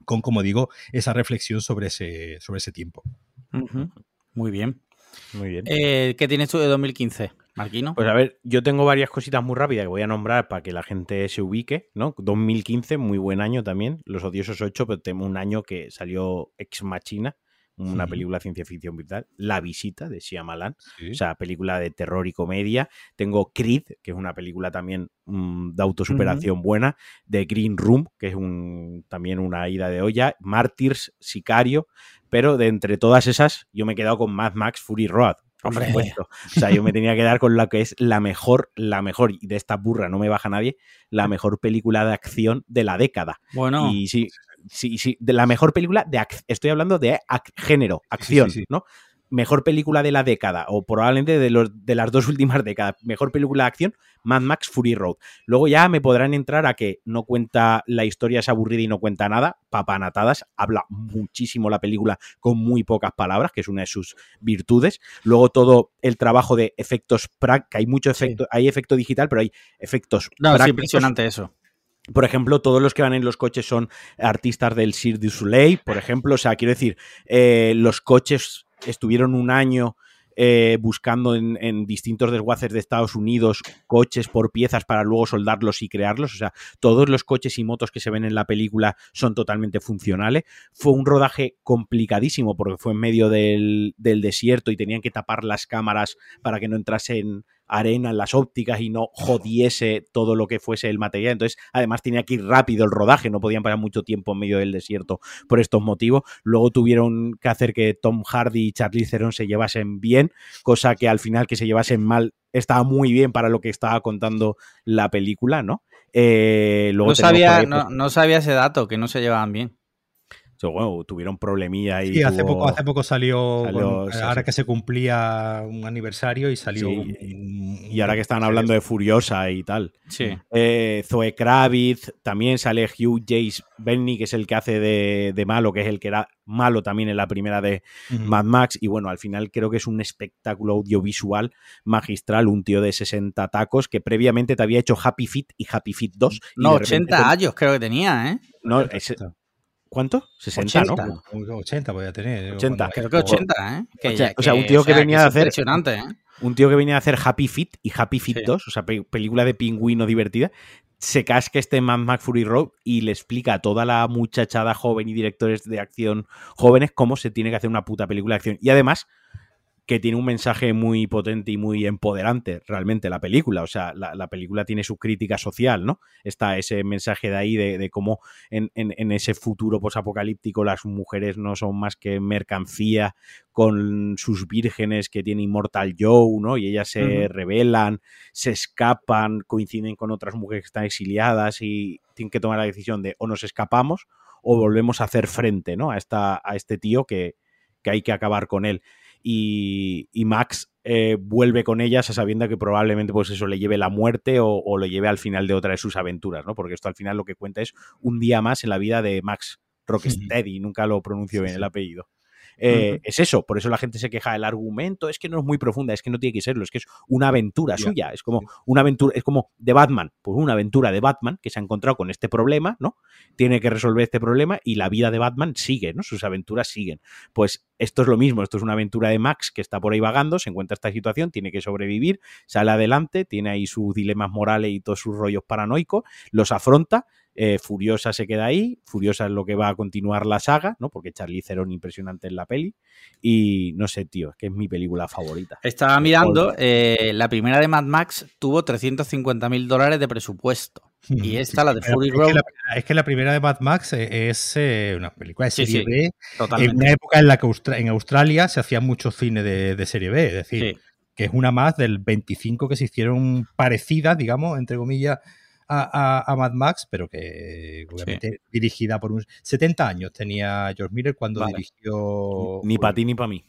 Con, como digo, esa reflexión sobre ese, sobre ese tiempo. Muy bien. Muy bien. Eh, ¿Qué tienes tú de 2015, Marquino? Pues a ver, yo tengo varias cositas muy rápidas que voy a nombrar para que la gente se ubique, ¿no? 2015, muy buen año también, Los Odiosos 8, pero tengo un año que salió Ex Machina, una película de ciencia ficción vital, La Visita de Shyamalan, o sea, película de terror y comedia. Tengo Creed, que es una película también mm, de autosuperación buena, de Green Room, que es un, también una ida de olla, Martyrs, Sicario, pero de entre todas esas yo me he quedado con Mad Max Fury Road. Por Hombre. supuesto. O sea, yo me tenía que dar con la que es la mejor, la mejor, y de esta burra no me baja nadie, la mejor película de acción de la década. bueno, Y sí, sí, sí, de la mejor película de estoy hablando de ac- género, acción, sí, sí. ¿no? Mejor película de la década, o probablemente de, los, de las dos últimas décadas. Mejor película de acción, Mad Max Fury Road. Luego ya me podrán entrar a que no cuenta, la historia es aburrida y no cuenta nada, papanatadas, habla muchísimo la película con muy pocas palabras, que es una de sus virtudes. Luego todo el trabajo de efectos prácticos, hay mucho Sí. efecto, hay efecto digital, pero hay efectos no, es impresionante eso. por ejemplo, todos los que van en los coches son artistas del Cirque du Soleil, por ejemplo. O sea, quiero decir, eh, los coches estuvieron un año eh, buscando en, en distintos desguaces de Estados Unidos coches por piezas para luego soldarlos y crearlos. O sea, todos los coches y motos que se ven en la película son totalmente funcionales. Fue un rodaje complicadísimo porque fue en medio del, del desierto y tenían que tapar las cámaras para que no entrasen arena en las ópticas y no jodiese todo lo que fuese el material. Entonces, además tenía que ir rápido el rodaje, no podían pasar mucho tiempo en medio del desierto por estos motivos. Luego tuvieron que hacer que Tom Hardy y Charlie Theron se llevasen bien, cosa que al final que se llevasen mal estaba muy bien para lo que estaba contando la película, ¿no? Eh, luego no, sabía, no, no sabía ese dato, que no se llevaban bien bueno, tuvieron problemilla y sí, hace poco hace poco salió, ahora que se cumplía un aniversario y salió y ahora que están hablando de Furiosa y tal sí. eh, Zoe Kravitz también sale Hugh Jace Benny que es el que hace de, malo que es el que era malo también en la primera de Mad Max. Y bueno al final creo que es un espectáculo audiovisual magistral un tío de 60 tacos que previamente te había hecho Happy Feet y Happy Feet 2 no 80 años creo que tenía ¿eh? no, ese, ¿Cuánto? 60, 80, ¿no? 80 podía tener. 80. Creo que 80, ¿eh? Que, o sea, un tío que, venía a hacer. Impresionante, ¿eh? Un tío que venía a hacer Happy Feet y Happy Feet 2, o sea, película de pingüino divertida, se casca este Mad Max Fury Road y le explica a toda la muchachada joven y directores de acción jóvenes cómo se tiene que hacer una puta película de acción. Y además, que tiene un mensaje muy potente y muy empoderante, realmente, la película. O sea, la, película tiene su crítica social, ¿no? Está ese mensaje de ahí de, cómo en, ese futuro posapocalíptico las mujeres no son más que mercancía con sus vírgenes que tiene Immortal Joe, ¿no? Y ellas se rebelan, se escapan, coinciden con otras mujeres que están exiliadas y tienen que tomar la decisión de o nos escapamos o volvemos a hacer frente, ¿no? A, esta, a este tío que, que hay que acabar con él y, Max eh, vuelve con ellas a sabiendo que probablemente pues eso le lleve la muerte o, o, lo lleve al final de otra de sus aventuras, ¿no? Porque esto al final lo que cuenta es un día más en la vida de Max Rocksteady, nunca lo pronuncio bien el apellido. Eh, es eso, por eso la gente se queja del argumento, es que no es muy profunda, es que no tiene que serlo, es que es una aventura suya, es como una aventura, es como de Batman, pues una aventura de Batman que se ha encontrado con este problema, ¿no? Tiene que resolver este problema y la vida de Batman sigue, ¿no? Sus aventuras siguen. Pues esto es lo mismo, esto es una aventura de Max que está por ahí vagando, se encuentra esta situación, tiene que sobrevivir, sale adelante, tiene ahí sus dilemas morales y todos sus rollos paranoicos, los afronta, eh, Furiosa se queda ahí, Furiosa es lo que va a continuar la saga, ¿no? Porque Charlie Theron impresionante en la peli. Y no sé, tío, es que es mi película favorita. Estaba mirando, eh, la primera de Mad Max tuvo 350 mil dólares de presupuesto. Y esta, la de Fury Road. Es que, la, primera de Mad Max eh, es una película de serie B. En una época en la que en Australia se hacía mucho cine de, serie B, es decir, que es una más del 25 que se hicieron parecidas, digamos, entre comillas, a, Mad Max, pero que obviamente dirigida por un 70 años tenía George Miller cuando dirigió. Ni para ti ni para mí.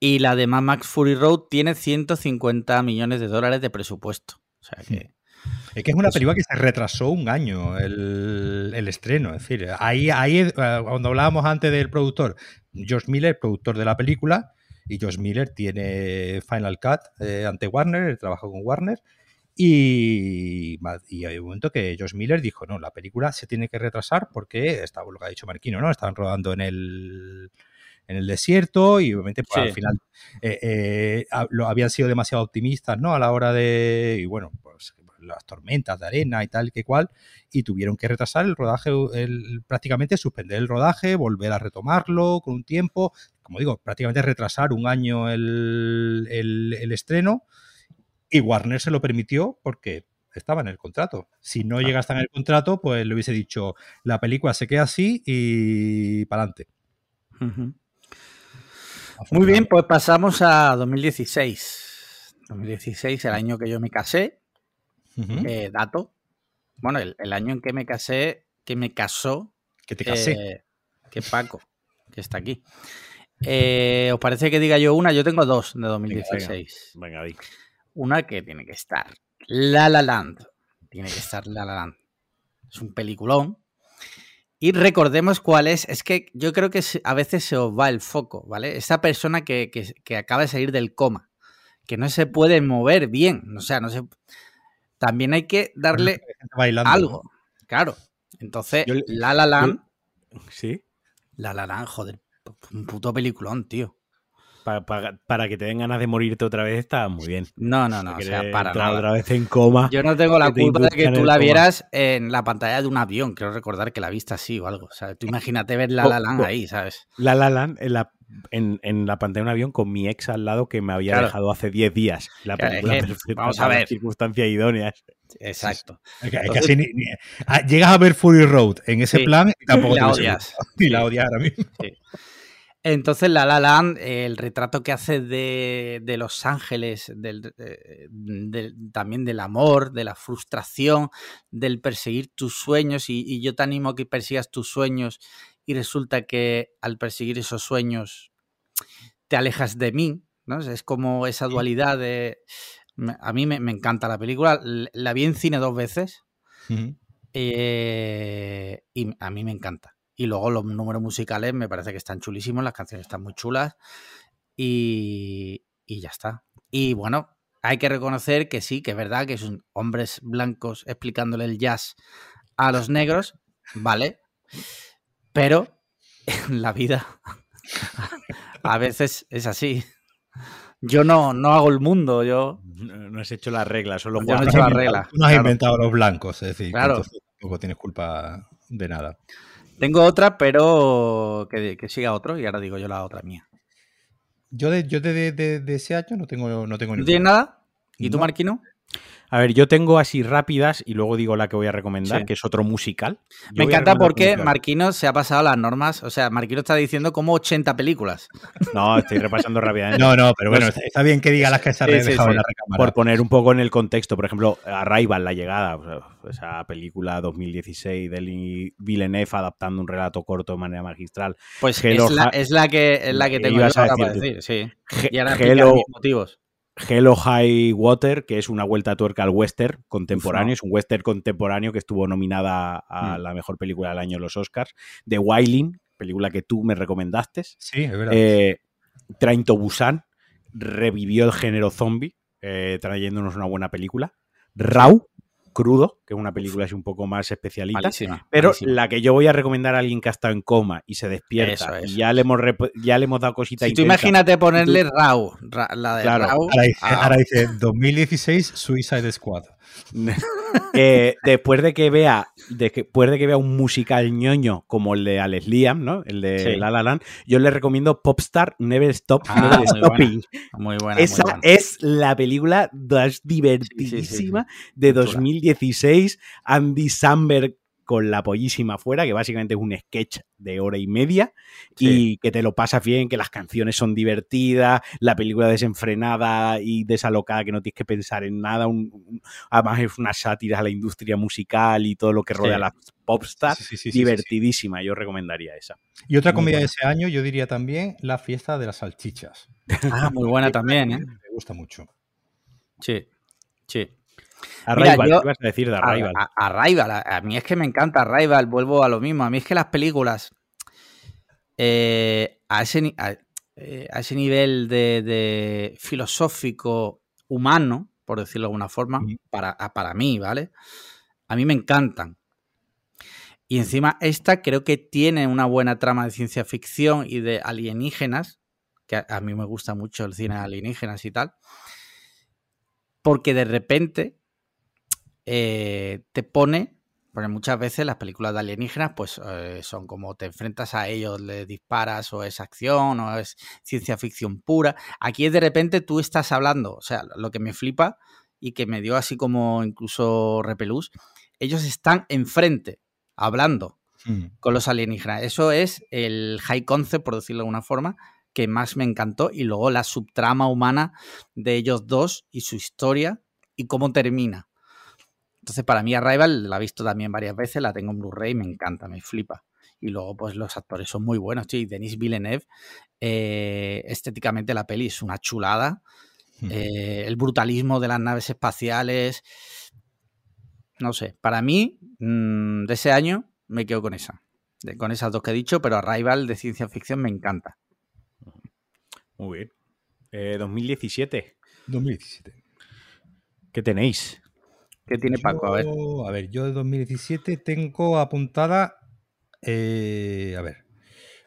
Y la de Mad Max Fury Road tiene 150 millones de dólares de presupuesto. O sea que. Es que es una película que se retrasó un año el, estreno. Es decir, ahí, ahí, eh, cuando hablábamos antes del productor, George Miller, productor de la película, y George Miller tiene Final Cut eh, ante Warner, trabaja con Warner, y, y, hay un momento que Josh Miller dijo, no, la película se tiene que retrasar porque estaba lo que ha dicho Marquino, ¿no? Estaban rodando en el, en el desierto y obviamente pues, al final eh, eh, lo, habían sido demasiado optimistas, ¿no? A la hora de, y bueno, pues las tormentas de arena y tal que cual, y tuvieron que retrasar el rodaje, el, prácticamente suspender el rodaje, volver a retomarlo con un tiempo, como digo, prácticamente retrasar un año el, el, el estreno y Warner se lo permitió porque estaba en el contrato. Si no llega a estar en el contrato, pues le hubiese dicho, la película se queda así y para adelante. Muy bien, pues pasamos a 2016. 2016, el año que yo me casé. Eh, dato. Bueno, el, año en que me casé, que me casó. Que te casé. Eh, que Paco, que está aquí. Eh, ¿Os parece que diga yo una? Yo tengo dos de 2016. Venga, venga, una que tiene que estar. La La Land. Tiene que estar La La Land. Es un peliculón. Y recordemos cuál es. Es que yo creo que a veces se os va el foco, ¿vale? Esa persona que, acaba de salir del coma, que no se puede mover bien. O sea, no se. También hay que darle algo. Claro. Entonces, La La Land. sí. La La Land, joder. Un puto peliculón, tío para, que te den ganas de morirte otra vez está muy bien. No, no, no, o sea, para nada. Otra vez en coma. Yo no tengo la culpa de que tú la vieras en la pantalla de un avión. Quiero recordar que la viste así o algo. O sea, tú imagínate ver La La Land ahí, ¿sabes? La La Land, en, en la pantalla de un avión con mi ex al lado que me había Claro. dejado hace 10 días. La Claro, película es que, perfecta vamos a ver. circunstancias idóneas. Exacto. Es que- es que así ni- ni- ah, llegas a ver Fury Road en ese Sí. plan y tampoco La te gusta. odias. Y la odias ahora mismo. Entonces, La La Land, el retrato que hace de, de Los Ángeles, del, eh, también del amor, de la frustración, del perseguir tus sueños, y, y yo te animo a que persigas tus sueños, y resulta que al perseguir esos sueños te alejas de mí, ¿no? Es como esa dualidad de... A mí me, me encanta la película, la vi en cine dos veces, eh, y a mí me encanta. Y luego los números musicales me parece que están chulísimos, las canciones están muy chulas. Y, y ya está. Y bueno, hay que reconocer que sí, que es verdad que son hombres blancos explicándole el jazz a los negros, ¿vale? Pero en la vida a veces es así. Yo no, no hago el mundo, yo... No, no has hecho las reglas, solo no hecho has no has claro. inventado los blancos, es decir, Claro. entonces tampoco tienes culpa de nada. Tengo otra, pero que, que siga otro y ahora digo yo la otra mía. Yo de, yo de, de- de- ese año no tengo, no tengo ¿No ninguna. tienes nada? ¿Y tú, No. Marquino? A ver, yo tengo así rápidas y luego digo la que voy a recomendar, Sí. que es otro musical. Yo Me encanta porque. Marquino se ha pasado las normas. O sea, Marquino está diciendo como 80 películas. No, estoy repasando rápidamente. No, no, pero bueno, Los- está, bien que diga las que se han Sí, dejado sí. en la recámara. Por poner un poco en el contexto, por ejemplo, Arrival, La Llegada, o sea, esa película 2016 de Villeneuve adaptando un relato corto de manera magistral. Pues Hello, es, la, Ha- es la que es la que tengo yo Ibas a para decir sí. He- Y ahora Hello, mis motivos. Hello High Water, que es una vuelta a tuerca al western contemporáneo. Es un western contemporáneo que estuvo nominada a Mm. la mejor película del año en los Oscars. The Wailing, película que tú me recomendaste. Sí, es verdad. Eh, Train to Busan revivió el género zombie, eh, trayéndonos una buena película. Raw, Crudo, que es una película así un poco más especialita. Malísima. Pero malísima. la que yo voy a recomendar a alguien que ha estado en coma y se despierta Eso y ya le hemos, ya le hemos dado cosita Si tú intensa. imagínate ponerle Raw, ra- la de Claro. Raw. ahora, dice, ah, ahora dice 2016 Suicide Squad. Eh, después de que vea después de que vea un musical ñoño como el de Alex Liam, ¿no? El de Sí. La La Land, yo le recomiendo Popstar Never Stop Ah, Never muy Stopping. muy buena. Esa muy buena. es la película más divertidísima de Muy chula. 2016. Andy Samberg con la pollísima afuera, que básicamente es un sketch de hora y media y que te lo pasas bien, que las canciones son divertidas, la película desenfrenada y desalocada, que no tienes que pensar en nada. un- un- además es una sátira a la industria musical y todo lo que rodea Sí. a las popstars. Sí, divertidísima, yo recomendaría esa. Y otra Muy comedia de ese año, yo diría también La fiesta de las salchichas. Ah, muy buena también, ¿eh? Me gusta mucho. Sí. Sí. Arrival, yo- ¿qué a decir de Arrival? A, a- Arrival, a, a mí es que me encanta Arrival, vuelvo a lo mismo. A mí es que las películas eh, a, ese, a, eh, a ese nivel de, de filosófico humano, por decirlo de alguna forma, para, para mí, ¿vale? A mí me encantan. Y encima esta creo que tiene una buena trama de ciencia ficción y de alienígenas, que a, a mí me gusta mucho el cine de alienígenas y tal, porque de repente eh, te pone, porque muchas veces las películas de alienígenas pues eh, son como te enfrentas a ellos, le disparas o es acción o es ciencia ficción pura. Aquí de repente tú estás hablando, o sea, lo que me flipa y que me dio así como incluso repelús, ellos están enfrente, hablando Mm. con los alienígenas. Eso es el high concept, por decirlo de alguna forma, que más me encantó. Y luego la subtrama humana de ellos dos y su historia y cómo termina. Entonces, para mí, Arrival la he visto también varias veces, la tengo en Blu-ray, me encanta, me flipa. Y luego, pues los actores son muy buenos. Sí, Denis Villeneuve, eh, estéticamente la peli es una chulada. Mm. Eh, el brutalismo de las naves espaciales. No sé, para mí, mm, de ese año, me quedo con esa. De- con esas dos que he dicho, pero Arrival de ciencia ficción me encanta. Muy bien. Eh, 2017, 2017. ¿qué tenéis? ¿Qué tiene Paco? A ver. Yo- a ver, yo de 2017 tengo apuntada. eh, a ver.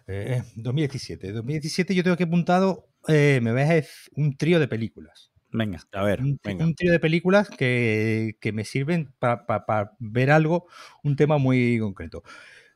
eh, 2017. 2017 yo tengo que apuntado. eh, me ves es un trío de películas. Venga. A ver, Un, venga. un trío de películas que, que me sirven para ver algo, un tema muy concreto.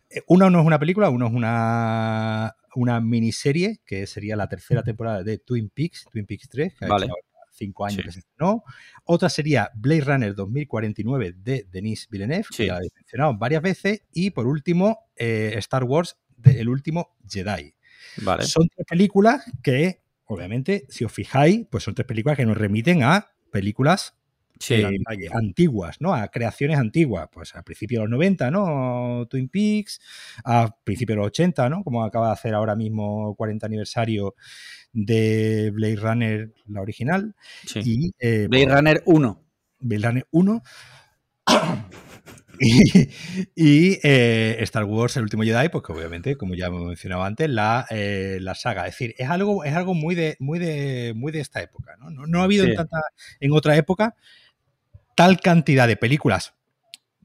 Eh, Una no es una película, uno es una, una miniserie que sería la tercera temporada de Twin Peaks, Twin Peaks 3, que Vale. ha hecho ahora cinco años Sí. que se estrenó. Otra sería Blade Runner 2049 de Denis Villeneuve, Sí. que ya he mencionado varias veces. Y por último, eh, Star Wars, de El último Jedi. Vale. Son tres películas que, obviamente, si os fijáis, pues son tres películas que nos remiten a películas Sí. eh, antiguas, ¿no? A creaciones antiguas, pues a principios de los 90, ¿no? Twin Peaks, a principios de los 80, ¿no? Como acaba de hacer ahora mismo 40 aniversario de Blade Runner, la original, sí. y eh, Blade Runner 1. Blade Runner 1 y, y, eh, Star Wars, el último Jedi, pues que obviamente, como ya hemos mencionado antes, la, eh, la saga. Es decir, es algo, es algo muy de, muy de, muy de esta época. No, no, no ha habido Sí. en, tanta, en otra época tal cantidad de películas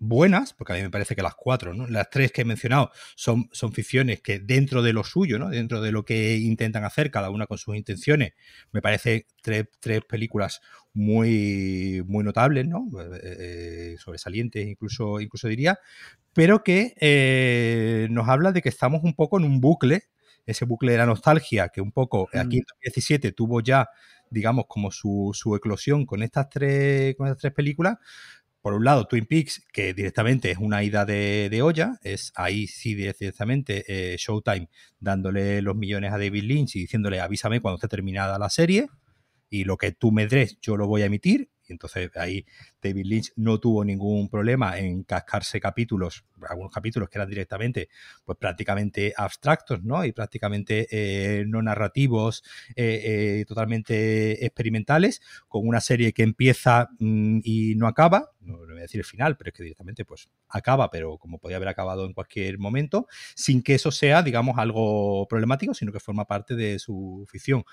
buenas, porque a mí me parece que las cuatro, ¿no? las tres que he mencionado son, son ficciones que dentro de lo suyo, ¿no? dentro de lo que intentan hacer, cada una con sus intenciones, me parece tres, tres películas muy, muy notables, ¿no? Eh, sobresalientes incluso, incluso diría, pero que eh, nos habla de que estamos un poco en un bucle, ese bucle de la nostalgia que un poco aquí en 2017 tuvo ya digamos, como su, su, eclosión con estas tres, con estas tres películas. Por un lado, Twin Peaks, que directamente es una ida de, olla, es ahí sí directamente eh, Showtime dándole los millones a David Lynch y diciéndole avísame cuando esté terminada la serie y lo que tú me des yo lo voy a emitir. Entonces ahí David Lynch no tuvo ningún problema en cascarse capítulos, algunos capítulos que eran directamente, pues prácticamente abstractos, ¿no? Y prácticamente eh, no narrativos, eh, eh, totalmente experimentales, con una serie que empieza mmm, y no acaba, no, no, voy a decir el final, pero es que directamente pues acaba, pero como podía haber acabado en cualquier momento, sin que eso sea, digamos, algo problemático, sino que forma parte de su ficción.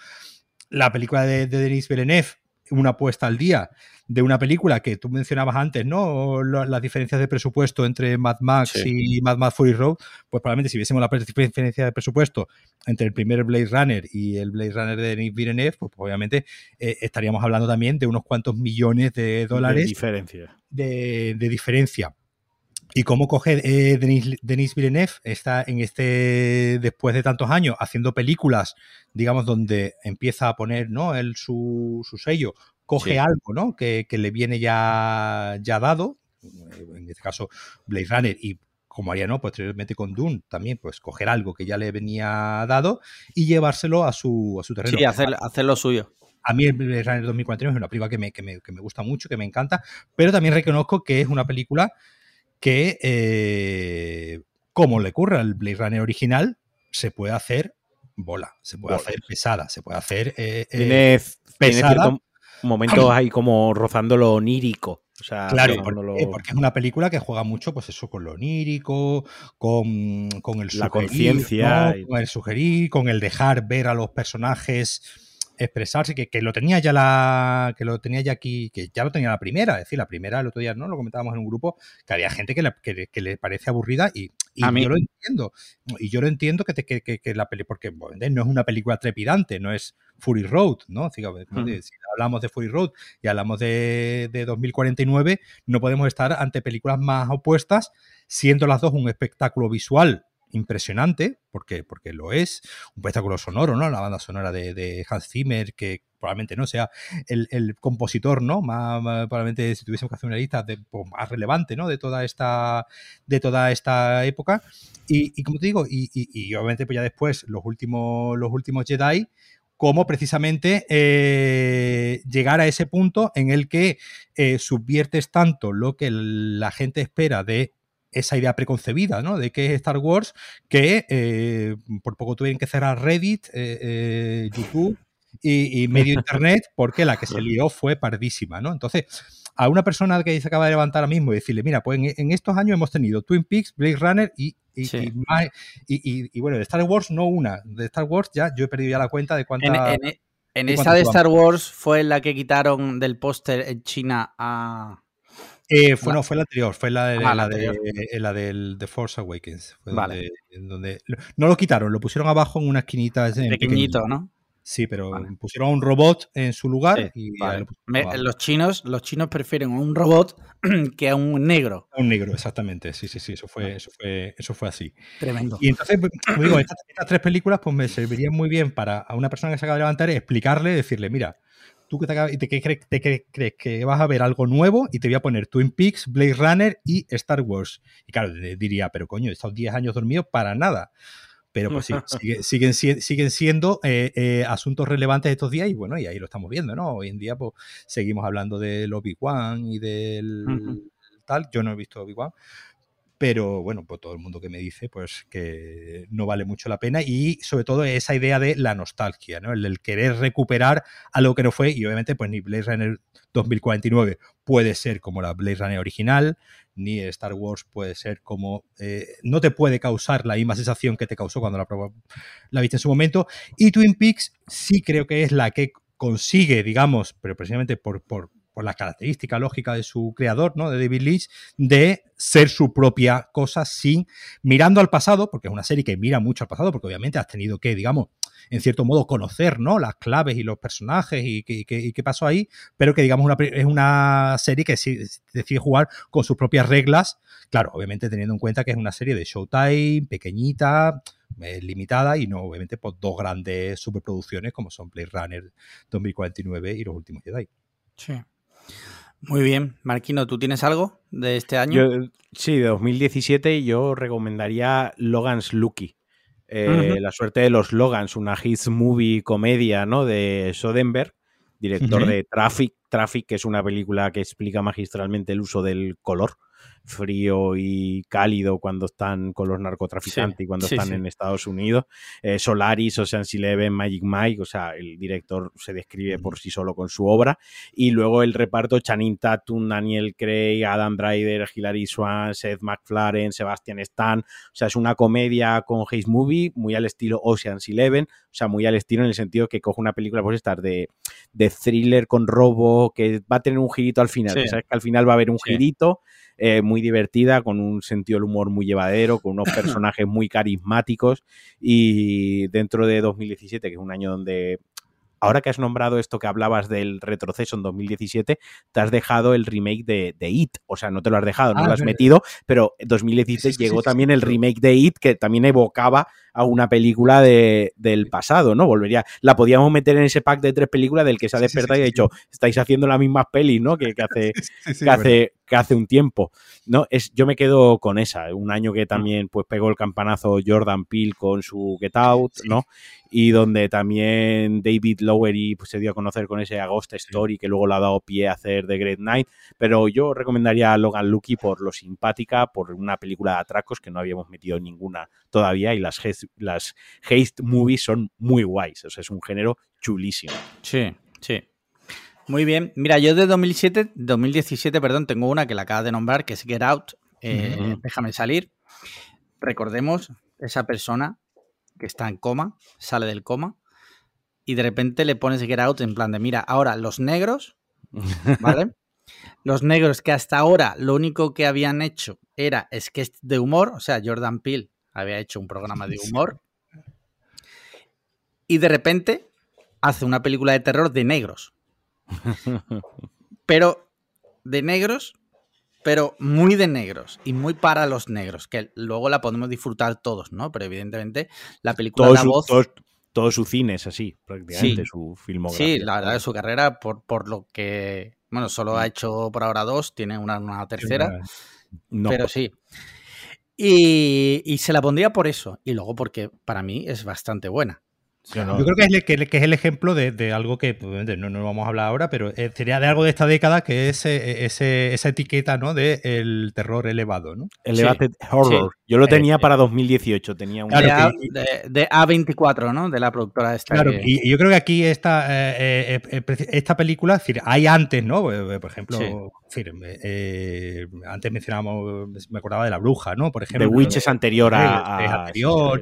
La película de, de Denis Villeneuve, una apuesta al día de una película que tú mencionabas antes, ¿no? Las diferencias de presupuesto entre Mad Max sí. y Mad Max Fury Road, pues probablemente si viésemos la diferencia de presupuesto entre el primer Blade Runner y el Blade Runner de Denis Villeneuve, pues obviamente eh, estaríamos hablando también de unos cuantos millones de dólares de diferencia. De, de diferencia. Y cómo coge eh, Denis, Denis, Villeneuve está en este, después de tantos años, haciendo películas, digamos, donde empieza a poner ¿no? El, su, su sello, coge sí. algo ¿no? que, que, le viene ya, ya dado, en este caso Blade Runner, y como haría ¿no? posteriormente con Dune, también, pues coger algo que ya le venía dado y llevárselo a su, a su terreno. Sí, hacer, hacer lo suyo. A mí el Blade Runner 2041 es una película que me, que, me, que me gusta mucho, que me encanta, pero también reconozco que es una película que, eh, como le ocurre al Blade Runner original, se puede hacer bola, se puede bola. hacer pesada, se puede hacer eh, tiene, pesada. Momentos ahí como rozando lo onírico. O sea, claro, porque, es una película que juega mucho, pues eso, con lo onírico, con, con el la conciencia, ¿no? con el sugerir, con el dejar ver a los personajes expresarse, que, que, lo tenía ya la, que lo tenía ya aquí, que ya lo tenía la primera, es decir, la primera el otro día, ¿no? Lo comentábamos en un grupo, que había gente que le, que, que le parece aburrida y, y a mí. yo lo entiendo. Y yo lo entiendo que, te, que, que, la peli, porque bueno, no es una película trepidante, no es Fury Road, ¿no? Si, si hablamos de Fury Road y hablamos de, de 2049, no podemos estar ante películas más opuestas, siendo las dos un espectáculo visual impresionante, porque, porque lo es, un espectáculo sonoro, ¿no? La banda sonora de, Hans Zimmer, que probablemente no sea el, compositor, ¿no? Más, probablemente si tuviésemos que hacer una lista de, pues, más relevante, ¿no? De toda esta, de toda esta época. Y, como te digo, y, obviamente pues ya después los últimos, los últimos Jedi, cómo precisamente eh, llegar a ese punto en el que eh, subviertes tanto lo que la gente espera de esa idea preconcebida, ¿no? De que es Star Wars, que eh, por poco tuvieron que cerrar Reddit, eh, eh, YouTube y, y, medio Internet, porque la que se lió fue pardísima, ¿no? Entonces, a una persona que se acaba de levantar ahora mismo y decirle, mira, pues en, en estos años hemos tenido Twin Peaks, Blade Runner y, y, sí. y, y, bueno, de Star Wars no una, de Star Wars ya yo he perdido ya la cuenta de cuántas... En, en, en esa de Star Wars fue la que quitaron del póster en China a... Eh, fue, no, fue la anterior, fue la, de, ah, la, de, eh, la del The Force Awakens. Fue vale. Donde, donde, no lo quitaron, lo pusieron abajo en una esquinita. Pequeñito, ¿no? Sí, pero Vale. pusieron a un robot en su lugar Sí, y vale. Me- los chinos, los chinos prefieren a un robot que a un negro. un negro, exactamente. Sí, sí, sí, eso fue, eso fue, eso fue así. Tremendo. Y entonces, pues, como digo, estas, estas tres películas pues me servirían muy bien para a una persona que se acaba de levantar explicarle, decirle, mira, tú que te, acabas- te, crees, te cre- crees que vas a ver algo nuevo y te voy a poner Twin Peaks, Blade Runner y Star Wars. Y claro, diría, pero coño, he estado 10 años dormido para nada. Pero pues sí, sigue- siguen, siguen siendo eh, eh, asuntos relevantes estos días y bueno, y ahí lo estamos viendo, ¿no? Hoy en día pues seguimos hablando del Obi-Wan y del tal. Yo no he visto Obi-Wan, pero bueno, pues todo el mundo que me dice pues que no vale mucho la pena y sobre todo esa idea de la nostalgia, ¿no? El querer recuperar algo que no fue y obviamente pues ni Blade Runner 2049 puede ser como la Blade Runner original, ni Star Wars puede ser como... eh, no te puede causar la misma sensación que te causó cuando la, la viste en su momento y Twin Peaks sí creo que es la que consigue, digamos, pero precisamente por, por la característica lógica de su creador, ¿no? De David Lynch, de ser su propia cosa sin mirando al pasado, porque es una serie que mira mucho al pasado, porque obviamente has tenido que, digamos, en cierto modo conocer, ¿no? Las claves y los personajes y qué, pasó ahí, pero que digamos es una serie que decide jugar con sus propias reglas, claro, obviamente teniendo en cuenta que es una serie de Showtime, pequeñita, eh, limitada y no obviamente por dos grandes superproducciones como son Blade Runner 2049 y Los Últimos Jedi. Sí. Muy bien. Marquino, ¿tú tienes algo de este año? Yo, sí, de 2017 yo recomendaría Logan's Lucky. Eh. La suerte de los Logans, una hit movie comedia ¿no? de Soderbergh, director de Traffic. Traffic, que es una película que explica magistralmente el uso del color frío y cálido cuando están con los narcotraficantes Sí, y cuando sí, están sí. en Estados Unidos. Eh, Solaris, Ocean's Eleven, Magic Mike, o sea, el director se describe por sí solo con su obra. Y luego el reparto, Channing Tatum, Daniel Craig, Adam Driver, Hilary Swan, Seth MacFarlane, Sebastian Stan. O sea, es una comedia con Haze Movie, muy al estilo Ocean's Eleven, o sea, muy al estilo en el sentido que coge una película, pues estar de, de thriller con robo, que va a tener un girito al final. Que sabes que al final va a haber un girito, eh, muy divertida, con un sentido del humor muy llevadero, con unos personajes muy carismáticos. Y dentro de 2017, que es un año donde ahora que has nombrado esto que hablabas del retroceso en 2017, te has dejado el remake de, de It. O sea, no te lo has dejado, no Ah, lo has metido, pero en 2017 Sí, sí, llegó sí, también el remake de It, que también evocaba a una película de, del pasado, ¿no? Volvería, la podíamos meter en ese pack de tres películas del que se ha despertado y ha dicho, estáis haciendo las mismas pelis, ¿no? Que, que hace, que, hace, que hace un tiempo. ¿no? Es, yo me quedo con esa. Un año que también pues, pegó el campanazo Jordan Peele con su Get Out. ¿no? Y donde también David Lowery pues, se dio a conocer con ese Agost Story que luego le ha dado pie a hacer The Great Night. Pero yo recomendaría a Logan Lucky por lo simpática, por una película de atracos que no habíamos metido ninguna todavía y las, las haste movies son muy guays. O sea, es un género chulísimo. Sí, sí. Muy bien. Mira, yo de 2007, 2017, perdón, tengo una que la acabas de nombrar, que es Get Out. eh. Déjame salir. Recordemos esa persona que está en coma, sale del coma, y de repente le pones Get Out en plan de, mira, ahora los negros, ¿vale? los negros que hasta ahora lo único que habían hecho era sketch de humor, o sea, Jordan Peele había hecho un programa de humor, y de repente hace una película de terror de negros. Pero de negros, pero muy de negros y muy para los negros, que luego la podemos disfrutar todos, ¿no? Pero evidentemente la película todo, da su, voz. todo- todo su cine es así, prácticamente, Sí. su filmografía. Sí, la verdad su carrera, por, por lo que. Bueno, solo ha hecho por ahora dos, tiene una, una tercera, No, pero sí. Y, y se la pondría por eso, y luego porque para mí es bastante buena. Yo no. Yo creo que es, el- que, que es el ejemplo de, de algo que pues, obviamente, no, no vamos a hablar ahora, pero eh, sería de algo de esta década que es eh, ese, esa etiqueta ¿no? de el terror elevado. ¿no? Elevated Horror. Yo lo Eh, tenía eh. para 2018. Tenía un. Claro de, A, que- de- de A24, ¿no? De la productora esta. Claro, que- y, yo creo que aquí esta, eh, eh, esta película, es decir, hay antes, ¿no? Eh, Por ejemplo, Sí. eh, antes mencionábamos, me acordaba de La Bruja, ¿no? Por The ejemplo. Witch es anterior a. Es anterior.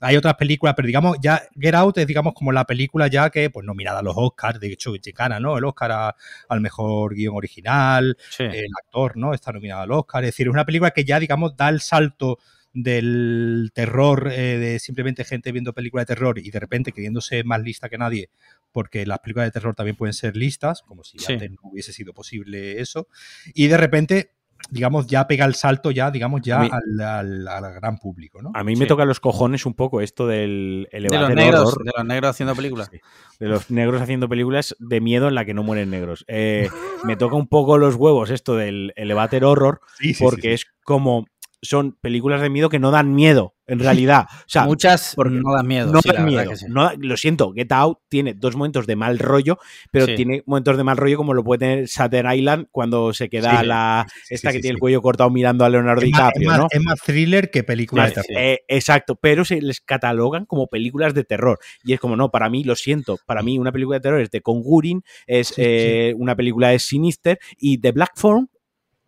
hay otras películas, pero digamos, ya Get Out es, digamos, como la película ya que, pues, nominada a los Oscars, de hecho, gana, ¿no? El Oscar a- al mejor guion original, sí. el actor, ¿no? Está nominado al Oscar, es decir, es una película que ya, digamos, da el salto del terror, eh, de simplemente gente viendo películas de terror y de repente creyéndose más lista que nadie, porque las películas de terror también pueden ser listas, como si Sí. antes no hubiese sido posible eso, y de repente, digamos, ya pega el salto ya, digamos, ya mí- al, al- al gran público, ¿no? A mí me Sí. toca los cojones un poco esto del De los elevator negros, horror. de los negros haciendo películas. Sí. De los negros haciendo películas de miedo en la que no mueren negros. Eh, me toca un poco los huevos esto del elevator horror, Sí, sí, sí, porque sí. es como. Son películas de miedo que no dan miedo, en realidad. O sea, Muchas porque no dan miedo. no sí, dan miedo. sí. no lo siento, Get Out tiene dos momentos de mal rollo, pero Sí. tiene momentos de mal rollo como lo puede tener Saturn Island cuando se queda Sí, la sí, sí, esta sí, que tiene sí. el cuello cortado mirando a Leonardo Es DiCaprio, más- ¿no? es más thriller que película de terror. Eh, exacto, pero se les catalogan como películas de terror. Y es como, no, para mí, lo siento, para mí una película de terror es The Conjuring, es Sí, sí. eh, una película es Sinister y The Black Phone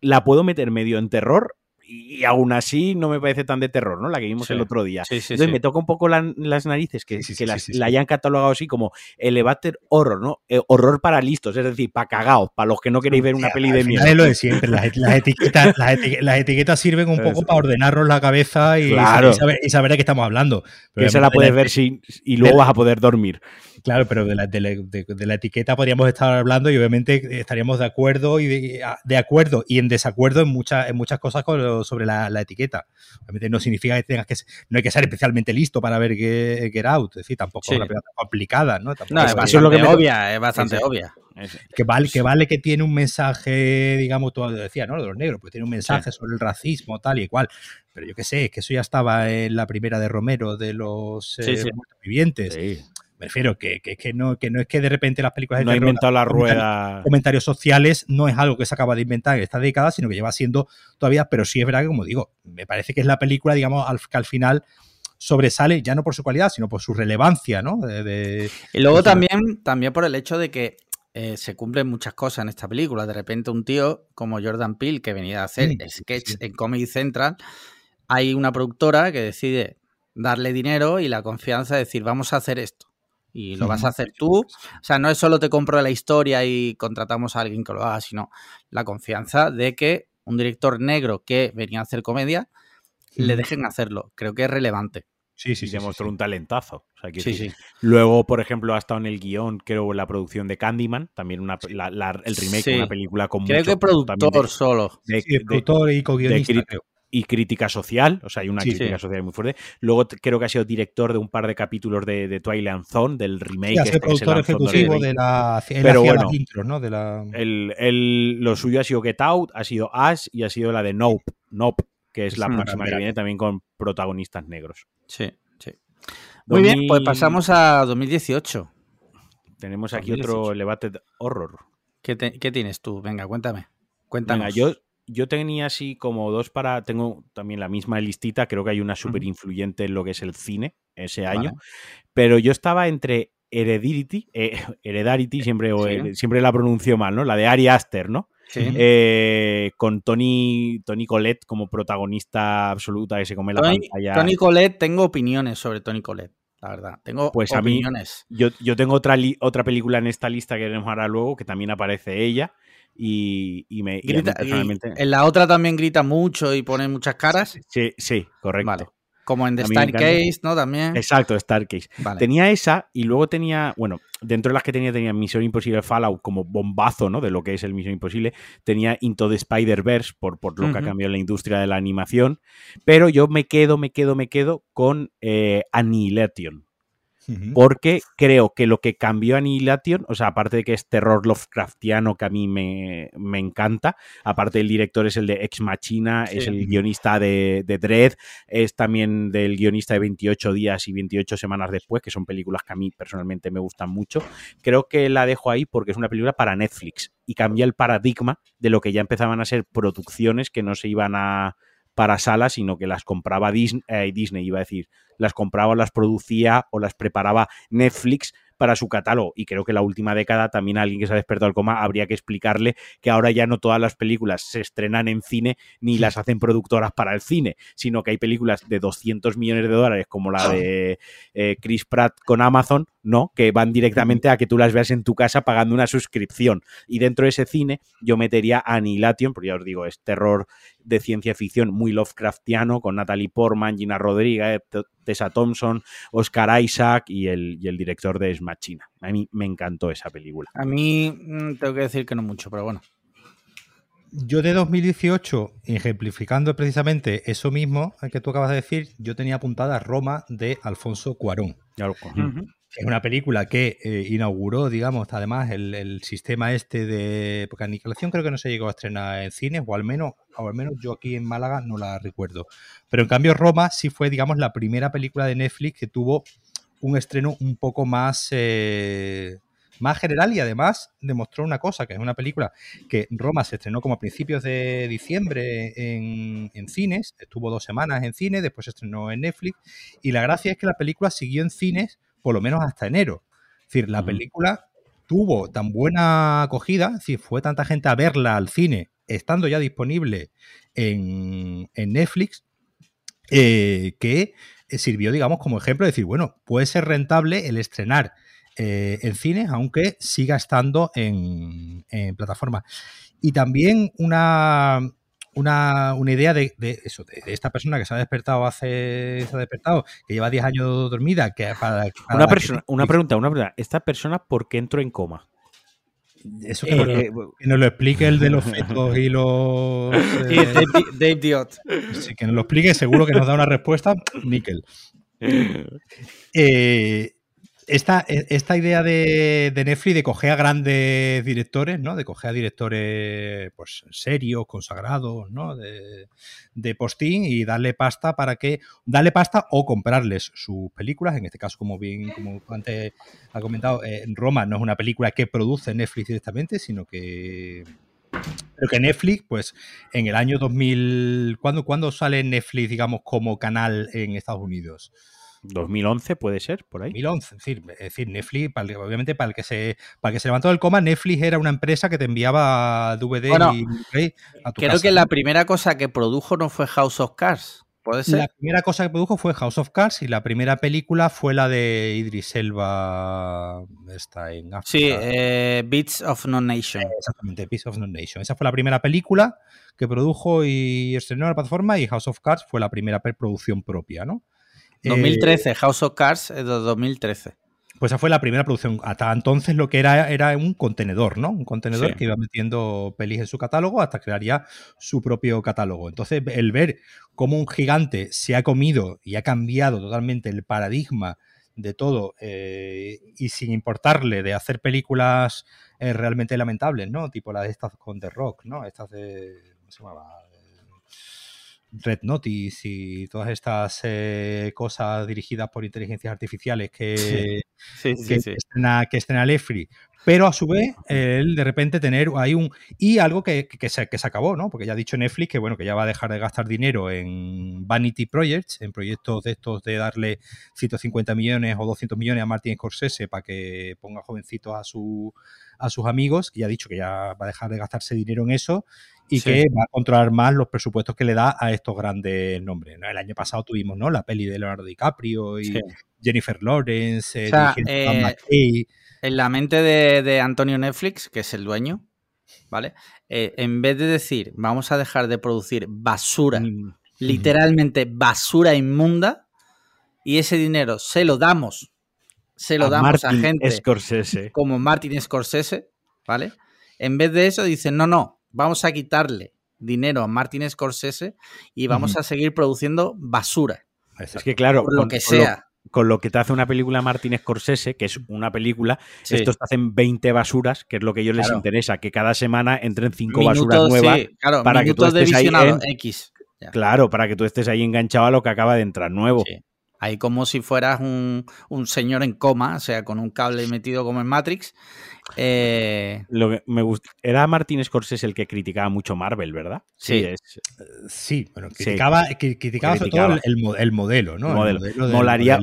la puedo meter medio en terror y aún así no me parece tan de terror, ¿no? La que vimos Sí. el otro día. Sí, sí, Entonces sí. me toca un poco la- las narices que, Sí, sí, que sí, las- sí, sí, la hayan catalogado así como elevator horror, ¿no? Eh, horror para listos, es decir, para cagados, para los que no queréis ver una Sí, peli de miedo. Es lo de siempre. Las, las etiquetas, las, eti- las etiquetas sirven un poco para ordenarnos la cabeza y, Claro. y saber, y saber de qué estamos hablando. Que esa la de puedes ver sin, y luego de- vas a poder dormir. Claro, pero de la, de, la, de- de la etiqueta podríamos estar hablando y obviamente estaríamos de acuerdo y de, acuerdo y en desacuerdo en muchas en muchas cosas con sobre la, la etiqueta. Obviamente no significa que tengas que no hay que ser especialmente listo para ver Get, Get Out, es decir, tampoco Sí. es una película complicada, ¿no? Tampoco No, es Eso- es lo que me obvia, es bastante Sí, sí. obvia. que vale, que vale que tiene un mensaje, digamos, tú decías, ¿no? De los negros, pues tiene un mensaje sobre el racismo, tal y cual. Pero yo qué sé, es que eso ya estaba en la primera de Romero de los eh, Sí, sí. muertos vivientes. Me refiero que, que, que no, que no es que de repente las películas de No ha terror, inventado la comentarios- rueda. comentarios sociales no es algo que se acaba de inventar en esta década, sino que lleva siendo todavía, pero sí es verdad que, como digo, me parece que es la película, digamos, al, que al final sobresale ya no por su calidad, sino por su relevancia, ¿no? De, de- Y luego también, también por el hecho de que eh, se cumplen muchas cosas en esta película. De repente un tío como Jordan Peele, que venía a hacer Sí, sketch sí. en Comedy Central, hay una productora que decide darle dinero y la confianza de decir, vamos a hacer esto. Y lo vas a hacer tú. O sea, no es solo te compro la historia y contratamos a alguien que lo haga, sino la confianza de que un director negro que venía a hacer comedia le dejen hacerlo. Creo que es relevante. Sí, sí, sí. sí, demostró sí. un talentazo. O sea, quiero Sí, decir, sí. Luego, por ejemplo, ha estado en el guion, creo, en la producción de Candyman, también una, la- la- el remake una película con Creo mucho que productor de- solo. de- de- productor y co-guionista. Y crítica social, o sea, hay una Sí, crítica sí. social muy fuerte. Luego creo que ha sido director de un par de capítulos de, de Twilight Zone, del remake. Sí, este que se productor ejecutivo 2020. de la. Pero bueno. las intros, ¿no? De la. El, el- lo suyo ha sido Get Out, ha sido Ash y ha sido la de Nope, Nope que es la próxima que viene también con protagonistas negros. Sí, sí. Muy bien, pues 2000 pasamos a 2018. Tenemos aquí 2018. otro Elevated Horror. ¿Qué, te- qué tienes tú? Venga, cuéntame. Cuéntanos. Venga, yo, yo tenía así como dos para. Tengo también la misma listita. Creo que hay una súper influyente en lo que es el cine ese año. Vale. Pero yo estaba entre Heredity, eh, Heredarity, siempre, o Sí. Her- siempre la pronuncio mal, ¿no? La de Ari Aster, ¿no? Sí. Eh, con Tony, Tony Colette como protagonista absoluta que se come la Tony, pantalla. Tony Colette, tengo opiniones sobre Tony Colette, la verdad. Tengo Pues a mí- opiniones. Yo, yo tengo otra, li- otra película en esta lista que veremos ahora luego, que también aparece ella. Y, y me. Grita- y personalmente- en la otra también grita mucho y pone muchas caras. Sí, sí, correcto. Vale. Como en The. Staircase, ¿no? También. Exacto, Starcase. Vale. Tenía esa y luego tenía, bueno, dentro de las que tenía, tenía Misión Imposible Fallout como bombazo, ¿no? De lo que es el Misión Imposible. Tenía Into the Spider-Verse por, por lo que ha cambiado la industria de la animación. Pero yo me quedo, me quedo, me quedo con eh, Annihilation. Porque creo que lo que cambió Annihilation, o sea, aparte de que es terror Lovecraftiano que a mí me, me encanta, aparte el director es el de Ex Machina, Sí. es el guionista de, de Dread, es también del guionista de 28 días y 28 semanas después, que son películas que a mí personalmente me gustan mucho. Creo que la dejo ahí porque es una película para Netflix y cambia el paradigma de lo que ya empezaban a ser producciones que no se iban a para salas, sino que las compraba Disney, Disney, iba a decir, las compraba o las producía o las preparaba Netflix para su catálogo. Y creo que la última década también a alguien que se ha despertado al coma habría que explicarle que ahora ya no todas las películas se estrenan en cine ni las hacen productoras para el cine, sino que hay películas de 200 millones de dólares como la de eh, Chris Pratt con Amazon, ¿no? Que van directamente a que tú las veas en tu casa pagando una suscripción. Y dentro de ese cine yo metería Annihilation, porque ya os digo, es terror de ciencia ficción muy Lovecraftiano, con Natalie Portman, Gina Rodríguez, Tessa Thompson, Oscar Isaac y el, y el director de Smachina. A mí me encantó esa película. A mí mm, tengo que decir que no mucho, pero bueno. Yo de 2018, ejemplificando precisamente eso mismo que tú acabas de decir, yo tenía apuntada Roma de Alfonso Cuarón. Es una película que eh, inauguró, digamos, además el, sistema este de. Porque Aniquilación creo que no se llegó a estrenar en cines, o al menos, o al menos yo aquí en Málaga no la recuerdo. Pero en cambio, Roma sí fue, digamos, la primera película de Netflix que tuvo un estreno un poco más. Eh, más general y además demostró una cosa, que es una película que Roma se estrenó como a principios de diciembre en, en cines, estuvo dos semanas en cines, después se estrenó en Netflix y la gracia es que la película siguió en cines por lo menos hasta enero. Es decir, la película tuvo tan buena acogida, decir, fue tanta gente a verla al cine, estando ya disponible en, Netflix, eh, que sirvió, digamos, como ejemplo de decir, bueno, puede ser rentable el estrenar eh, en cines, aunque siga estando en, en plataforma. Y también una, una, idea de, eso, de, esta persona que se ha despertado hace, se ha despertado, que lleva 10 años dormida, que para, una, persona, una pregunta, una pregunta. ¿Esta persona por qué entró en coma? Eso que, nos lo explique el de los fetos y los. Eh, Dave, Diot. Sí, que nos lo explique, seguro que nos da una respuesta, níquel. Eh, esta, e, esta idea de, Netflix de coger a grandes directores, ¿no? De coger a directores pues serios, consagrados, ¿no? De, de postín y darle pasta para que. Darle pasta o comprarles sus películas. En este caso, como bien, como antes ha comentado, eh, Roma no es una película que produce Netflix directamente, sino que. Pero que Netflix, pues en el año 2000. ¿Cuándo, ¿cuándo sale Netflix, digamos, como canal en Estados Unidos? 2011 puede ser, por ahí. 2011, es decir, es decir Netflix, obviamente para el que se para que se levantó del coma, Netflix era una empresa que te enviaba DVD y a tu Creo que la primera cosa que produjo no fue House of Cards. ¿Puede ser? La primera cosa que produjo fue House of Cards y la primera película fue la de Idris Elba está en África. Sí, eh, Beats of No Nation. Exactamente, Beats of No Nation. Esa fue la primera película que produjo y estrenó en la plataforma y House of Cards fue la primera producción propia, ¿no? 2013, eh, House of Cards de 2013. Pues esa fue la primera producción. Hasta entonces lo que era era un contenedor, ¿no? Un contenedor que iba metiendo pelis en su catálogo hasta crear ya su propio catálogo. Entonces, el ver cómo un gigante se ha comido y ha cambiado totalmente el paradigma de todo eh, y sin importarle de hacer películas eh, realmente lamentables, ¿no? Tipo la de estas con The Rock, ¿no? Estas de... ¿Cómo se llamaba? Red Notice y todas estas eh, cosas dirigidas por inteligencias artificiales que, que, estrena, que estrena Lefri. Pero a su vez, él de repente tener ahí un. Y algo que, se, que se acabó, ¿no? Porque ya ha dicho Netflix que bueno, que ya va a dejar de gastar dinero en Vanity Projects, en proyectos de estos de darle 150 millones o 200 millones a Martin Scorsese para que ponga jovencitos a su a sus amigos, que ya ha dicho que ya va a dejar de gastarse dinero en eso y que va a controlar más los presupuestos que le da a estos grandes nombres. El año pasado tuvimos ¿no? la peli de Leonardo DiCaprio y Jennifer Lawrence, eh, eh, en la mente de, Antonio Netflix, que es el dueño, ¿vale? Eh, en vez de decir vamos a dejar de producir basura, mm. literalmente basura inmunda, y ese dinero se lo damos, se lo damos a gente Scorsese. como Martin Scorsese, ¿vale? En vez de eso dicen, no, no, vamos a quitarle dinero a Martin Scorsese y vamos a seguir produciendo basura. Es que claro, con, lo que sea. con lo que te hace una película Martin Scorsese, que es una película, estos te hacen 20 basuras, que es lo que a ellos les interesa, que cada semana entren 5 basuras nuevas para que tú estés ahí X. Claro, para que tú estés ahí enganchado a lo que acaba de entrar nuevo. Ahí como si fueras un, un, señor en coma, o sea, con un cable metido como en Matrix, eh, Lo que me gusta, era Martin Scorsese el que criticaba mucho Marvel, ¿verdad? Sí, sí, bueno, criticaba, criticaba, sobre todo el, modelo, ¿no? El modelo. molaría,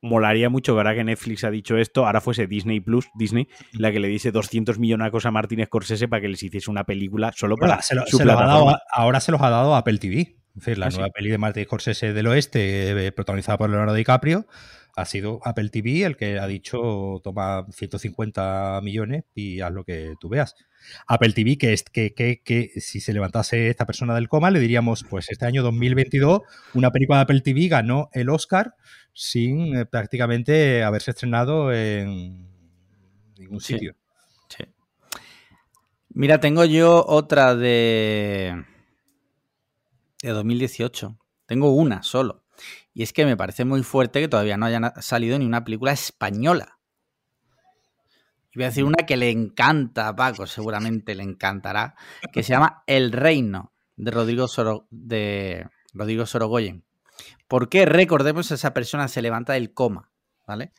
molaría mucho, ¿verdad? Que Netflix ha dicho esto, ahora fuese Disney Plus, Disney, la que le diese 200 millones a Martin Scorsese para que les hiciese una película solo para Ahora se lo- su se lo ha dado ahora se los ha dado a Apple TV. Es decir, la Ah, sí. nueva peli de Martin Scorsese del Oeste, eh, protagonizada por Leonardo DiCaprio, ha sido Apple TV el que ha dicho toma 150 millones y haz lo que tú veas. Apple TV, que, es, que, que, que si se levantase esta persona del coma, le diríamos, pues este año 2022, una película de Apple TV ganó el Oscar sin eh, prácticamente haberse estrenado en ningún Sí. sitio. Sí. Mira, tengo yo otra de. De 2018. Tengo una solo. Y es que me parece muy fuerte que todavía no haya salido ni una película española. Y voy a decir una que le encanta a Paco, seguramente le encantará, que se llama El Reino, de Rodrigo, Soro- de Rodrigo Sorogoyen. ¿Por qué? Recordemos, esa persona se levanta del coma, ¿vale?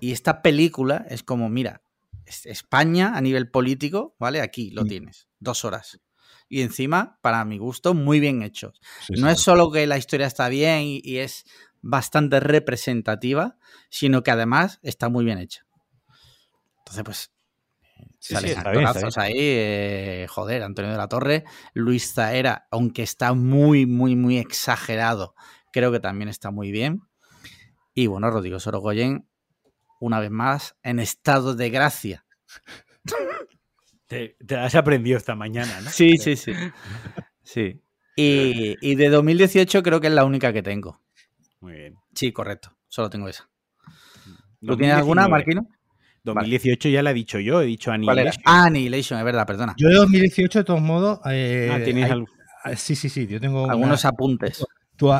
Y esta película es como, mira, es- España a nivel político, ¿vale? Aquí lo tienes, dos horas. Y encima, para mi gusto, muy bien hechos. Sí, No sí. es solo que la historia está bien y, y es bastante representativa, sino que además está muy bien hecha. Entonces, pues, Sí, salen actorazos ahí, eh, joder, Antonio de la Torre, Luis Zaera, aunque está muy, muy, muy exagerado, creo que también está muy bien. Y bueno, Rodrigo Sorogoyen, una vez más, en estado de gracia. Te, te has aprendido esta mañana, ¿no? Sí, sí, sí. Sí. Y, y de 2018 creo que es la única que tengo. Muy bien. Sí, correcto. Solo tengo esa. ¿Tú tienes alguna, 2019. Marquino? 2018 ya la he dicho yo, he dicho. Annihilation. Ah, Annihilation, es verdad, perdona. Yo de 2018, de todos modos. eh, Ah, ¿tienes hay- algo? ah, Sí, sí, sí. Yo tengo. una- Algunos apuntes.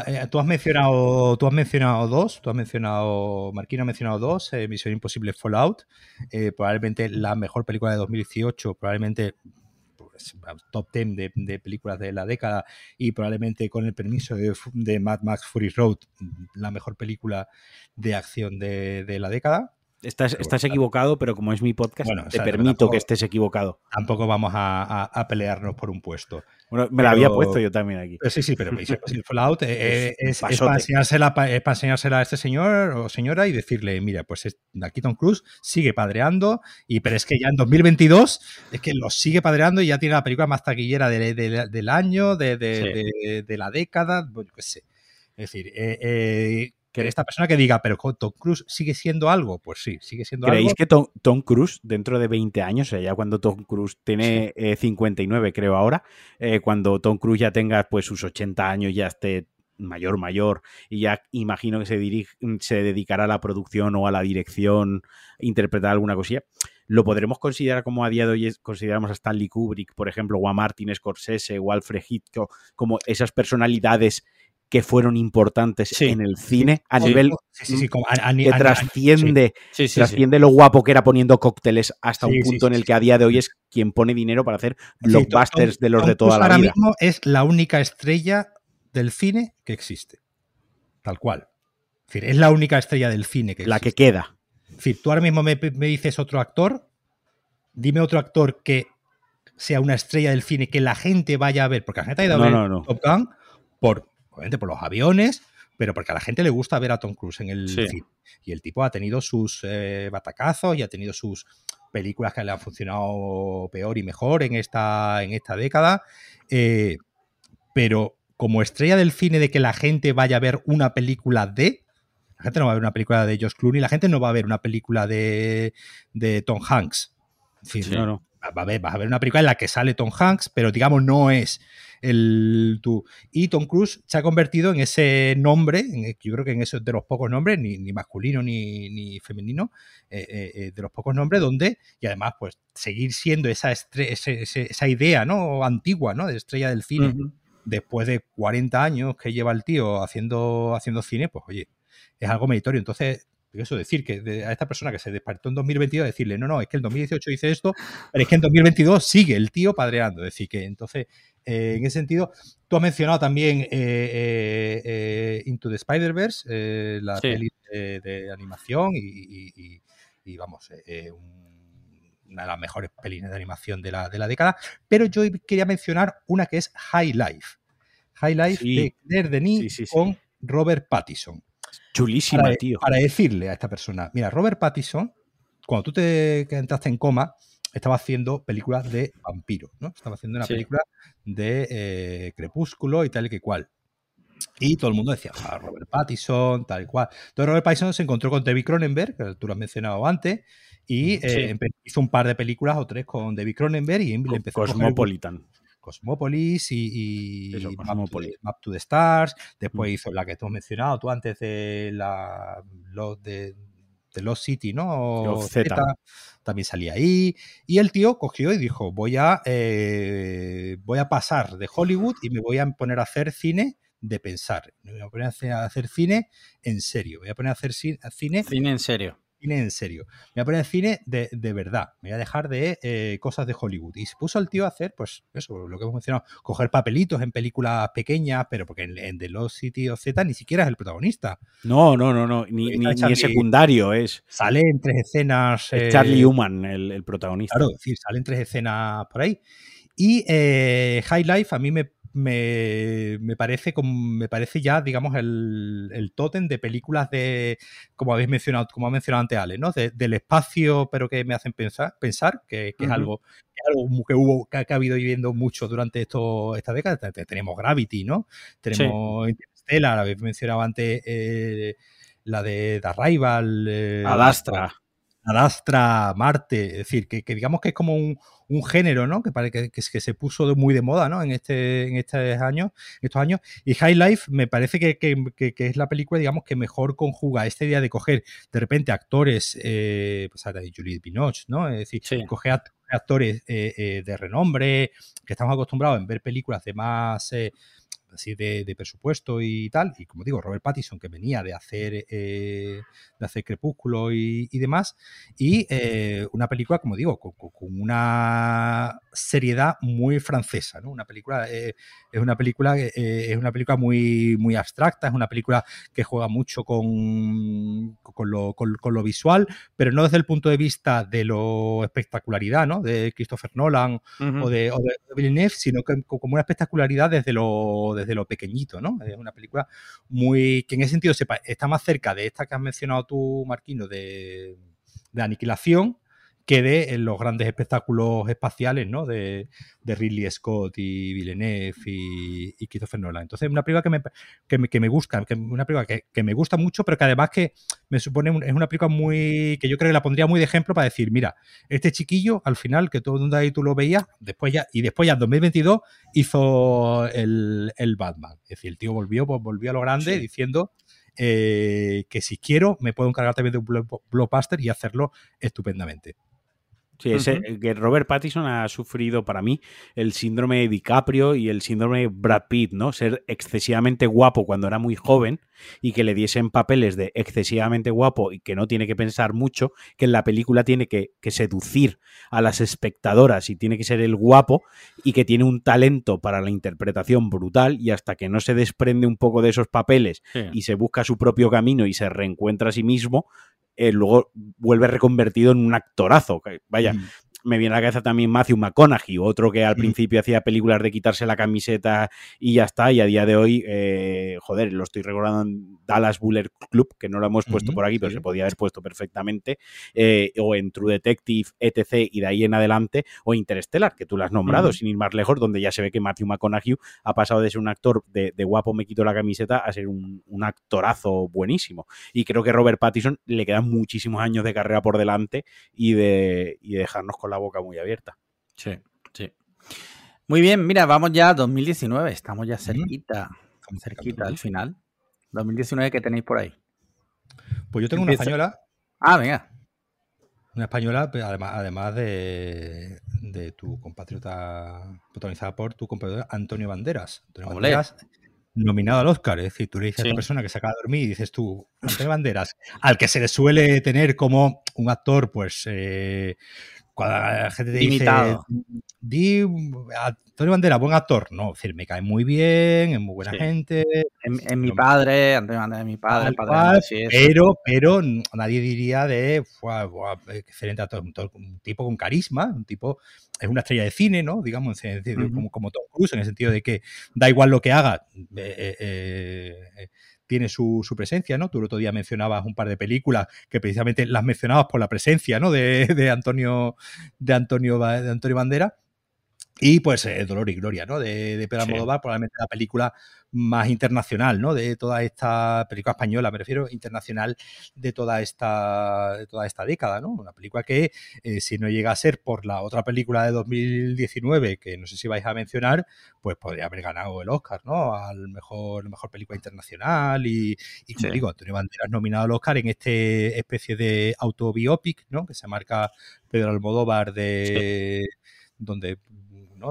Eh, tú has mencionado, tú has mencionado dos, tú has mencionado, Marquino ha mencionado dos, eh, Misión Imposible Fallout, eh, probablemente la mejor película de 2018, probablemente pues, top 10 de, películas de la década y probablemente con el permiso de, de Mad Max Fury Road, la mejor película de acción de la década. Estás, estás equivocado, pero como es mi podcast, Bueno, o te permito tampoco- que estés equivocado. Tampoco vamos a, a- a pelearnos por un puesto. Bueno, me la había Pero- puesto yo también aquí. Pero sí, sí, pero Imposible Fallout eh, Es para enseñársela, pa- es para enseñársela a este señor o señora y decirle, mira, pues es- aquí Tom Cruise sigue padreando, y, pero es que ya en 2022 es que lo sigue padreando y ya tiene la película más taquillera de- de- del año, de, de- Sí. de- de la década, yo qué sé. Es decir, eh, eh, que esta persona que diga, pero Tom Cruise sigue siendo algo, pues sí, sigue siendo ¿Creéis algo. que Tom, Tom Cruise, dentro de 20 años, o sea, ya cuando Tom Cruise tiene eh, 59, creo ahora, eh, cuando Tom Cruise ya tenga pues sus 80 años, ya esté mayor, mayor, y ya imagino que se, dirige, se dedicará a la producción o a la dirección, interpretar alguna cosilla, ¿lo podremos considerar como a día de hoy consideramos a Stanley Kubrick, por ejemplo, o a Martin Scorsese o a Alfred Hitchcock, como esas personalidades que fueron importantes Sí. en el cine a Sí, nivel sí, a- a- que a- trasciende lo guapo que era poniendo cócteles hasta un punto en el que a día de hoy es quien pone dinero para hacer blockbusters de los de toda la ahora vida. mismo es la única estrella del cine que existe. Tal cual. Es decir, es la única estrella del cine que La que existe. queda. Es decir, tú ahora mismo me, me dices otro actor, dime otro actor que sea una estrella del cine que la gente vaya a ver, porque la gente ha ido a No, ver no, no. Top Gun por, obviamente por los aviones, pero porque a la gente le gusta ver a Tom Cruise en el Sí. cine. Y el tipo ha tenido sus eh, batacazos y ha tenido sus películas que le han funcionado peor y mejor en esta, en esta década. eh, pero como estrella del cine de que la gente vaya a ver una película de, la gente no va a ver una película de Josh Clooney, la gente no va a ver una película de, de Tom Hanks. En fin, No, no. Va a ver, vas a ver una película en la que sale Tom Hanks, pero digamos no es el tú. Y Tom Cruise se ha convertido en ese nombre, en- yo creo que en eso de los pocos nombres, ni, ni masculino ni, ni femenino, eh, eh, eh, de los pocos nombres, donde, y además, pues seguir siendo esa, estre- ese- ese- esa idea ¿no? antigua ¿no? de estrella del cine, después de 40 años que lleva el tío haciendo, haciendo cine, pues oye, es algo meritorio. Entonces, eso decir que de- a esta persona que se despertó en 2022, decirle, no, no, es que el 2018 hice esto, pero es que en 2022 sigue el tío padreando. Es decir, que entonces, eh, en ese sentido, tú has mencionado también eh, eh, Into the Spider-Verse, la Sí. peli de, de animación y, y- y- y, vamos, un- una de las mejores pelis de animación de la, de la década. Pero yo quería mencionar una que es High Life. High Life Sí. de Claire Denis sí. con Robert Pattinson. Chulísima, para, tío. para decirle a esta persona, mira, Robert Pattinson, cuando tú te que entraste en coma, estaba haciendo películas de vampiros, ¿no? Estaba haciendo una Sí. película de eh, Crepúsculo y tal y que cual. Y todo el mundo decía, "Ah, Robert Pattinson, tal y cual. Entonces Robert Pattinson se encontró con David Cronenberg, que tú lo has mencionado antes, y eh, Sí. hizo un par de películas o tres con David Cronenberg y le empezó a Cosmopolitan. Cosmopolis y, y Eso, Map, to Cosmopolis. the, Map to the Stars. Después Mm. hizo la que tú has mencionado tú antes de la los de, de Lost City, ¿no? Los Z. También salía ahí. Y el tío cogió y dijo: Voy a, eh, voy a pasar de Hollywood y me voy a poner a hacer cine de pensar. Me voy a poner a hacer, a hacer cine en serio. Voy a poner a hacer ci- cine Cine en serio. Cine en serio. Me voy a poner cine de, de verdad. Me voy a dejar de eh, cosas de Hollywood. Y se puso el tío a hacer, pues, eso, lo que hemos mencionado, coger papelitos en películas pequeñas, pero porque en, en The Lost City of Z ni siquiera es el protagonista. No, no, no, no. Ni, ni, ni es secundario, es, Sale en tres escenas. es eh, Charlie Human el, el protagonista. Claro, es decir, salen tres escenas por ahí. Y eh, High Life a mí me, me, me parece como, me parece ya, digamos, el, el tótem de películas de, como habéis mencionado, como ha mencionado antes Ale, ¿no? De- del espacio, pero que me hacen pensar, pensar que, que es algo, que es algo que hubo, que ha, habido viviendo mucho durante esto, esta década. Te- te- Tenemos Gravity, ¿no? Tenemos Interstellar, habéis mencionado antes eh, la de The Arrival. eh, Adastra. Adastra, Marte, es decir, que, que digamos que es como un, un género, ¿no? Que, que, que, que se puso muy de moda, ¿no? En este, en estos años, estos años. Y High Life me parece que, que- es la película, digamos, que mejor conjuga esta idea de coger de repente actores, eh, pues ahora de Juliette Binoche, ¿no? Es decir, Sí. coger act- actores eh, eh, de renombre, que estamos acostumbrados en ver películas de más eh, así de, de presupuesto y tal. Y como digo, Robert Pattinson, que venía de hacer eh, de hacer Crepúsculo y, y demás. Y eh, una película, como digo, con, una seriedad muy francesa, ¿no? Una película, eh, es una película, es una película muy, muy abstracta, es una película que juega mucho con, con, lo, con- con lo visual, pero no desde el punto de vista de lo espectacularidad, ¿no? De Christopher Nolan Ujú. o de, o de Villeneuve, sino que co- como una espectacularidad desde lo, desde lo pequeñito, ¿no? Es una película muy que en ese sentido sepa, está más cerca de esta que has mencionado tú, Marquino, de, de Aniquilación, que de eh, los grandes espectáculos espaciales, ¿no? De, de Ridley Scott y Villeneuve y, y Christopher Nolan. Entonces, una película que me, que me, que me gusta, que, una película que, que me gusta mucho, pero que además que me supone, un- es una película muy, que yo creo que la pondría muy de ejemplo para decir, mira, este chiquillo, al final, que todo el mundo ahí tú lo veías, después ya, y después ya en 2022 hizo el, el Batman. Es decir, el tío volvió, pues, volvió a lo grande Sí. diciendo eh, que si quiero me puedo encargar también de un blo- blockbuster y hacerlo estupendamente. Sí, ese, que Robert Pattinson ha sufrido para mí el síndrome de DiCaprio y el síndrome de Brad Pitt, ¿no? Ser excesivamente guapo cuando era muy joven y que le diesen papeles de excesivamente guapo y que no tiene que pensar mucho, que en la película tiene que, que seducir a las espectadoras y tiene que ser el guapo y que tiene un talento para la interpretación brutal y hasta que no se desprende un poco de esos papeles Sí. y se busca su propio camino y se reencuentra a sí mismo, eh, luego vuelve reconvertido en un actorazo. Vaya. Me viene a la cabeza también Matthew McConaughey, otro que al principio hacía películas de quitarse la camiseta y ya está, y a día de hoy, eh, joder, lo estoy recordando en Dallas Buller Club, que no lo hemos puesto por aquí, pero sí. se podía haber puesto perfectamente, eh, o en True Detective, etc., y de ahí en adelante, o Interstellar, que tú lo has nombrado, sin ir más lejos, donde ya se ve que Matthew McConaughey ha pasado de ser un actor de, de guapo me quito la camiseta a ser un, un actorazo buenísimo. Y creo que Robert Pattinson le quedan muchísimos años de carrera por delante y de, y de dejarnos con la boca muy abierta. Sí, sí. Muy bien, mira, vamos ya a 2019. Estamos ya cerquita, cerquita al final. 2019, ¿qué tenéis por ahí? Pues yo tengo una española, Ah, venga. una española, además, además de, de tu compatriota, protagonizada por tu compatriota Antonio Banderas. Antonio Olé. Banderas, nominado al Oscar. Es decir, tú le dices a esta persona que se acaba de dormir y dices tú, Antonio Banderas, al que se le suele tener como un actor, pues, eh, cuando la gente te dice, Imitado. di Antonio Banderas, buen actor. No, es decir, me cae muy bien, es muy buena Sí. gente, En, en mi padre, Antonio Banderas es mi padre, Tal padre es. pero, pero nadie diría de "Fua, buah, excelente actor", un, tipo con carisma, un tipo, es una estrella de cine, ¿no? Digamos, en como Tom Cruise, en el sentido de que da igual lo que haga, eh, eh, eh, tiene su, su, presencia, ¿no? Tú el otro día mencionabas un par de películas que precisamente las mencionabas por la presencia, ¿no? De, de Antonio, de Antonio, de Antonio Bandera. Y pues eh, Dolor y Gloria, ¿no? De, de Pedro Almodóvar, probablemente la película más internacional, ¿no? De toda esta película española, me refiero, internacional de toda esta, de toda esta década, ¿no? Una película que, eh, si no llega a ser por la otra película de 2019, que no sé si vais a mencionar, pues podría haber ganado el Oscar, ¿no? Al mejor, mejor película internacional y, y como sí. digo, Antonio Banderas nominado al Oscar en este especie de autobiopic, ¿no? Que se marca Pedro Almodóvar de... Sí. donde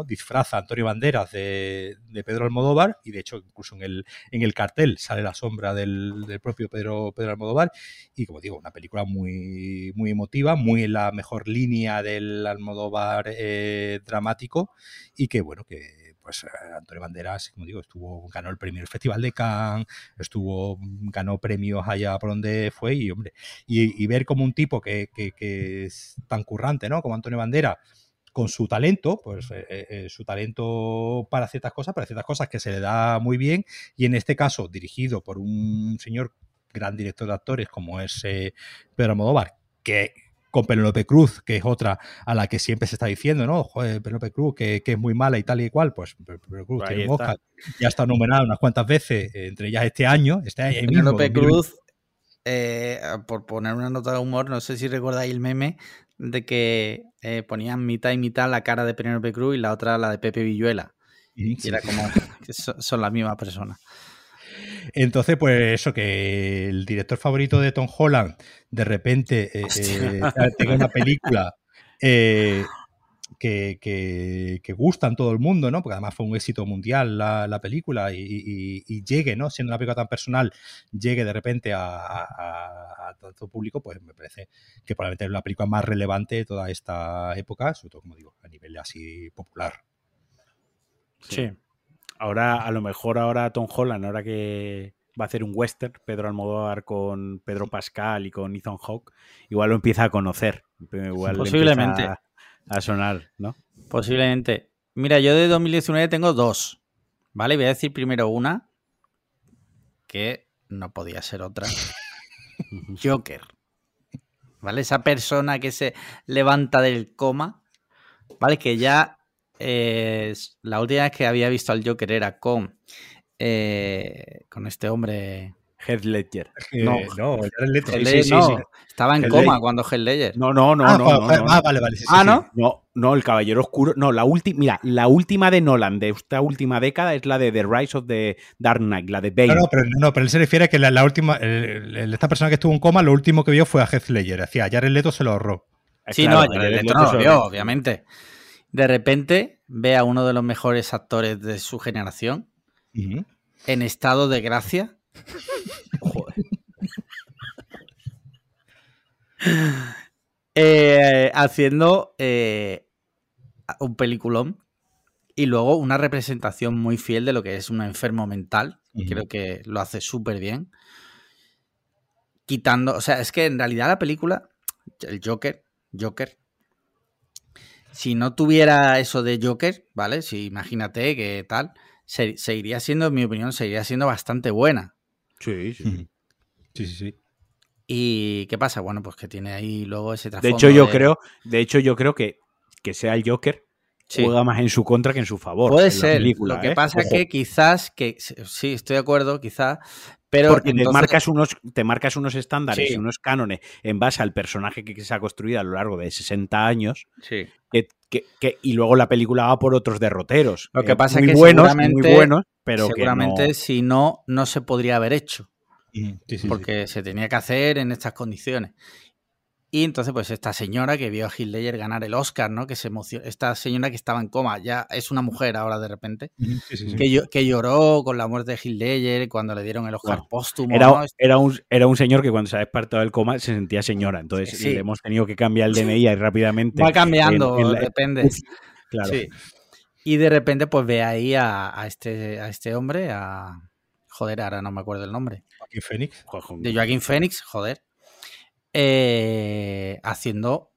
disfraza a Antonio Banderas de, Pedro Almodóvar y de hecho incluso en el, en el cartel sale la sombra del, del, propio Pedro, Pedro Almodóvar. Y como digo, una película muy, muy emotiva, muy en la mejor línea del Almodóvar eh, dramático. Y que bueno, que pues Antonio Banderas, como digo, estuvo, ganó el premio del Festival de Cannes, estuvo, ganó premios allá por donde fue. Y hombre, y ver como un tipo que, que, que, es tan currante, ¿no? Como Antonio Banderas, con su talento, pues eh, eh, su talento para ciertas cosas, para ciertas cosas que se le da muy bien, y en este caso dirigido por un señor gran director de actores como es eh, Pedro Almodóvar, que con Penélope Cruz, que es otra a la que siempre se está diciendo, ¿no? Joder, Penélope Cruz, que, que, es muy mala y tal y cual, pues Penélope Cruz tiene un Oscar, ya está nominada unas cuantas veces, entre ellas este año, este año Penélope Cruz, eh, por poner una nota de humor, no sé si recordáis el meme de que eh, ponían mitad y mitad la cara de Penélope Cruz y la otra la de Pepe Villuela. Sí. Y era como que son la misma persona. Entonces, pues eso, que el director favorito de Tom Holland de repente eh, eh, tenga una película eh, que, que, que, gusta en todo el mundo, ¿no? Porque además fue un éxito mundial la, la película y, y, y, llegue, ¿no? Siendo una película tan personal, llegue de repente a, a, a, tanto público, pues me parece que probablemente es la película más relevante de toda esta época, sobre todo, como digo, a nivel así popular. Sí. sí. Ahora, a lo mejor ahora Tom Holland, ahora que va a hacer un western, Pedro Almodóvar con Pedro Pascal y con Ethan Hawke, igual lo empieza a conocer. Igual Posiblemente. A, a, sonar, ¿no? Posiblemente. Mira, yo de 2019 tengo dos. ¿Vale? Voy a decir primero una, que no podía ser otra. Joker. ¿Vale? Esa persona que se levanta del coma, ¿vale? Que ya eh, la última vez que había visto al Joker era con, eh, con este hombre. Heath Ledger. No, no, Heath Ledger, sí, sí, no. Sí, estaba en Heath coma Ledger. cuando Heath Ledger. No, no, no, ah, no, no, no, Ah, vale, vale. ah, ¿no? No, no, el Caballero Oscuro. No, la última. Mira, la última de Nolan de esta última década es la de The Rise of the Dark Knight, la de Bane. No, no, pero, no, pero él se refiere a que la, la última. El, el, esta persona que estuvo en coma, lo último que vio fue a Heath Ledger. Hacía, Jared Leto se lo ahorró. Sí, claro, no, Jared Leto no lo vio, obviamente. De repente ve a uno de los mejores actores de su generación uh -huh. en estado de gracia. Joder. eh, haciendo eh, un peliculón y luego una representación muy fiel de lo que es un enfermo mental. Uh -huh. Creo que lo hace súper bien. Quitando, o sea, es que en realidad la película, el Joker, Joker, si no tuviera eso de Joker, ¿vale? Si imagínate que tal, se, seguiría siendo, en mi opinión, seguiría siendo bastante buena. Sí, sí. Sí, sí, sí. ¿Y qué pasa? Bueno, pues que tiene ahí luego ese trasfondo. De hecho, yo de... creo, de hecho, yo creo que, que sea el Joker sí. juega más en su contra que en su favor. Puede ser. Película, Lo que ¿eh? pasa es que quizás, que sí, estoy de acuerdo, quizás, pero Porque entonces... te, marcas unos, te marcas unos estándares sí. unos cánones en base al personaje que se ha construido a lo largo de 60 años. Sí. Que, que, que, y luego la película va por otros derroteros. Lo que pasa eh, es que buenos, seguramente, muy buenos, pero seguramente que no... si no, no se podría haber hecho. Sí, sí, porque se tenía que hacer en estas condiciones. Y entonces, pues esta señora que vio a Ledger ganar el Oscar, ¿no? Que se emocionó. Esta señora que estaba en coma, ya es una mujer ahora de repente. Sí, sí, que, que, lloró con la muerte de Ledger cuando le dieron el Oscar bueno, póstumo. Era, ¿no? era, un, era un señor que cuando se ha despertado del coma se sentía señora. Entonces le hemos tenido que cambiar el DNI y rápidamente. Va cambiando, en, en la... depende. Claro. Y de repente, pues ve ahí a, a, este, a este hombre, a. Joder, ahora no me acuerdo el nombre. Joaquín Phoenix. De Joaquín Phoenix, joder. Eh, haciendo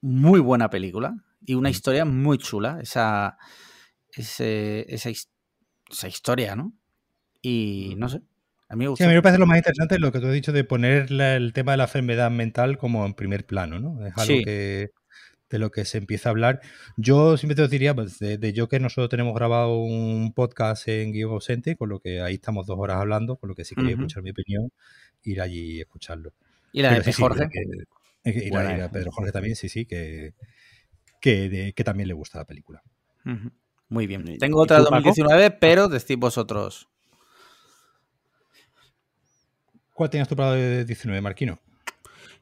muy buena película y una historia muy chula. Esa, ese, esa, esa historia, ¿no? Y no sé. A mí me Sí, a mí me parece lo más interesante lo que tú has dicho de poner la- el tema de la enfermedad mental como en primer plano, ¿no? Es algo Sí. que de lo que se empieza a hablar. Yo siempre te diría, pues, de, de Joker nosotros tenemos grabado un podcast en Guión Ausente, con lo que ahí estamos dos horas hablando, con lo que si queréis Ujú. escuchar mi opinión, ir allí y escucharlo. Y la Pero de sí, Jorge. que- que- y la- Buena y la esa. Pedro Jorge también, sí, sí, que, que, de- que también le gusta la película. Ujú. Muy bien. ¿Y- Tengo otra de tú, Paco? 2019, pero decís vosotros. ¿Cuál tenías tú para el 19, Marquino?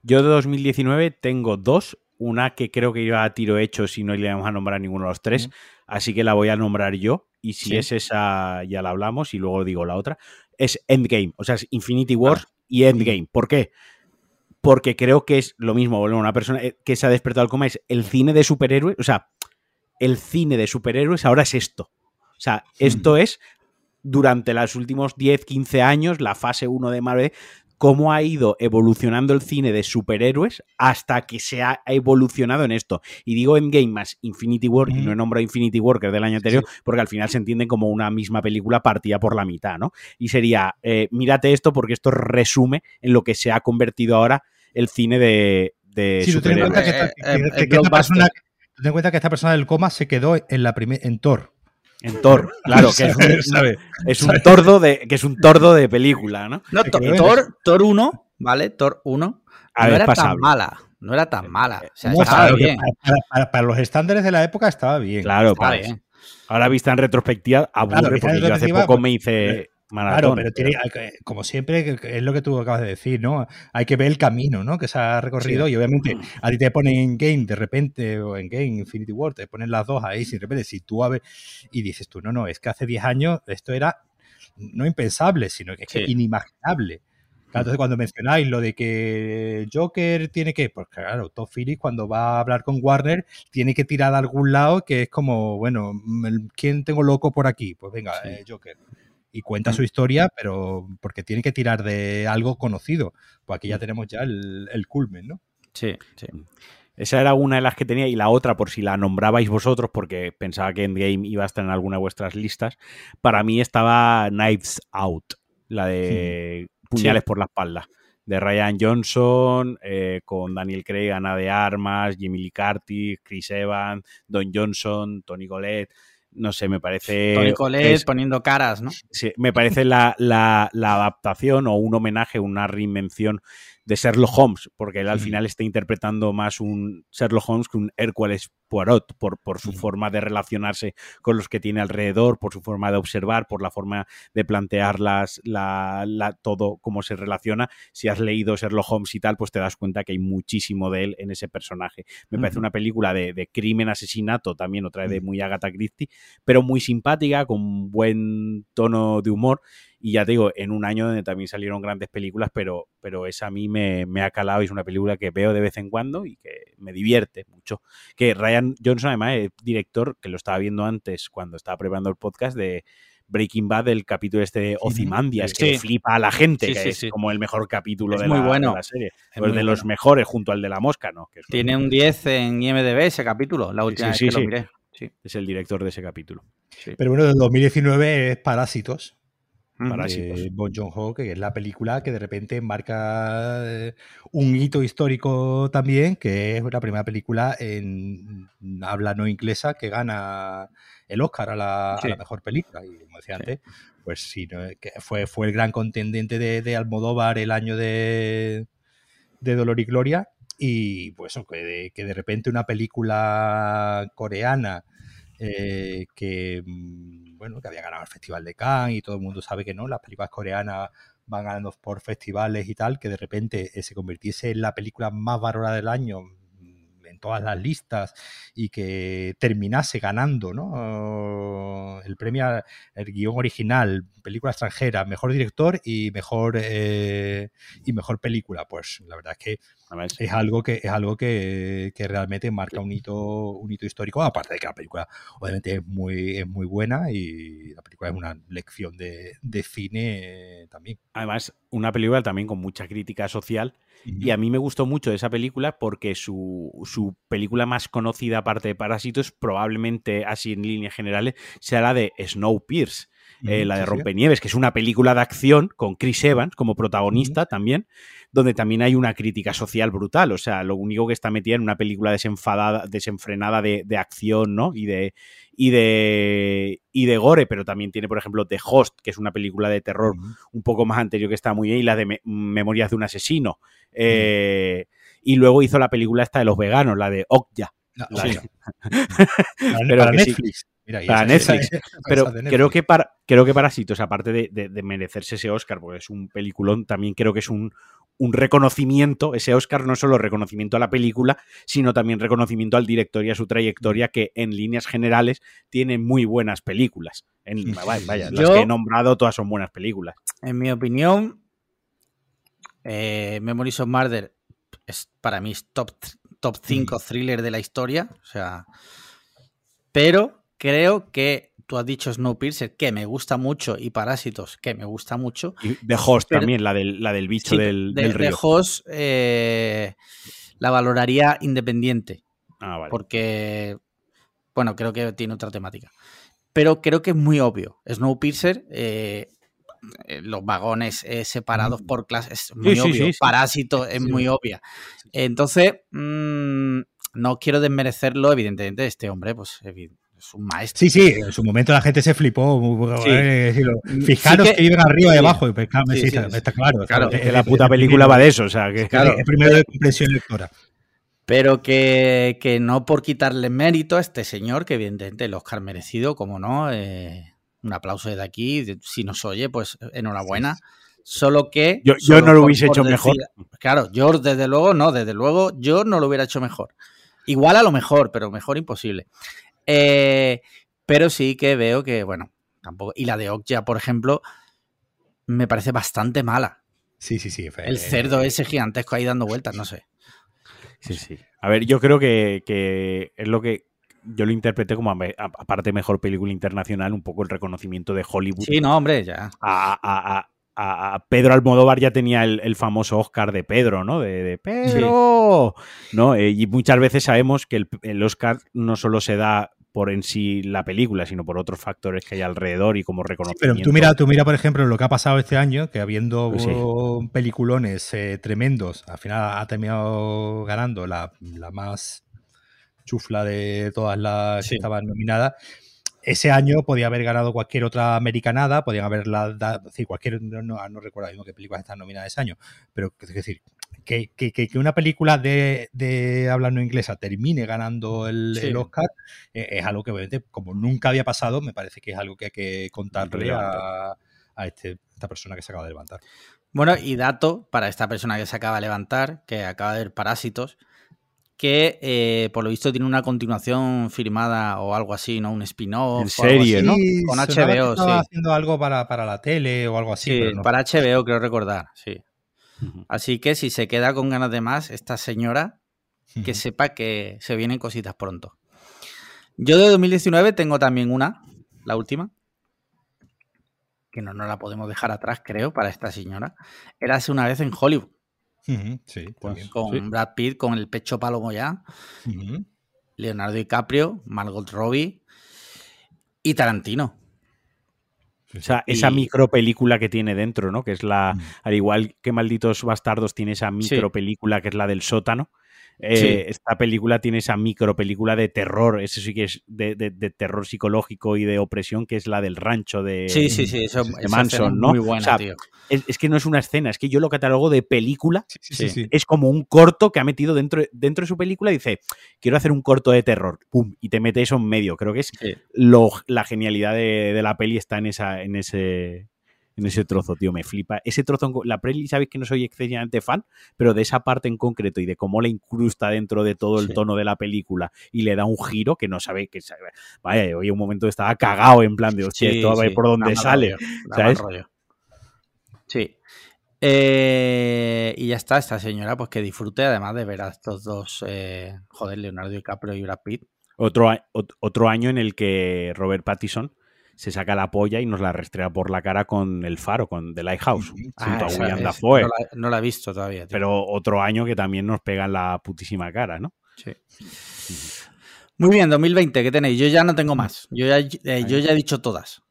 Yo de 2019 tengo dos. Una que creo que iba a tiro hecho si no le vamos a nombrar ninguno de los tres. Así que la voy a nombrar yo. Y si Sí. es esa, ya la hablamos y luego digo la otra. Es Endgame. O sea, es Infinity Wars y Endgame. ¿Por qué? Porque creo que es lo mismo. Bueno, una persona eh, que se ha despertado al coma es el cine de superhéroes. O sea, el cine de superhéroes ahora es esto. O sea, esto es durante los últimos 10, 15 años, la fase 1 de Marvel, cómo ha ido evolucionando el cine de superhéroes hasta que se ha evolucionado en esto. Y digo Endgame más Infinity War, y no he nombrado Infinity War, que es del año anterior, porque al final se entienden como una misma película partida por la mitad, ¿no? Y sería, eh, mírate esto porque esto resume en lo que se ha convertido ahora el cine de, de Sí, tú ten en cuenta que, Eh, esta, eh, que- eh, que el esta blockbuster. persona, tú ten en cuenta que esta persona del coma se quedó en la primer, en Thor. En Thor, claro, que es un, ¿Sabe? es un tordo de, que es un tordo de película, ¿no? No, Thor, Thor, Thor 1, ¿vale? Thor 1 A no ver, era tan mala. No era tan mala. O sea, ¿Cómo estaba bien. Para, para- para los estándares de la época estaba bien. Claro, Estaba para bien. Ahora vista en retrospectiva, aburre, Claro, porque yo hace poco pues, me hice eh, maratón. Claro, pero tiene, como siempre, es lo que tú acabas de decir, ¿no? Hay que ver el camino, ¿no? Que se ha recorrido y obviamente a ti te ponen en game de repente o en game Infinity War, te ponen las dos ahí, si de repente, si tú a ver y dices tú, no, no, es que hace 10 años esto era no impensable, sino que es que Sí. inimaginable. Claro, entonces cuando mencionáis lo de que Joker tiene que, pues claro, Todd Phillips cuando va a hablar con Warner tiene que tirar de algún lado que es como, bueno, mm, ¿quién tengo loco por aquí? Pues venga, Sí. eh, Joker. Y cuenta su historia, pero porque tiene que tirar de algo conocido. Pues aquí ya tenemos ya el, el culmen, ¿no? Sí, sí. Esa era una de las que tenía y la otra, por si la nombrabais vosotros, porque pensaba que Endgame iba a estar en alguna de vuestras listas, para mí estaba Knives Out, la de Puñales por la espalda, de Ryan Johnson, eh, con Daniel Craig, Ana de Armas, Jimmy Lee Curtis, Chris Evans, Don Johnson, Tony Collette, no sé, me parece... Tony Collette Eh, es- poniendo caras, ¿no? Sí, me parece la, la- la adaptación o un homenaje, una reinvención de Sherlock Holmes, porque él al final está interpretando más un Sherlock Holmes que un Hércules Poirot, por, por su forma de relacionarse con los que tiene alrededor, por su forma de observar, por la forma de plantear las, la, la- todo cómo se relaciona. Si has leído Sherlock Holmes y tal, pues te das cuenta que hay muchísimo de él en ese personaje. Me parece una película de, de crimen, asesinato, también otra vez de muy Agatha Christie, pero muy simpática, con buen tono de humor. Y ya te digo, en un año donde también salieron grandes películas, pero, pero esa a mí me, me ha calado y es una película que veo de vez en cuando y que me divierte mucho. Que Ryan Johnson, además, es director, que lo estaba viendo antes cuando estaba preparando el podcast de Breaking Bad, el capítulo este de Ozymandias, que Sí. le flipa a la gente, Sí, que sí, es sí. como el mejor capítulo de, muy la, de bueno. la serie. Es Pues muy de los mejores, junto al de la mosca, ¿no? Que es, Tiene un 10 en IMDB ese capítulo, la última sí, vez que sí. lo miré. Sí, es el director de ese capítulo. sí. Pero bueno, del 2019 es Parásitos. Parásitos. de Bon Joon-ho, que es la película que de repente marca eh, un hito histórico también, que es la primera película en habla no inglesa que gana el Oscar a la, a Sí. la mejor película. Y como decía Sí. antes, pues sí, que fue, fue el gran contendiente de, de Almodóvar el año de, de Dolor y Gloria. Y pues eso, que de, que de repente una película coreana eh, que mm, bueno que había ganado el Festival de Cannes y todo el mundo sabe que no, las películas coreanas van ganando por festivales y tal, que de repente eh, se convirtiese en la película más valorada del año mm, en todas las listas y que terminase ganando ¿no? el premio el guion original, película extranjera, mejor director y mejor eh, y mejor película. Pues la verdad es que Además, es algo que es algo que, que realmente marca un hito un hito histórico aparte de que la película obviamente es muy es muy buena y la película es una lección de, de cine eh, también. Además, una película también con mucha crítica social Y a mí me gustó mucho esa película porque su, su película más conocida, aparte de Parásitos, probablemente así en líneas generales, sea la de Snowpiercer. eh, la de. Rompenieves, que es una película de acción con Chris Evans como protagonista también, donde también hay una crítica social brutal. O sea, lo único que está metida en una película desenfadada, desenfrenada de, de acción, ¿no? Y de, y de y de gore, pero también tiene, por ejemplo, The Host, que es una película de terror un poco más anterior que está muy bien, y la de Me- Memorias de un asesino. Eh, Y luego hizo la película esta de los veganos, la de Okja. La- sí. Pero para que sí. Mira, Para Netflix. Pero de Netflix. creo que, para, creo que Parásitos, aparte de, de- de merecerse ese Oscar, porque es un peliculón, también creo que es un, un reconocimiento. Ese Oscar no es solo reconocimiento a la película, sino también reconocimiento al director y a su trayectoria, que en líneas generales tiene muy buenas películas. En, vaya, las que he nombrado todas son buenas películas. En mi opinión, eh, Memories of Murder es para mí es top, top 5 thriller de la historia. O sea, pero creo que tú has dicho Snowpiercer, que me gusta mucho, y Parásitos, que me gusta mucho. Y The Host Pero- también, la del, la del bicho Sí, del, de, del de río. Hoss, eh, la valoraría independiente. Ah, vale. porque, bueno, creo que tiene otra temática. Pero creo que es muy obvio. Snowpiercer, eh, eh, los vagones eh, separados por clases, es muy sí, obvio. sí. Parásito es muy obvia. Entonces, mm, no quiero desmerecerlo, evidentemente, este hombre, pues es un maestro. Sí, sí, en su momento la gente se flipó. Sí. eh, Fijaros Sí que- que, viven arriba y abajo. pues, claro, Sí, está, claro. Claro, está- que la puta película va de eso, o sea, que... Claro. Es primero de comprensión lectora. Pero que, que no por quitarle mérito a este señor, que evidentemente el Oscar merecido, como no, eh, un aplauso desde aquí. Si nos oye, pues enhorabuena. Solo que. Yo- yo solo no lo hubiese hecho mejor. Claro, yo desde luego no, desde luego yo no lo hubiera hecho mejor. Igual a lo mejor, pero mejor imposible. Eh, pero sí que veo que, bueno, tampoco. Y la de Okja, por ejemplo, me parece bastante mala. Sí, sí, sí. El cerdo ese gigantesco ahí dando vueltas, no sé. Sí, sí. A ver, yo creo que, que es lo que yo lo interpreté como, aparte mejor película internacional, un poco el reconocimiento de Hollywood. Sí, no, hombre, ya. A, a- a- a- Pedro Almodóvar ya tenía el, el famoso Oscar de Pedro, ¿no? De, de Pedro. ¿No? Eh, y muchas veces sabemos que el, el Oscar no solo se da por en sí la película, sino por otros factores que hay alrededor y como Sí, reconocimiento. pero tú mira, tú mira, por ejemplo, lo que ha pasado este año, que habiendo Pues sí. peliculones eh, tremendos, al final ha terminado ganando la, la más chufla de todas las Sí. que estaban nominadas. Ese año podía haber ganado cualquier otra americanada, podían haberla dado, sí, cualquier, no, no, no recuerdo mismo qué películas están nominadas ese año, pero es decir, que, que- una película de, de habla no inglesa termine ganando el, Sí. el Oscar eh, es algo que obviamente, como nunca había pasado, me parece que es algo que hay que contarle a, a este- esta persona que se acaba de levantar. Bueno, y dato para esta persona que se acaba de levantar, que acaba de ver Parásitos, que eh, por lo visto tiene una continuación firmada o algo así, ¿no? Un spin-off. En serie. ¿no? Con HBO, sí. haciendo algo para, para la tele o algo así. Sí, pero no para HBO creo recordar, sí. Así que si se queda con ganas de más, esta señora, que sepa que se vienen cositas pronto. Yo de 2019 tengo también una, la última, que no nos la podemos dejar atrás, creo, para esta señora. Era hace una vez en Hollywood, Sí, también. con Sí. Brad Pitt, con el pecho palomo ya. Leonardo DiCaprio, Margot Robbie y Tarantino. O sea, esa micro película que tiene dentro, ¿no? Que es la, Mm. al igual que Malditos Bastardos tiene esa micro película que es la del sótano. Eh, Sí. Esta película tiene esa micro película de terror, eso sí que es de, de- de terror psicológico y de opresión, que es la del rancho de, Sí, sí, sí, eso, de Manson, ¿no? Muy buena, O sea, tío. Es, es que no es una escena, es que yo lo catalogo de película. Sí, sí, Sí. sí, sí. Es como un corto que ha metido dentro, dentro de su película y dice, quiero hacer un corto de terror, pum, y te mete eso en medio. Creo que es Sí. lo, la genialidad de, de la peli está en esa en ese en ese trozo, tío, me flipa. Ese trozo, la peli, sabéis que no soy excesivamente fan, pero de esa parte en concreto y de cómo la incrusta dentro de todo el Sí. tono de la película y le da un giro que no sabe que sabe. Vaya, hoy un momento estaba cagado en plan de, hostia, Sí, esto va a ver sí, por dónde sale. rollo, ¿sabes? rollo. Sí. Eh, y ya está, esta señora, pues que disfrute además de ver a estos dos, eh, joder, Leonardo DiCaprio y Brad Pitt. Otro, otro año en el que Robert Pattinson se saca la polla y nos la restrea por la cara con El Faro, con The Lighthouse, Ujú. junto a William Dafoe. No la, no la he visto todavía. tío. Pero otro año que también nos pega en la putísima cara, ¿no? Sí. Muy bien, 2020, ¿qué tenéis? Yo ya no tengo más. Yo ya, eh, yo ya he dicho todas.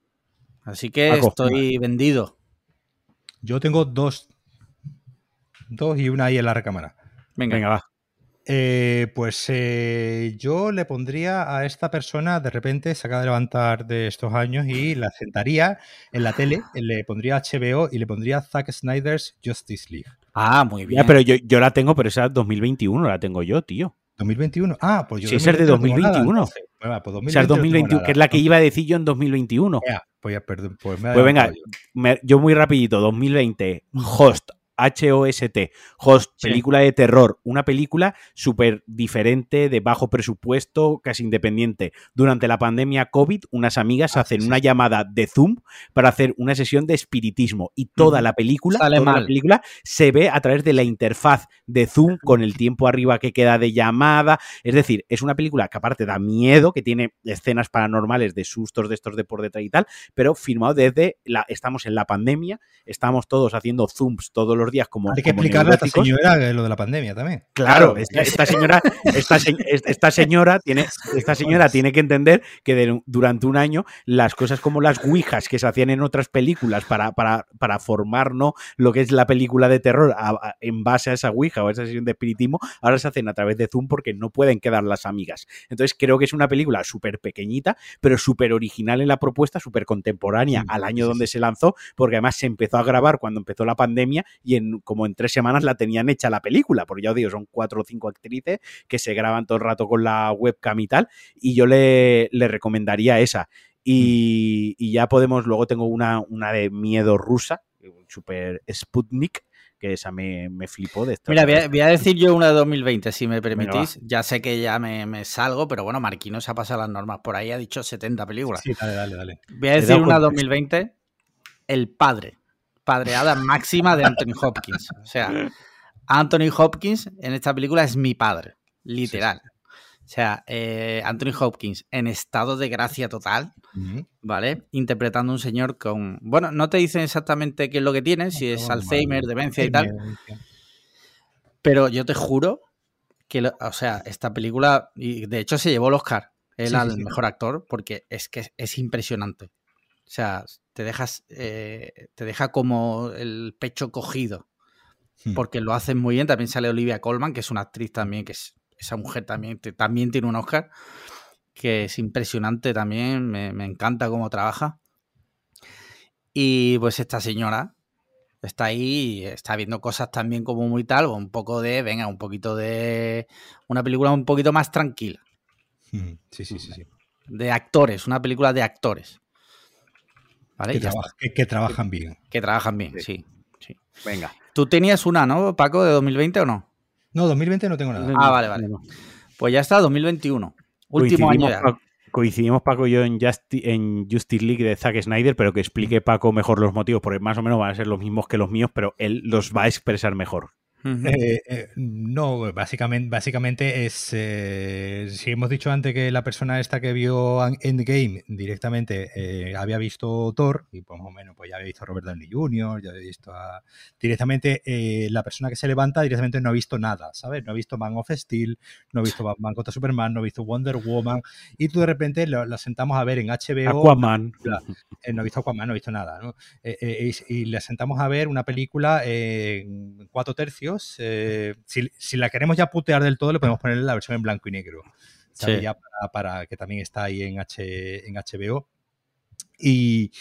Así que Paco. estoy vendido. Yo tengo dos. Dos y una ahí en la recámara. Venga, Venga, va. Eh, pues eh, yo le pondría a esta persona, de repente se acaba de levantar de estos años y la sentaría en la tele, le pondría HBO y le pondría Zack Snyder's Justice League. Ah, muy bien. Ya, pero yo, yo la tengo, pero esa 2021 la tengo yo, tío. 2021. Ah, pues yo. Sí, esa es de 2020 no tengo nada, 2021. entonces. Pues va, pues O sea, 2020 es no tengo 2021, nada. que es la que iba a decir yo en 2021. Ya, pues ya, perdón. Pues, me Pues venga, yo. me- yo muy rapidito, 2020, Host, H-O-S-T, Host, Sí. película de terror, una película súper diferente, de bajo presupuesto, casi independiente. Durante la pandemia COVID, unas amigas Ah, hacen sí, una llamada de Zoom para hacer una sesión de espiritismo y toda la película, Sale toda la película se ve a través de la interfaz de Zoom con el tiempo arriba que queda de llamada. Es decir, es una película que aparte da miedo, que tiene escenas paranormales de sustos de estos de por detrás y tal, pero filmado desde la estamos en la pandemia, estamos todos haciendo zooms todos los días como Hay que como explicarle a esta señora lo de la pandemia también. Claro, Claro, esta, es- esta señora, esta, esta señora tiene, esta señora tiene que entender que de- durante un año las cosas como las ouijas que se hacían en otras películas para, para, para formar ¿no? lo que es la película de terror a- a- en base a esa ouija o a esa sesión de espiritismo, ahora se hacen a través de Zoom porque no pueden quedar las amigas. Entonces creo que es una película súper pequeñita, pero súper original en la propuesta, súper contemporánea Sí, al año sí, donde sí. se lanzó, porque además se empezó a grabar cuando empezó la pandemia y en como en tres semanas la tenían hecha la película, porque ya os digo, son cuatro o cinco actrices que se graban todo el rato con la webcam y tal, y yo le, le recomendaría esa. Y, y ya podemos, luego tengo una, una de miedo rusa, super Sputnik, que esa me, me flipó de esta. Mira, voy a, voy a decir yo una de 2020, si me permitís. ya sé que ya me, me salgo, pero bueno, Marquino se ha pasado las normas por ahí, ha dicho 70 películas. Sí, dale, dale, dale. Voy a decir una contexto. 2020, El Padre. Padreada máxima de Anthony Hopkins. O sea, Anthony Hopkins en esta película es mi padre, literal. O sea, eh, Anthony Hopkins en estado de gracia total. ¿vale? Interpretando a un señor con... Bueno, no te dicen exactamente qué es lo que tiene, si es Alzheimer, madre. demencia y tal, pero yo te juro que, lo- o sea, esta película, y de hecho se llevó el Oscar, él sí, al sí. mejor actor, porque es que es impresionante. O sea, te dejas, eh, te deja como el pecho cogido, Hmm. porque lo hacen muy bien. También sale Olivia Colman, que es una actriz también, que es, esa mujer también, te- también tiene un Oscar, que es impresionante también, me, me encanta cómo trabaja. Y pues esta señora está ahí, y está viendo cosas también como muy tal, un poco de, venga, un poquito de, una película un poquito más tranquila, Ujú. Sí, sí, sí. sí. de actores, una película de actores. ¿Vale? Que, Ya traba- está. que- que trabajan bien. que trabajan bien, Sí. sí. sí. Venga. ¿Tú tenías una, no, Paco, de 2020 o no? No, 2020 no tengo nada. Ah, vale, vale. Pues ya está, 2021. Último año Coincidimos, ya. Pa- Coincidimos Paco y yo en, Justi- en Justice League de Zack Snyder, pero que explique Paco mejor los motivos, porque más o menos van a ser los mismos que los míos, pero él los va a expresar mejor. Eh, eh, no, básicamente, básicamente es. eh, si hemos dicho antes que la persona esta que vio Endgame directamente había visto Thor, y pues más o menos pues ya había visto a Robert Downey Jr., ya había visto a. Directamente, la persona que se levanta directamente no ha visto nada, ¿sabes? No ha visto Man of Steel, no ha visto Batman contra Superman, no ha visto Wonder Woman, y tú de repente la sentamos a ver en HBO. Aquaman. Eh, no he visto Aquaman, no he visto nada, ¿no? Y, y le sentamos a ver una película en cuatro tercios. Eh, si, si la queremos ya putear del todo, le podemos poner la versión en blanco y negro. Ya para, para- que también está ahí en, H, en HBO. Y,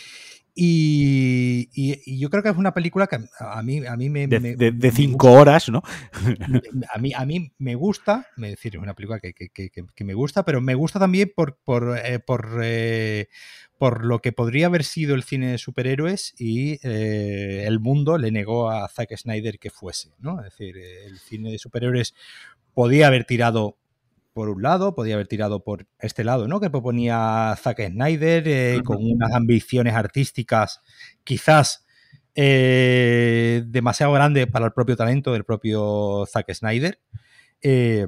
y, y- y yo creo que es una película que a mí, a mí me, De, me- de- de me cinco horas, ¿no? a mí, a mí me gusta, es decir, es una película que, que- que- me gusta, pero me gusta también por, por, eh, por, eh, por lo que podría haber sido el cine de superhéroes y eh, el mundo le negó a Zack Snyder que fuese, ¿no? Es decir, el cine de superhéroes podía haber tirado por un lado, podía haber tirado por este lado, ¿no? Que proponía Zack Snyder eh, con unas ambiciones artísticas quizás eh, demasiado grandes para el propio talento del propio Zack Snyder. Eh,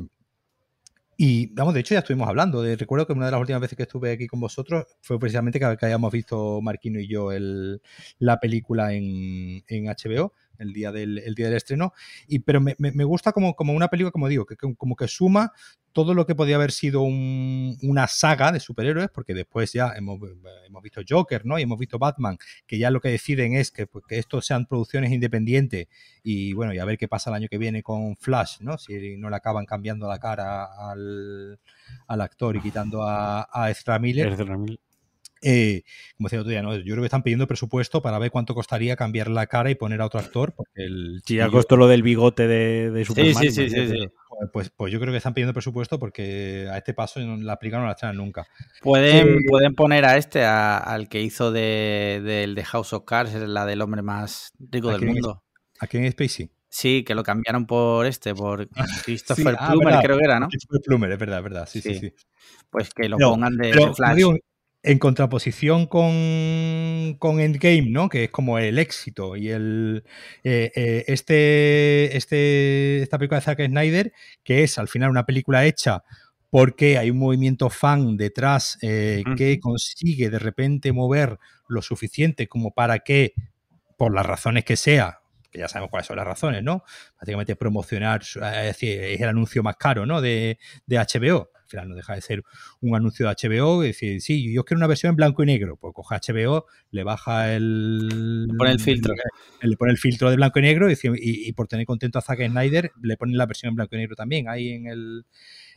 y vamos, de hecho ya estuvimos hablando. De, recuerdo que una de las últimas veces que estuve aquí con vosotros fue precisamente que, que hayamos visto Marquino y yo el- la película en, en HBO. El día del, el día del estreno. Y, pero me, me- gusta como, como una película, como digo, que, que- como que suma todo lo que podía haber sido un- una saga de superhéroes, porque después ya hemos, hemos visto Joker, ¿no? Y hemos visto Batman, que ya lo que deciden es que, pues, que estos sean producciones independientes y bueno, y a ver qué pasa el año que viene con Flash, ¿no? Si no le acaban cambiando la cara al, al actor y quitando a, a Ezra Miller. Ezra Miller. Eh, como decía el otro día, ¿no? yo creo que están pidiendo presupuesto para ver cuánto costaría cambiar la cara y poner a otro actor, porque el Sí, ya chiquillo- costó lo del bigote de, de Sí, Superman. sí, sí, sí, imagínate. sí. pues, pues, pues yo creo que están pidiendo presupuesto porque a este paso no- la película no la estrenan nunca. Pueden, pueden poner a este, a- al que hizo de, del de House of Cards, la del hombre más rico ¿A del quién es? mundo. ¿A Kevin Spacey? Sí, que lo cambiaron por este, por Christopher Sí, ah, Plummer, verdad. creo que era, ¿no? Christopher Plummer, es verdad, es verdad. Sí, sí, Sí. sí. Pues que lo pongan de, Pero, de como Flash. digo, en contraposición con, con Endgame, ¿no? Que es como el éxito y el eh, eh, este, este esta película de Zack Snyder, que es al final una película hecha porque hay un movimiento fan detrás eh, que consigue de repente mover lo suficiente como para que, por las razones que sea, que ya sabemos cuáles son las razones, ¿no? Básicamente promocionar, es decir, es el anuncio más caro, ¿no? De, de HBO. Al final no deja de ser un anuncio de HBO y decir, sí, yo quiero una versión en blanco y negro. Pues coge HBO, le baja el. Le pone el filtro. Le pone el filtro de blanco y negro y, dice- y- y por tener contento a Zack Snyder, le ponen la versión en blanco y negro también ahí en, el,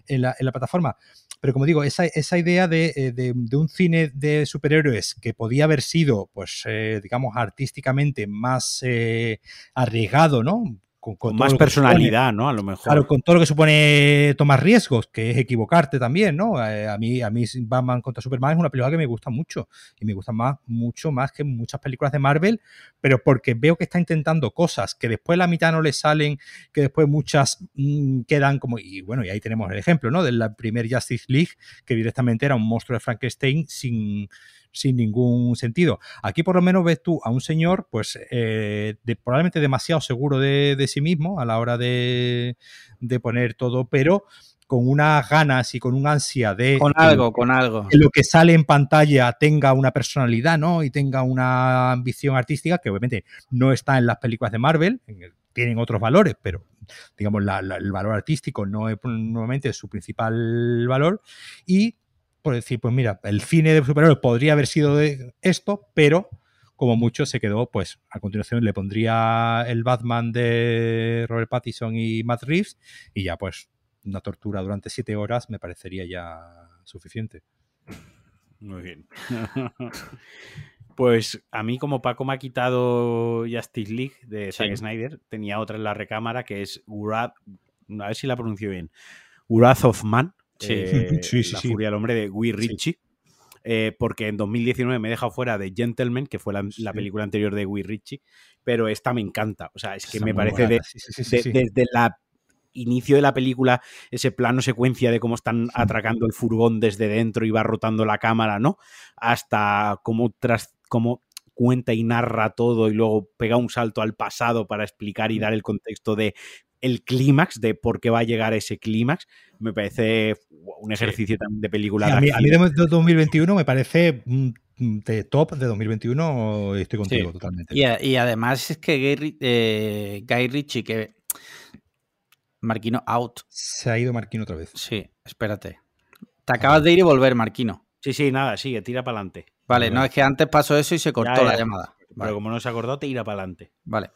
en, la, en la plataforma. Pero como digo, esa, esa idea de, eh, de- de un cine de superhéroes que podía haber sido, pues, eh, digamos, artísticamente más eh, arriesgado, ¿no? Con, más supone- personalidad, ¿no? A lo mejor. Claro, con todo lo que supone tomar riesgos, que es equivocarte también, ¿no? Eh, a mí, a mí Batman contra Superman es una película que me gusta mucho y me gusta más, mucho más que muchas películas de Marvel, pero porque veo que está intentando cosas que después la mitad no le salen, que después muchas mm, quedan como y bueno, y ahí tenemos el ejemplo, ¿no? Del primer Justice League que directamente era un monstruo de Frankenstein sin sin ningún sentido. Aquí por lo menos ves tú a un señor, pues eh, de- probablemente demasiado seguro de, de sí mismo a la hora de, de poner todo, pero con unas ganas y con un ansia de Con que algo, con algo. que lo que sale en pantalla tenga una personalidad, ¿no? Y tenga una ambición artística que obviamente no está en las películas de Marvel, en el- tienen otros valores, pero digamos la- la- el valor artístico no es normalmente su principal valor y por decir, pues mira, el cine de superhéroes podría haber sido de esto, pero como mucho se quedó, pues a continuación le pondría el Batman de Robert Pattinson y Matt Reeves y ya pues una tortura durante siete horas me parecería ya suficiente. Muy bien. Pues a mí, como Paco me ha quitado Justice League de Sí. Zack Snyder, tenía otra en la recámara que es Wrath, a ver si la pronuncio bien, Wrath of Man, Sí. eh, Sí, sí, la furia del hombre de Guy. Ritchie, eh, porque en 2019 me he dejado fuera de Gentleman, que fue la, película anterior de Guy Ritchie, pero esta me encanta, o sea, es que Está me parece de, de- desde la inicio de la película, ese plano secuencia de cómo están atracando el furgón desde dentro y va rotando la cámara, ¿no? Hasta cómo, tras, cómo cuenta y narra todo y luego pega un salto al pasado para explicar y dar el contexto de el clímax, de por qué va a llegar ese clímax, me parece un ejercicio también de película. Sí, de a, mí, a mí de 2021 me parece mm, de top de 2021, estoy contigo Sí. totalmente. Y, a- y además es que Guy, eh, Guy Ritchie, que Marquino out. Se ha ido Marquín otra vez. Sí, espérate. Te acabas de ir y volver, Marquino. Sí, sí, nada, sigue, tira para adelante. Vale, no, es que antes pasó eso y se cortó ya. la llamada. Pero Vale, como no se acordó, te irá para adelante. vale.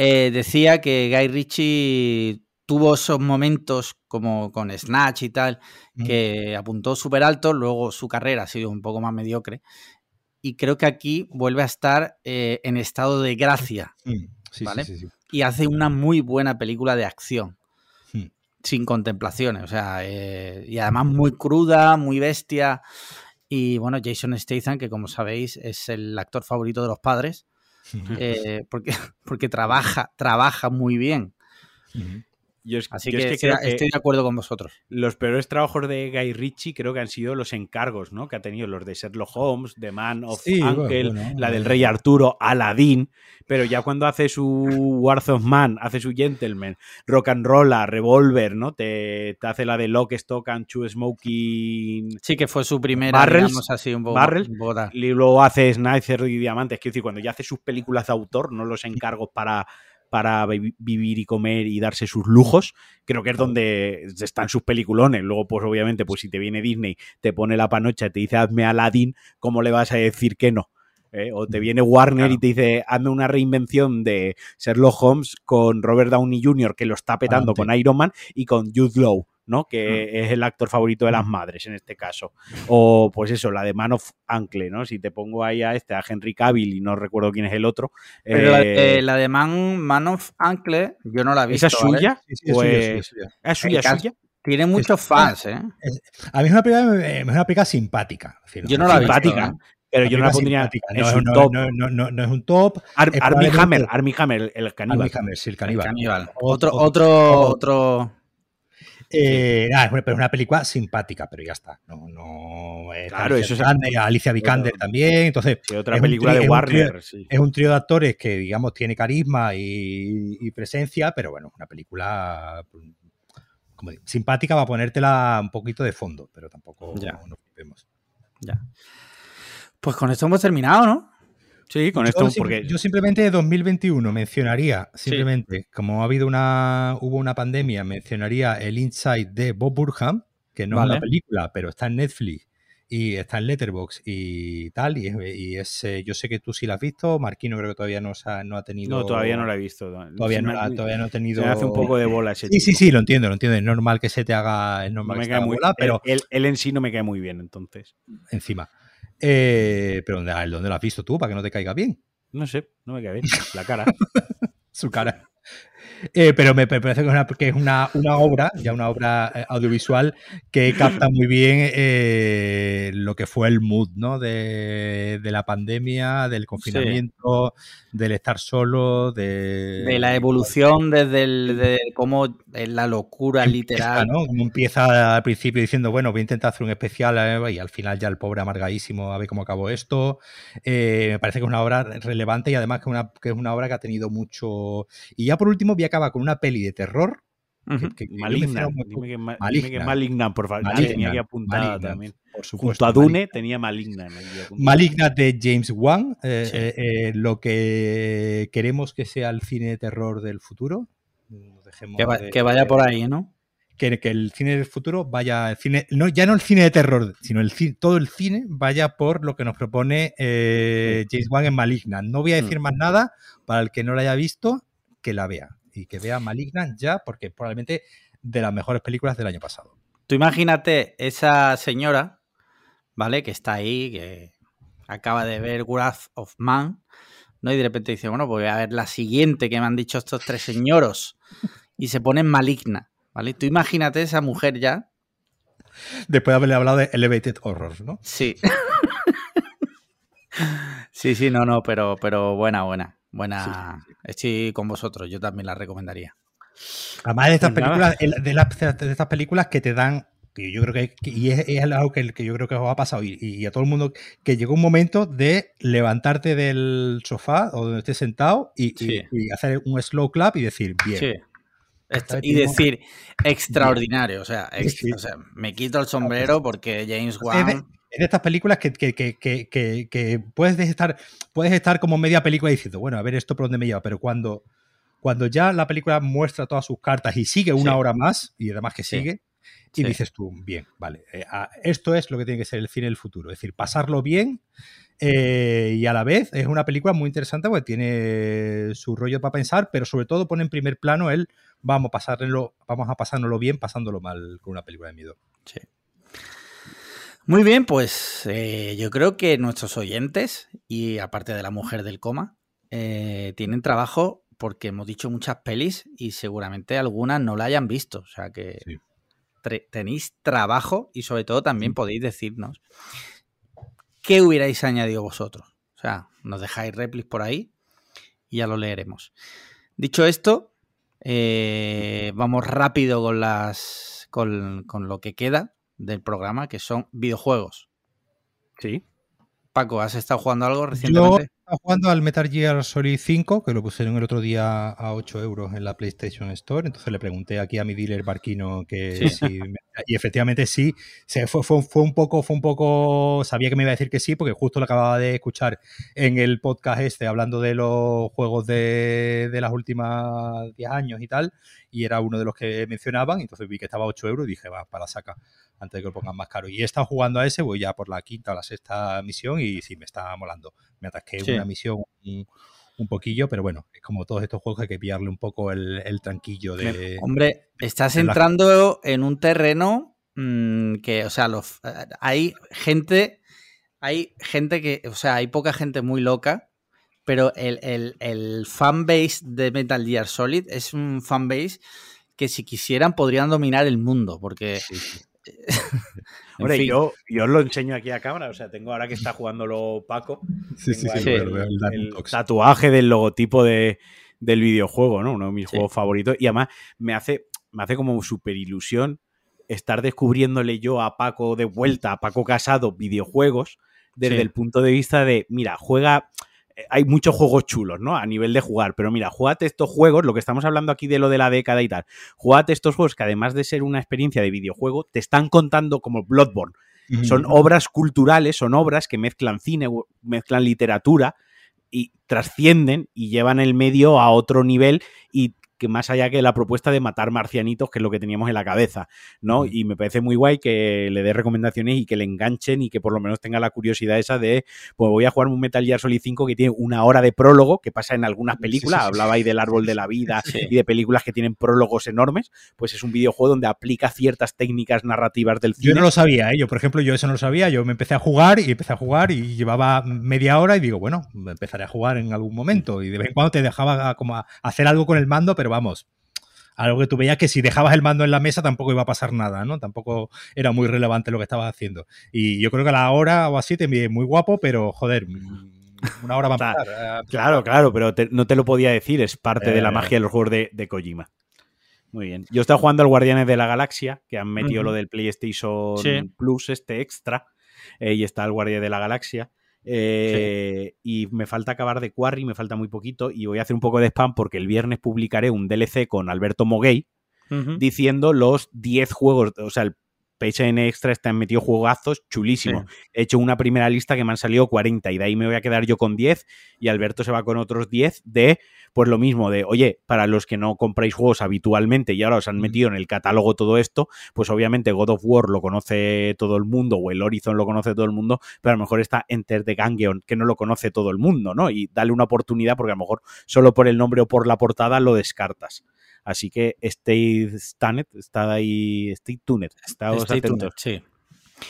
Eh, decía que Guy Ritchie tuvo esos momentos como con Snatch y tal, que apuntó súper alto, luego su carrera ha sido un poco más mediocre. Y creo que aquí vuelve a estar eh, en estado de gracia Mm, sí, Vale. sí, sí, sí. y hace una muy buena película de acción. Hmm. Sin contemplaciones, o sea, eh, y además muy cruda, muy bestia. Y bueno, Jason Statham, que como sabéis es el actor favorito de los padres, eh, porque, porque trabaja, trabaja muy bien. Ujú. Yo es, Así yo es que, estoy, creo que- estoy de acuerdo con vosotros. Los peores trabajos de Guy Ritchie creo que han sido los encargos, ¿no? Que ha tenido los de Sherlock Holmes, The Man of Sí, Uncle, bueno, la del. Rey Arturo, Aladdin. Pero ya cuando hace su Wars of Man, hace su Gentleman, Rock and Revolver, ¿no? Te, te hace la de Lock, Stock and Two Smoking. Sí, que fue su primera, Barrels, digamos así, un poco, tal. Y luego hace Sniper y Diamantes. Quiero decir, cuando ya hace sus películas de autor, no los encargos para, para vi- vivir y comer y darse sus lujos, creo que es donde están sus peliculones. Luego, pues obviamente, pues si te viene Disney, te pone la panocha y te dice hazme Aladdin, ¿cómo le vas a decir que no? ¿Eh? O te viene Warner Claro. y te dice hazme una reinvención de Sherlock Holmes con Robert Downey Jr., que lo está petando Adelante. con Iron Man, y con Jude Law, ¿no? Que es el actor favorito de las madres en este caso. O pues eso, la de Man of Uncle, ¿no? Si te pongo ahí a este, a Henry Cavill y no recuerdo quién es el otro. Pero la, eh, de, la de Man, Man of Uncle, yo no la he visto. ¿Esa es ¿vale? suya? Sí, sí, es Pues- es suya. ¿Es? Tiene muchos fans, ¿eh? A mí es una película, eh, es una película simpática. Es decir, Yo no la he visto. Simpática. ¿eh? Pero una yo no la pondría no, su no, top. no, no, no, no es un top. Ar- es Armie probablemente- Hammer, Armie Hammer, el, el caníbal. Armie Hammer, sí, el El caníbal. caníbal. Otro- Otro, otro, otro. Eh, nada, es una- pero es una película simpática, pero ya está. No, no, eh, Claro, Alicia eso es- Vikander, Alicia Vikander también. Entonces, otra es película de es un Warner. sí. es un trío de actores que, digamos, tiene carisma y, y presencia, pero bueno, una película como digo, simpática va a ponértela un poquito de fondo, pero tampoco Ya. nos flipemos. Ya. Pues con esto hemos terminado, ¿no? Sí, con Yo esto, sim- porque yo simplemente de 2021 mencionaría, simplemente, como ha habido una, hubo una pandemia, mencionaría el Inside de Bob Burham, que no es una película, pero está en Netflix y está en Letterboxd y tal, y, y es, eh, yo sé que tú sí la has visto, Marquino creo que todavía no, se ha, no ha tenido... no, todavía no la he visto. Todavía Se no, la- todavía no ha se tenido... me hace un poco de bola ese Sí, sí, sí, lo entiendo, lo entiendo. Es normal que se te haga, es No normal me que se cae muy, bola, pero él, él en sí no me cae muy bien, entonces. encima. Eh, pero ¿dónde, ¿dónde lo has visto tú para que no te caiga bien? No sé, no me cae bien. La cara. su cara. Eh, pero me parece que es, una, que es una, una obra, ya una obra eh, audiovisual, que capta muy bien eh, lo que fue el mood ¿no? de, de la pandemia, del confinamiento, del estar solo, de, De la evolución desde el, de cómo es la locura Empieza, literal. ¿no? Como empieza al principio diciendo, bueno, voy a intentar hacer un especial eh, y al final ya el pobre amargadísimo a ver cómo acabó esto. Me parece que es una obra relevante y además que, una, que es una obra que ha tenido mucho... Y ya por último voy a acabar con una peli de terror. Que- que Maligna. Dime que, ma- Maligna. por favor. Maligna, tenía aquí apuntada Maligna, también. Por supuesto. Junto a Dune tenía Maligna. Maligna de James Wan, eh, Sí. eh, eh, lo que queremos que sea el cine de terror del futuro. Dejemos Que, va- de- que vaya por ahí, ¿no? que, que el cine del futuro vaya, el cine, no, ya no el cine de terror, sino el todo el cine vaya por lo que nos propone eh, James Wan en Maligna. No voy a decir más nada para el que no la haya visto, que la vea y que vea Maligna ya, porque probablemente de las mejores películas del año pasado. Tú imagínate esa señora, ¿vale? Que está ahí, que acaba de ver Wrath of Man, ¿no? Y de repente dice, bueno, pues voy a ver la siguiente que me han dicho estos tres señoros. Y se pone maligna, ¿vale? Tú imagínate esa mujer ya. Después de haberle hablado de Elevated Horror, ¿no? Sí. sí, sí, no, no, pero, pero buena, buena. Buena. Estoy con vosotros, yo también la recomendaría. Además de estas Pues películas, el- de, las- de estas películas que te dan, que yo creo que, que- y es, es algo que, que yo creo que os ha pasado y, y a todo el mundo, que llegó un momento de levantarte del sofá o donde estés sentado y, y- Sí. y hacer un slow clap y decir, bien. Y decir extraordinario, o sea, o me quito el sombrero porque James Wan. es de estas películas que, que- que- que- puedes estar, puedes estar como media película diciendo, bueno, a ver esto por dónde me lleva, pero cuando, cuando ya la película muestra todas sus cartas y sigue una Sí. hora más, y además que Sí. sigue, y Sí. dices tú, bien, vale, eh, esto es lo que tiene que ser el cine del futuro, es decir, pasarlo bien eh, y a la vez es una película muy interesante porque tiene su rollo para pensar, pero sobre todo pone en primer plano el vamos a pasárnoslo, vamos a pasárnoslo bien pasándolo mal con una película de miedo. Sí. Muy bien, pues eh, yo creo que nuestros oyentes, y aparte de la mujer del coma, eh, tienen trabajo porque hemos dicho muchas pelis y seguramente algunas no la hayan visto. O sea que Sí. tenéis trabajo y sobre todo también podéis decirnos qué hubierais añadido vosotros. O sea, nos dejáis replis por ahí y ya lo leeremos. Dicho esto, eh, vamos rápido con las con, con lo que queda del programa, que son videojuegos. Sí. Paco, ¿has estado jugando algo recientemente? Estaba jugando al Metal Gear Solid 5, que lo pusieron el otro día a 8 euros en la PlayStation Store. Entonces le pregunté aquí a mi dealer Barquino que si y efectivamente sí, se fue, fue, fue, un poco, fue un poco, sabía que me iba a decir que sí, porque justo lo acababa de escuchar en el podcast este, hablando de los juegos de, de las últimas 10 años y tal, y era uno de los que mencionaban, entonces vi que estaba a 8 euros y dije, va, para la saca antes de que lo pongan más caro. Y he estado jugando a ese, voy ya por la quinta o la sexta misión y sí, me está molando. Me atasqué una misión un, poquillo, pero bueno, es como todos estos juegos hay que pillarle un poco el, tranquillo de... Hombre, estás entrando en un terreno mm, que, o sea, los, eh, hay gente, hay gente que, o sea, hay poca gente muy loca, pero el, el, el fanbase de Metal Gear Solid es un fanbase que si quisieran podrían dominar el mundo, porque Hombre, yo, yo os lo enseño aquí a cámara. O sea, tengo ahora que está jugándolo Paco. Sí, sí, sí, el, tatuaje del logotipo de, del videojuego, ¿no? Uno de mis juegos favoritos. Y además me hace, me hace como súper ilusión estar descubriéndole yo a Paco de vuelta, a Paco Casado, videojuegos, desde el punto de vista de, mira, juega hay muchos juegos chulos, ¿no? A nivel de jugar, pero mira, jugate estos juegos, lo que estamos hablando aquí de lo de la década y tal, jugate estos juegos que además de ser una experiencia de videojuego, te están contando como Bloodborne. Son obras culturales, son obras que mezclan cine, mezclan literatura y trascienden y llevan el medio a otro nivel y que más allá que la propuesta de matar marcianitos, que es lo que teníamos en la cabeza, ¿no? Y me parece muy guay que le dé recomendaciones y que le enganchen y que por lo menos tenga la curiosidad esa de, pues voy a jugar un Metal Gear Solid 5 que tiene una hora de prólogo, que pasa en algunas películas, hablaba ahí del árbol de la vida y de películas que tienen prólogos enormes, pues es un videojuego donde aplica ciertas técnicas narrativas del cine. Yo no lo sabía, ¿eh? yo por ejemplo, yo eso no lo sabía, yo me empecé a jugar y empecé a jugar y llevaba media hora y digo, bueno, empezaré a jugar en algún momento y de vez en cuando te dejaba como hacer algo con el mando, pero vamos, algo que tú veías que si dejabas el mando en la mesa tampoco iba a pasar nada, ¿no? Tampoco era muy relevante lo que estabas haciendo. Y yo creo que a la hora o así te envié muy guapo, pero joder, una hora va a pasar. Eh, claro, claro, pero no te lo podía decir, es parte de la eh. magia de los juegos de, Kojima. Muy bien. Yo estaba jugando al Guardianes de la Galaxia, que han metido lo del PlayStation Plus, este extra, eh, y está el Guardián de la Galaxia. Eh, y me falta acabar de Quarry, me falta muy poquito. Y voy a hacer un poco de spam porque el viernes publicaré un DLC con Alberto Moguey diciendo los 10 juegos, o sea, el PSN Extra está metido juegazos chulísimos. He hecho una primera lista que me han salido 40 y de ahí me voy a quedar yo con 10 y Alberto se va con otros 10 de, pues lo mismo, de, oye, para los que no compráis juegos habitualmente y ahora os han metido en el catálogo todo esto, pues obviamente God of War lo conoce todo el mundo o el Horizon lo conoce todo el mundo, pero a lo mejor está Enter the Gungeon que no lo conoce todo el mundo, ¿no? Y dale una oportunidad porque a lo mejor solo por el nombre o por la portada lo descartas. Así que stay stunned, está ahí, stay tuned, estáos atentos. sí.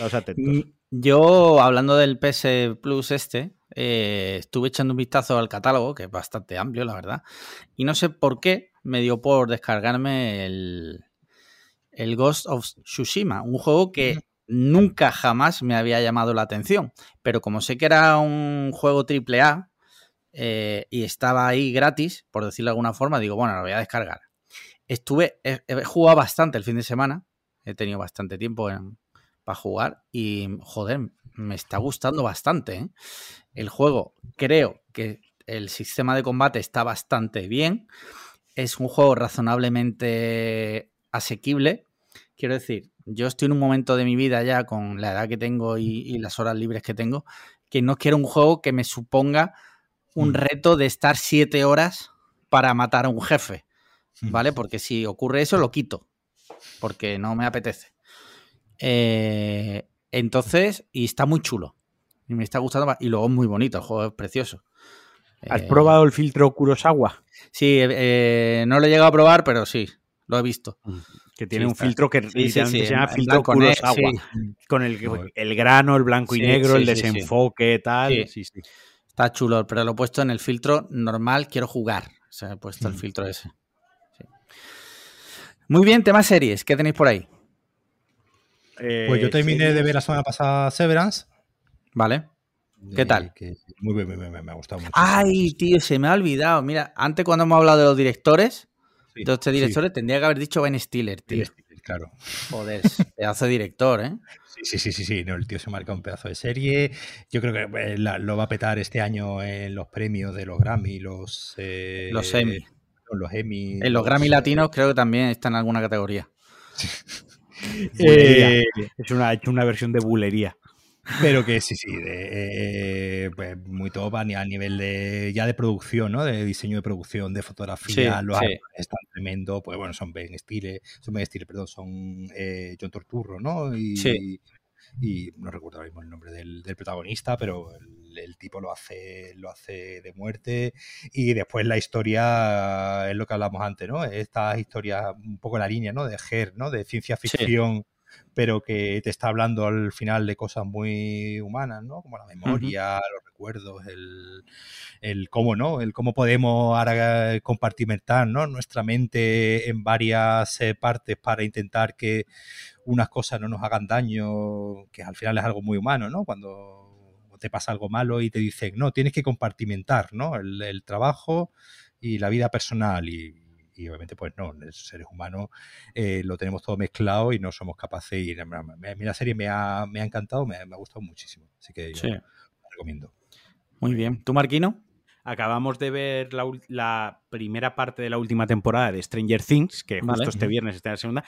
atentos. Mm, yo, hablando del PS Plus este, eh, estuve echando un vistazo al catálogo, que es bastante amplio, la verdad, y no sé por qué me dio por descargarme el, el Ghost of Tsushima, un juego que nunca jamás me había llamado la atención, pero como sé que era un juego triple A eh, y estaba ahí gratis, por decirlo de alguna forma, digo, bueno, lo voy a descargar. Estuve, he, jugado bastante el fin de semana, he tenido bastante tiempo para jugar y, joder, me está gustando bastante. ¿eh? El juego, creo que el sistema de combate está bastante bien. Es un juego razonablemente asequible. Quiero decir, yo estoy en un momento de mi vida ya con la edad que tengo y, las horas libres que tengo, que no quiero un juego que me suponga un mm. reto de estar siete horas para matar a un jefe. ¿Vale? Porque si ocurre eso, lo quito, porque no me apetece. Eh, entonces, y está muy chulo. Y me está gustando. Y luego es muy bonito, el juego es precioso. ¿Has probado el filtro Kurosawa? Sí, eh, no lo he llegado a probar, pero sí, lo he visto. Que tiene un filtro que se llama filtro Kurosawa. Con el, el, grano, el blanco y negro, el desenfoque, tal. Está chulo, pero lo he puesto en el filtro normal, quiero jugar. O sea, he puesto el filtro ese. Muy bien, temas series, ¿qué tenéis por ahí? pues yo terminé de ver la semana pasada Severance. Vale. ¿Qué tal? muy bien, me, ha gustado mucho. Ay, tío, se me ha olvidado. Mira, antes cuando hemos hablado de los directores, de estos directores, tendría que haber dicho Ben Stiller, tío. claro. Joder, pedazo de director, ¿eh? Sí, sí, sí, sí, no, el tío se marca un pedazo de serie. Yo creo que eh, la- lo va a petar este año en los premios de los Grammy, los... eh, Los Emmy. Los Emmy. En los Grammy eh, latinos creo que también está en alguna categoría. Eh, Es una, ha hecho una versión de bulería. Pero que sí, sí, de, eh, pues muy top a, ni- a nivel de ya de producción, ¿no? De diseño de producción, de fotografía, Sí, los sí. están tremendo, pues bueno, son Ben Stiller, son Ben Stiller, perdón, son eh, John Torturro, ¿no? Y, Sí. y no recuerdo ahora mismo el nombre del, del protagonista, pero el, el tipo lo hace, lo hace de muerte. Y después la historia es lo que hablamos antes, ¿no? Estas historias, un poco la línea, ¿no? De Her, ¿no? De ciencia ficción pero que te está hablando al final de cosas muy humanas, ¿no? Como la memoria, los recuerdos, el, el cómo, ¿no? El cómo podemos ahora compartimentar, ¿no? Nuestra mente en varias eh, partes para intentar que unas cosas no nos hagan daño, que al final es algo muy humano, ¿no? Cuando te pasa algo malo y te dicen, no, tienes que compartimentar, ¿no? El, el trabajo y la vida personal y, y obviamente pues no, los seres humanos eh, lo tenemos todo mezclado y no somos capaces y la serie me ha, me ha encantado, me, me ha gustado muchísimo, así que yo Sí. la recomiendo. Muy bien. ¿Tú, Marquino? Acabamos de ver la, ul- la primera parte de la última temporada de Stranger Things, que justo Vale. este viernes está en la segunda.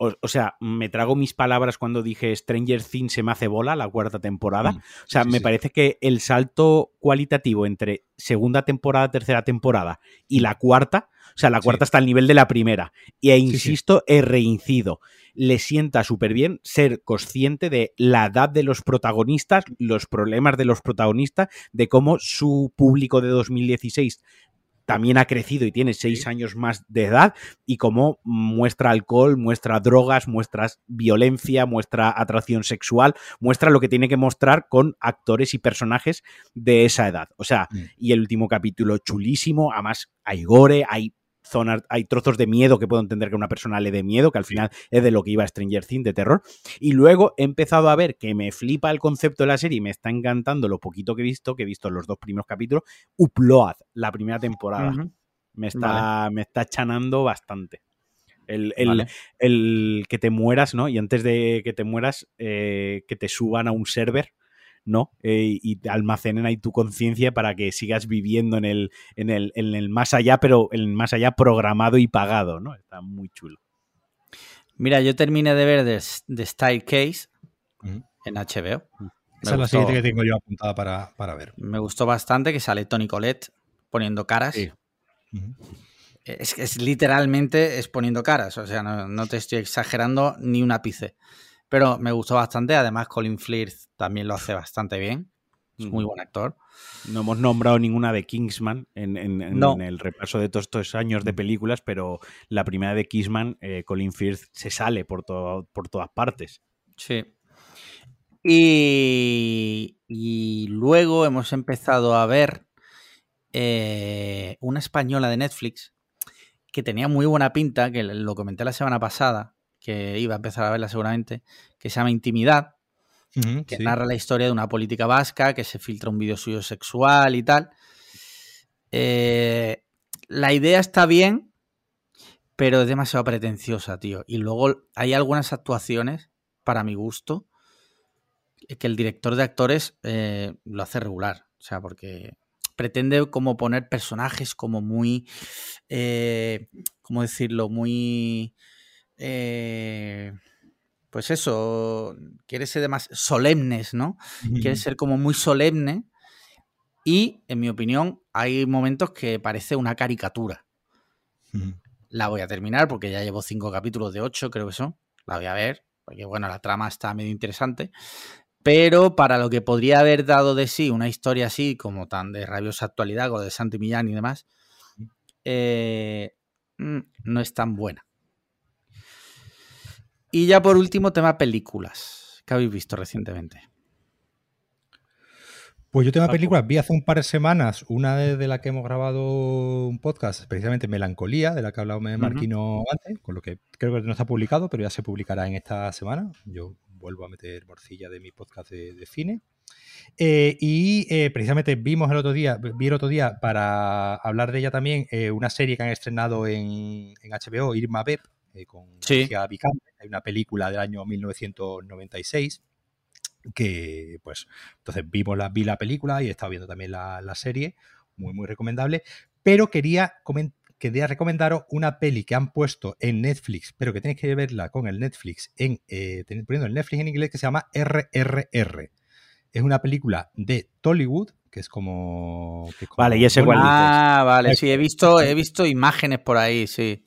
O, o sea, me trago mis palabras cuando dije Stranger Things se me hace bola la cuarta temporada. Mm, O sea, sí, me sí. parece que el salto cualitativo entre segunda temporada, tercera temporada y la cuarta, o sea, la Sí. cuarta está al nivel de la primera. Y e insisto, he reincido. Le sienta súper bien ser consciente de la edad de los protagonistas, los problemas de los protagonistas, de cómo su público de 2016 también ha crecido y tiene seis años más de edad y cómo muestra alcohol, muestra drogas, muestra violencia, muestra atracción sexual, muestra lo que tiene que mostrar con actores y personajes de esa edad. O sea, Mm. y el último capítulo chulísimo, además hay gore, hay zonas, hay trozos de miedo que puedo entender que a una persona le dé miedo, que al final es de lo que iba Stranger Things, de terror. Y luego he empezado a ver que me flipa el concepto de la serie y me está encantando lo poquito que he visto, que he visto los dos primeros capítulos, Upload, la primera temporada. Me está, me está chanando bastante. El, el- Vale. el que te mueras, ¿no? Y antes de que te mueras, eh, que te suban a un server, ¿no? Eh, y te almacenen ahí tu conciencia para que sigas viviendo en el, en, el, en el más allá, pero en el más allá programado y pagado, ¿no? Está muy chulo. Mira, yo terminé de ver The, The Style Case en HBO. Me Esa es la siguiente que tengo yo apuntada para, para ver. me gustó bastante que sale Tony Colette poniendo caras. Sí. Ujú. Es que es literalmente es poniendo caras, o sea, no, no te estoy exagerando ni un ápice. Pero me gustó bastante, además Colin Firth también lo hace bastante bien, es muy buen actor. No hemos nombrado ninguna de Kingsman en, en- el repaso de todos estos años de películas, pero la primera de Kingsman, eh, Colin Firth se sale por, todo- por todas partes. Sí. Y, y luego hemos empezado a ver eh, una española de Netflix que tenía muy buena pinta, que lo comenté la semana pasada, que iba a empezar a verla seguramente, que se llama Intimidad, que sí. narra la historia de una política vasca que se filtra un vídeo suyo sexual y tal. Eh, la idea está bien, pero es demasiado pretenciosa, tío. Y luego hay algunas actuaciones, para mi gusto, que el director de actores eh, lo hace regular. O sea, porque pretende como poner personajes como muy, eh, ¿cómo decirlo? Muy... eh, pues eso, quiere ser más solemnes, ¿no? Quiere ser como muy solemne y, en mi opinión, hay momentos que parece una caricatura. La voy a terminar porque ya llevo cinco capítulos de ocho, creo que son. La voy a ver, porque bueno, la trama está medio interesante. Pero para lo que podría haber dado de sí una historia así, como tan de rabiosa actualidad, con lo de Santi Millán y demás, eh, mm, no es tan buena. Y ya por último, tema películas. que habéis visto recientemente? Pues yo tengo Paco. películas, vi hace un par de semanas una de, de la que hemos grabado un podcast, precisamente Melancolía, de la que ha hablado Marquino antes, con lo que creo que no está publicado, pero ya se publicará en esta semana. Yo vuelvo a meter morcilla de mi podcast de, de cine. Eh, y eh, precisamente vimos el otro día, vi el otro día para hablar de ella también, eh, una serie que han estrenado en, en HBO, Irma Beb, eh, con Sí. Alicia Vikander. Hay una película del año 1996 que, pues, entonces vimos la, vi la película y he estado viendo también la, la serie, muy, muy recomendable, pero quería quería recomendaros una peli que han puesto en Netflix, pero que tenéis que verla con el Netflix, en, eh, poniendo el Netflix en inglés, que se llama RRR. Es una película de Tollywood, que es como... vale, y ese cuál Ah, vale, sí, he visto, he visto imágenes por ahí, sí.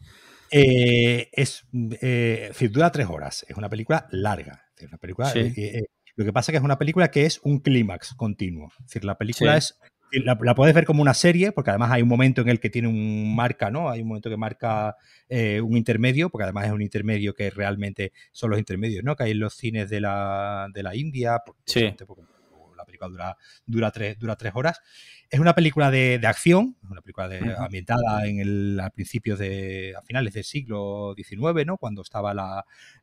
Eh, es, eh, dura tres horas. Es una película larga. Es una película, eh, lo que pasa es que es una película que es un clímax continuo. Es decir, la película es la, puedes ver como una serie, porque además hay un momento en el que tiene un marca, ¿no? Hay un momento que marca eh, un intermedio, porque además es un intermedio que realmente son los intermedios, ¿no? Que hay en los cines de la, de la India, sí. la película dura, dura, tres, dura tres horas. Es una película de, de acción, una película de, ambientada en el, a principios de, a finales del siglo XIX, ¿no? Cuando estaban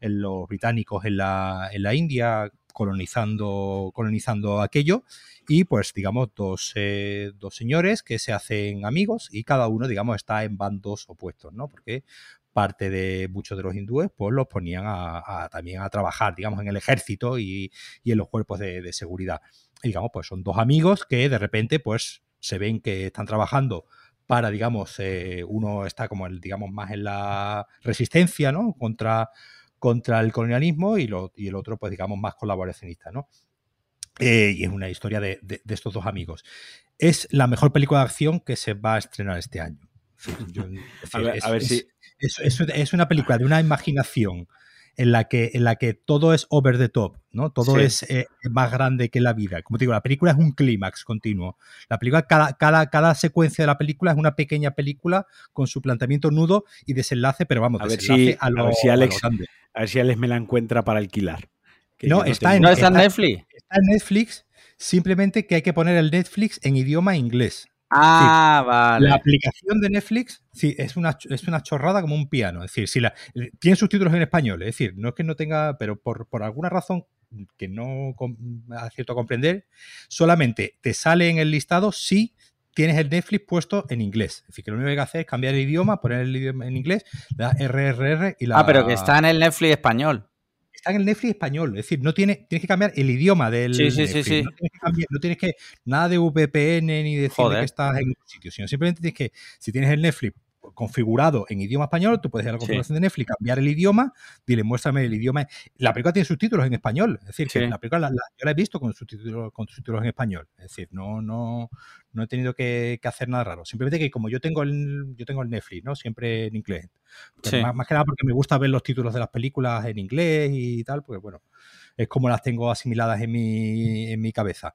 los británicos en la, en la India colonizando, colonizando aquello y pues digamos dos, eh, dos, señores que se hacen amigos y cada uno digamos está en bandos opuestos, ¿no? Porque parte de muchos de los hindúes pues los ponían a, también a trabajar digamos en el ejército y, en los cuerpos de, seguridad. Digamos pues son dos amigos que de repente pues se ven que están trabajando para, digamos, eh, uno está como, el, digamos, más en la resistencia, ¿no? Contra, contra el colonialismo y, lo, y el otro, pues digamos, más colaboracionista, ¿no? Eh, y es una historia de, estos dos amigos. Es la mejor película de acción que se va a estrenar este año. a ver, si... es, una película de una imaginación en la que, en la que todo es over the top, ¿no? Todo es eh, más grande que la vida. Como te digo, la película es un clímax continuo. La película, cada, cada, cada secuencia de la película es una pequeña película con su planteamiento nudo y desenlace, pero vamos, a ver si, a, ver si Alex, a ver si Alex me la encuentra para alquilar. no, está, en, Netflix. Está en Netflix, simplemente que hay que poner el Netflix en idioma inglés. Ah, vale. La aplicación de Netflix, sí, es una, es una chorrada como un piano. Es decir, si la, tiene subtítulos en español, es decir, no es que no tenga, pero por, por alguna razón que no acierto a comprender, solamente te sale en el listado si tienes el Netflix puesto en inglés. Es decir, que lo único que hay que hacer es cambiar el idioma, poner el idioma en inglés, la RRR y la... Ah, pero que está en el Netflix español. Está en el Netflix español. Es decir, no tiene, tienes que cambiar el idioma del sí, sí, Sí, sí. No, tienes que cambiar, no tienes que... Nada de VPN ni decir que estás en un sitio, sino simplemente tienes que, si tienes el Netflix configurado en idioma español, tú puedes ir a la configuración de Netflix, cambiar el idioma, dile, muéstrame el idioma. La película tiene subtítulos en español, es decir, que la película yo la he visto con subtítulos, con subtítulos en español, es decir, no, no, no he tenido que, hacer nada raro. Simplemente que como yo tengo el, yo tengo el Netflix, ¿no? Siempre en inglés. Más, más, que nada porque me gusta ver los títulos de las películas en inglés y tal, pues bueno, es como las tengo asimiladas en mi, en mi cabeza.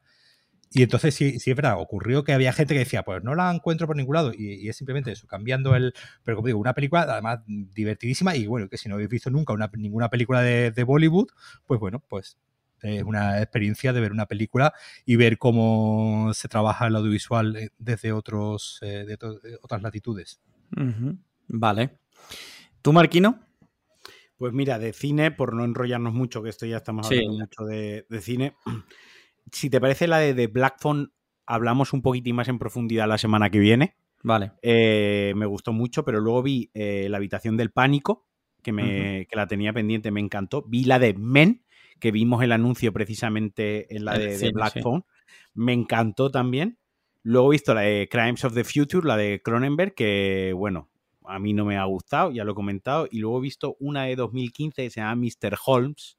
Y entonces sí, sí es verdad, ocurrió que había gente que decía, pues no la encuentro por ningún lado. Y, es simplemente eso, cambiando el. Pero como digo, una película además divertidísima. Y bueno, que si no habéis visto nunca una, ninguna película de, Bollywood, pues bueno, pues es una experiencia de ver una película y ver cómo se trabaja el audiovisual eh, desde otros, eh, de otras latitudes. Vale. ¿Tú, Marquino? Pues mira, de cine, por no enrollarnos mucho, que esto ya estamos hablando mucho de, de cine si te parece la de, Black Phone, hablamos un poquitín más en profundidad la semana que viene. Vale. Eh, me gustó mucho, pero luego vi eh, La habitación del pánico, que, me, la tenía pendiente, me encantó. Vi la de Men, que vimos el anuncio precisamente en la de, Black Phone. Me encantó también. Luego he visto la de Crimes of the Future, la de Cronenberg, que bueno, a mí no me ha gustado, ya lo he comentado. Y luego he visto una de 2015 que se llama Mr. Holmes,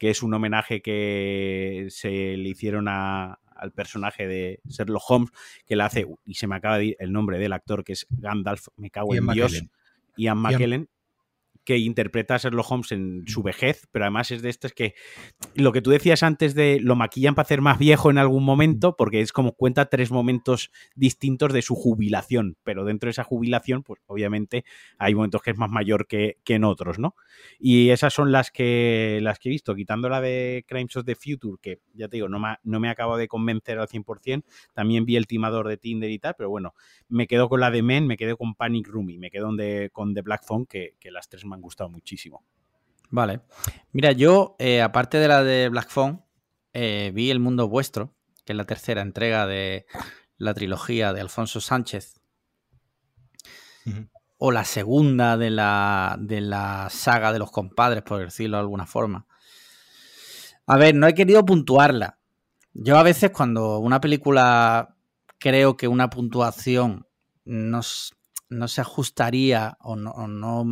que es un homenaje que se le hicieron al personaje de Sherlock Holmes, que le hace, y se me acaba de ir el nombre del actor, que es Gandalf, me cago en Dios, Ian McKellen que interpreta a Sherlock Holmes en su vejez, pero además es de estas que lo que tú decías antes de lo maquillan para hacer más viejo en algún momento, porque es como cuenta tres momentos distintos de su jubilación, pero dentro de esa jubilación, pues obviamente hay momentos que es más mayor que, en otros, ¿no? Y esas son las que, las que he visto, quitando la de Crimes of the Future, que ya te digo, no me, no me acabo de convencer al 100%, también vi el timador de Tinder y tal, pero bueno, me quedo con la de Men, me quedo con Panic Room y me quedo con The Black Phone, que, que las tres me han gustado muchísimo. Vale. Mira, yo, eh, aparte de la de Black Phone, eh, vi El Mundo Vuestro, que es la tercera entrega de la trilogía de Alfonso Sánchez. o la segunda de la, de la saga de los compadres, por decirlo de alguna forma. A ver, no he querido puntuarla. Yo a veces cuando una película creo que una puntuación no, no se ajustaría o no, o no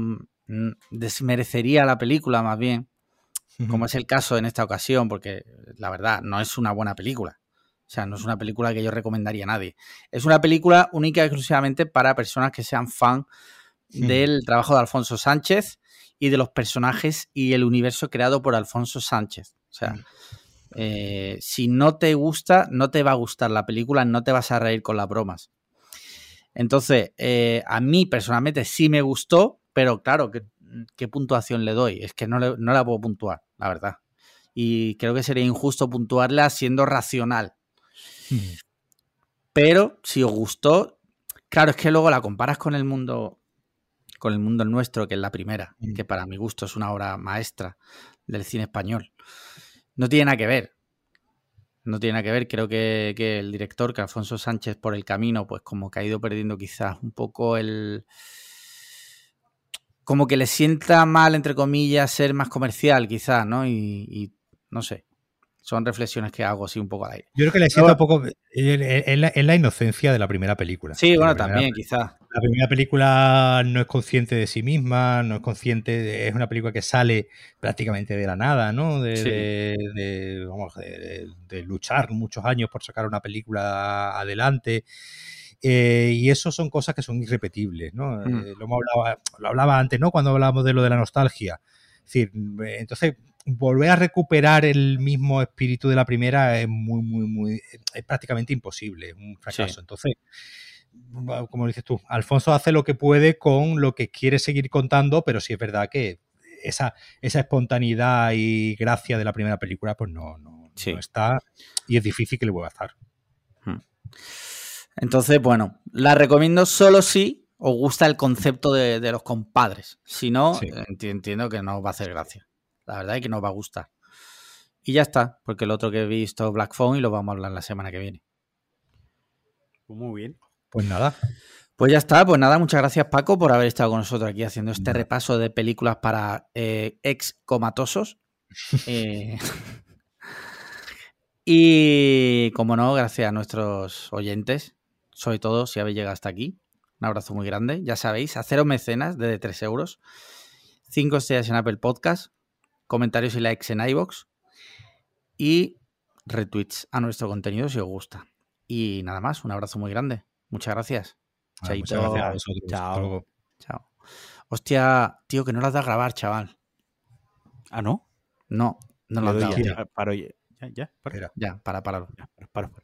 desmerecería la película más bien, como es el caso en esta ocasión, porque la verdad no es una buena película. O sea, no es una película que yo recomendaría a nadie. Es una película única y exclusivamente para personas que sean fan del trabajo de Alfonso Sánchez y de los personajes y el universo creado por Alfonso Sánchez. O sea, eh, si no te gusta, no te va a gustar la película, no te vas a reír con las bromas. Entonces, eh, a mí personalmente sí me gustó, pero claro, ¿qué, puntuación le doy? Es que no, no la puedo puntuar, la verdad. Y creo que sería injusto puntuarla siendo racional. Pero si os gustó, claro, es que luego la comparas con el mundo, con el mundo nuestro, que es la primera, que para mi gusto es una obra maestra del cine español. No tiene nada que ver. No tiene nada que ver. Creo que, que el director, que Alfonso Sánchez, por el camino, pues como que ha ido perdiendo quizás un poco el. Como que le sienta mal, entre comillas, ser más comercial, quizás, ¿no? y no sé son reflexiones que hago así un poco al aire. Yo creo que le siento un poco. Es la, inocencia de la primera película. Sí, bueno, también, quizás. La primera película no es consciente de sí misma, no es consciente. es una película que sale prácticamente de la nada, ¿no? De, de, luchar muchos años por sacar una película adelante. Eh, y eso son cosas que son irrepetibles, ¿no? Mm. Eh, lo, hablaba, lo hablaba antes, ¿no? Cuando hablábamos de lo de la nostalgia. Es decir, entonces volver a recuperar el mismo espíritu de la primera es muy, muy, muy, es prácticamente imposible, un fracaso. Entonces, como dices tú, Alfonso hace lo que puede con lo que quiere seguir contando, pero sí es verdad que esa, esa espontaneidad y gracia de la primera película, pues no, no, está y es difícil que le vuelva a estar. Hmm. Entonces, bueno, la recomiendo solo si os gusta el concepto de, los compadres. Si no, entiendo que no os va a hacer gracia. La verdad es que nos va a gustar. Y ya está, porque el otro que he visto Black Phone y lo vamos a hablar la semana que viene. Pues muy bien. Pues nada. Pues ya está, pues nada, muchas gracias Paco por haber estado con nosotros aquí haciendo este repaso de películas para eh, ex comatosos. Eh, y como no, gracias a nuestros oyentes, sobre todo si habéis llegado hasta aquí. Un abrazo muy grande. Ya sabéis, haceros mecenas de 3 euros. 5 estrellas en Apple Podcast comentarios y likes en iBox y retweets a nuestro contenido si os gusta. Y nada más, un abrazo muy grande. Muchas gracias. muchas gracias a vosotros. Chao. Chao. Hostia, tío, que no las da a grabar, chaval. ¿Ah, no? No, no las da. Ya, ya, ya, ya, para, para. Ya, para, para.